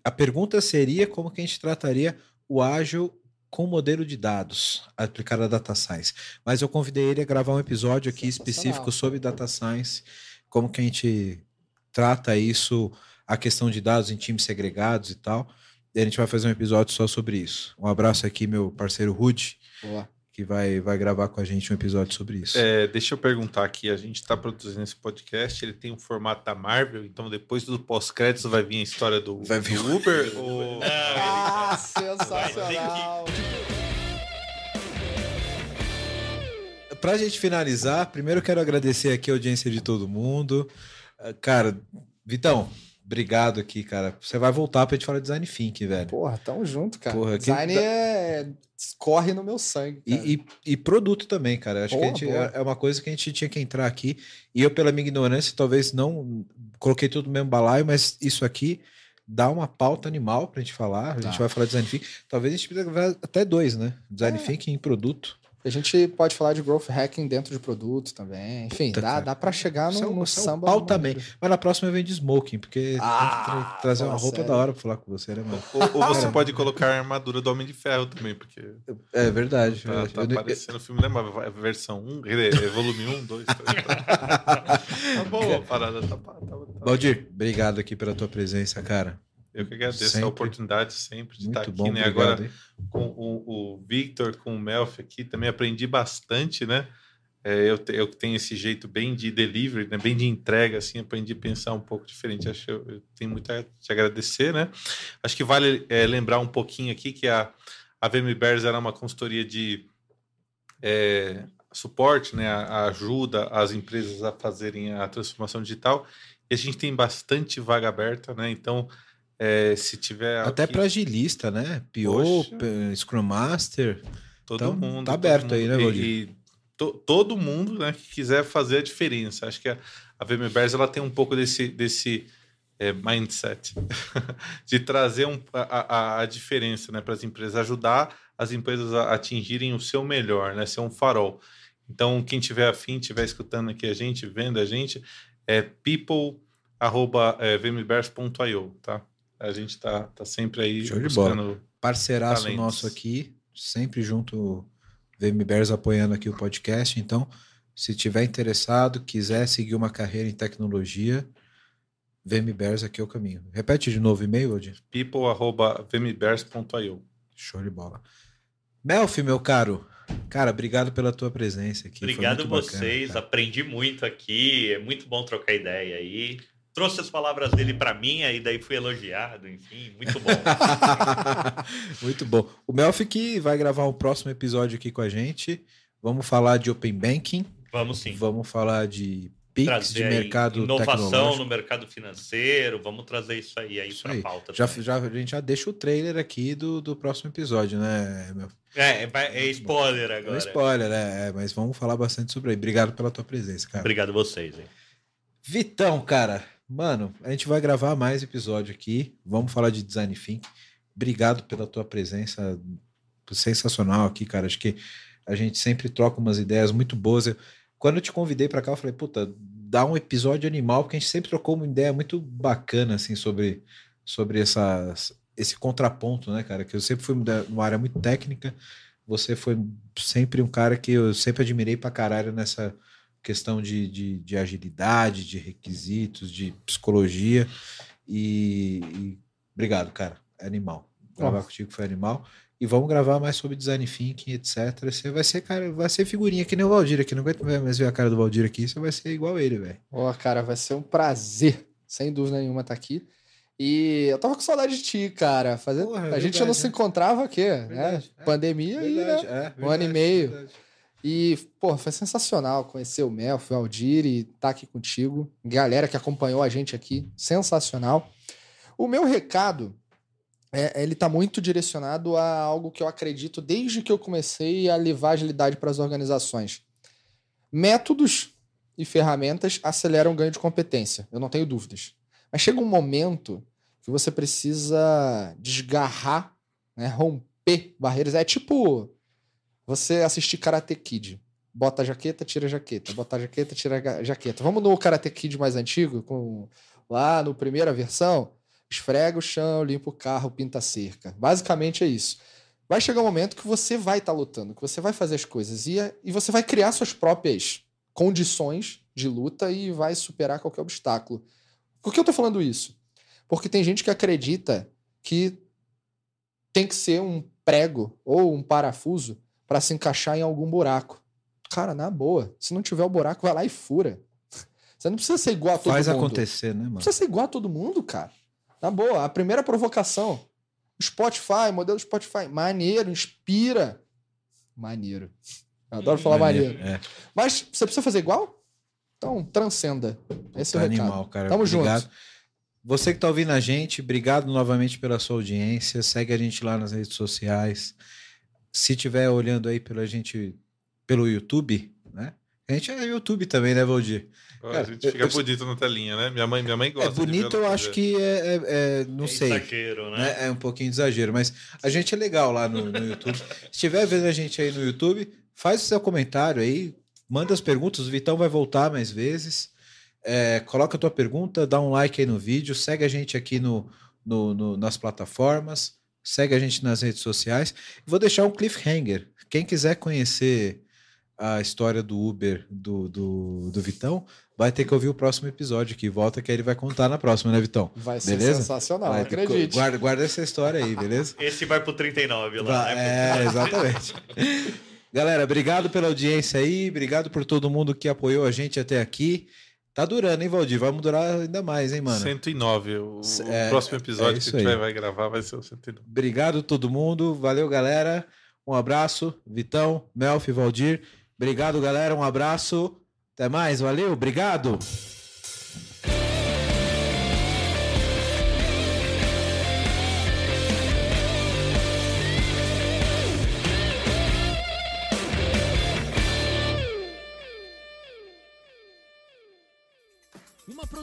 a pergunta seria como que a gente trataria o ágil com modelo de dados aplicado a data science. Mas eu convidei ele a gravar um episódio aqui específico sobre data science, como que a gente trata isso, a questão de dados em times segregados e tal. E a gente vai fazer um episódio só sobre isso. Um abraço aqui, meu parceiro Rude, que vai, vai gravar com a gente um episódio sobre isso. É, deixa eu perguntar aqui: a gente está produzindo esse podcast, ele tem um formato da Marvel, então depois do pós-créditos vai vir a história do, vai vir do Uber? ou... Ah, sensacional! Pra gente finalizar, primeiro quero agradecer aqui a audiência de todo mundo. Ah, cara, Vitão, Obrigado aqui, cara. Você vai voltar pra gente falar de design thinking, velho. Porra, tamo junto, cara. Porra, design que... é... corre no meu sangue. E, e, e, produto também, cara. Acho que a gente, é, é uma coisa que a gente tinha que entrar aqui. E eu, pela minha ignorância, talvez não coloquei tudo no mesmo balaio, mas isso aqui dá uma pauta animal pra gente falar. A gente tá. vai falar de design thinking. Talvez a gente precisa até dois, né? Design é. thinking em produto. A gente pode falar de growth hacking dentro de produto também. Enfim, tá, dá, dá para chegar no, no samba. Pau também. Mas na próxima eu venho de smoking, porque ah, tem que tra trazer uma roupa sério. da hora pra falar com você, né, mano? Ou, ou você pode colocar a armadura do Homem de Ferro também, porque. É verdade. Tá, tá aparecendo o filme, lembra? Né, versão 1, volume 1, 2, 3. tá boa a parada, tá, tá, tá, Baldir, obrigado aqui pela tua presença, cara. Eu que agradeço sempre. a oportunidade sempre de Muito estar aqui, bom, né? Obrigado, Agora, hein? com o, o Victor, com o Melf aqui, também aprendi bastante, né? É, eu, eu tenho esse jeito bem de delivery, né? bem de entrega, assim, aprendi a pensar um pouco diferente. Acho que eu, eu tenho muito a te agradecer, né? Acho que vale é, lembrar um pouquinho aqui que a, a VM Bears era uma consultoria de é, suporte, né? A, a ajuda as empresas a fazerem a transformação digital. E a gente tem bastante vaga aberta, né? Então, é, se tiver. Até para agilista, né? PO, Scrum Master. Todo então, mundo. Tá aberto mundo. aí, né, Valdir? E, to, todo mundo né, que quiser fazer a diferença. Acho que a, a VMBers ela tem um pouco desse, desse é, mindset de trazer um, a, a, a diferença né, para as empresas, ajudar as empresas a atingirem o seu melhor, né, ser um farol. Então, quem tiver afim, estiver escutando aqui a gente, vendo a gente, é people.vmbers.io, tá? A gente tá, tá sempre aí Show de bola. Parceiraço talentos. nosso aqui, sempre junto, VMBers apoiando aqui o podcast. Então, se tiver interessado, quiser seguir uma carreira em tecnologia, VMBers aqui é o caminho. Repete de novo o e-mail, Odin. people.vmbers.io Show de bola. Melf, meu caro, cara, obrigado pela tua presença aqui. Obrigado vocês, bacana, aprendi muito aqui, é muito bom trocar ideia aí. Trouxe as palavras dele para mim, aí daí fui elogiado, enfim, muito bom. muito bom. O Melf que vai gravar um próximo episódio aqui com a gente. Vamos falar de Open Banking. Vamos sim. Vamos falar de PIX, de mercado inovação no mercado financeiro. Vamos trazer isso aí, aí para a pauta. Já, já, a gente já deixa o trailer aqui do, do próximo episódio, né, meu? É, é, é spoiler agora. É spoiler, é, é, mas vamos falar bastante sobre aí. Obrigado pela tua presença, cara. Obrigado vocês. Hein? Vitão, cara, mano, a gente vai gravar mais episódio aqui. Vamos falar de design thinking. Obrigado pela tua presença sensacional aqui, cara. Acho que a gente sempre troca umas ideias muito boas. Eu, quando eu te convidei para cá, eu falei, puta, dá um episódio animal, porque a gente sempre trocou uma ideia muito bacana, assim, sobre, sobre essa, esse contraponto, né, cara? Que eu sempre fui numa área muito técnica, você foi sempre um cara que eu sempre admirei pra caralho nessa questão de, de, de agilidade, de requisitos, de psicologia. E, e obrigado, cara. É animal. Gravar oh. contigo foi animal e vamos gravar mais sobre design thinking, etc. Você vai ser, cara, vai ser figurinha que nem o Valdir aqui. Não aguento mais ver a cara do Valdir aqui, você vai ser igual ele, velho. Ó, oh, cara, vai ser um prazer, sem dúvida nenhuma, estar tá aqui. E eu tava com saudade de ti, cara. Fazer... Porra, a verdade, gente não né? se encontrava aqui, né? verdade, né? É, Pandemia verdade, e né? é, verdade, um ano e meio. E, pô, foi sensacional conhecer o Mel, o Aldir e estar tá aqui contigo. Galera que acompanhou a gente aqui, sensacional. O meu recado é, ele está muito direcionado a algo que eu acredito desde que eu comecei a levar agilidade para as organizações. Métodos e ferramentas aceleram o ganho de competência, eu não tenho dúvidas. Mas chega um momento que você precisa desgarrar, né, romper barreiras. É tipo você assistir Karate Kid. Bota a jaqueta, tira a jaqueta. Bota a jaqueta, tira a jaqueta. Vamos no Karate Kid mais antigo, com lá no primeira versão esfrega o chão, limpa o carro, pinta a cerca. Basicamente é isso. Vai chegar um momento que você vai estar tá lutando, que você vai fazer as coisas e, e você vai criar suas próprias condições de luta e vai superar qualquer obstáculo. Por que eu estou falando isso? Porque tem gente que acredita que tem que ser um prego ou um parafuso para se encaixar em algum buraco. Cara, na boa, se não tiver o buraco, vai lá e fura. Você não precisa ser igual a todo Faz mundo. Faz acontecer, né, mano? Não precisa ser igual a todo mundo, cara. Na boa, a primeira provocação. Spotify, modelo Spotify. Maneiro, inspira. Maneiro. Eu adoro falar maneiro. maneiro. É. Mas você precisa fazer igual? Então, transcenda. Esse tá é o recado. animal, cara. Tamo obrigado. junto. Você que está ouvindo a gente, obrigado novamente pela sua audiência. Segue a gente lá nas redes sociais. Se estiver olhando aí pela gente pelo YouTube, né? A gente é YouTube também, né, Valdir? a gente fica eu, bonito na telinha, né? Minha mãe, minha mãe gosta. É bonito, eu acho que é, é, é não é sei. Exagero, né? né? É um pouquinho de exagero, mas a gente é legal lá no, no YouTube. Se estiver vendo a gente aí no YouTube, faz o seu comentário aí, manda as perguntas. O Vitão vai voltar mais vezes. É, coloca a tua pergunta, dá um like aí no vídeo, segue a gente aqui no, no, no nas plataformas, segue a gente nas redes sociais. Vou deixar um cliffhanger. Quem quiser conhecer a história do Uber do, do, do Vitão, vai ter que ouvir o próximo episódio aqui. Volta que ele vai contar na próxima, né, Vitão? Vai ser beleza? sensacional, vai, acredite. Guarda, guarda essa história aí, beleza? Esse vai pro 39 lá. Vai, né? É, exatamente. Galera, obrigado pela audiência aí, obrigado por todo mundo que apoiou a gente até aqui. Tá durando, hein, Valdir? Vamos durar ainda mais, hein, mano? 109. O, é, o próximo episódio é que a gente vai, vai gravar vai ser o 109. Obrigado todo mundo. Valeu, galera. Um abraço. Vitão, Melf, Valdir. Obrigado, galera. Um abraço. Até mais. Valeu. Obrigado.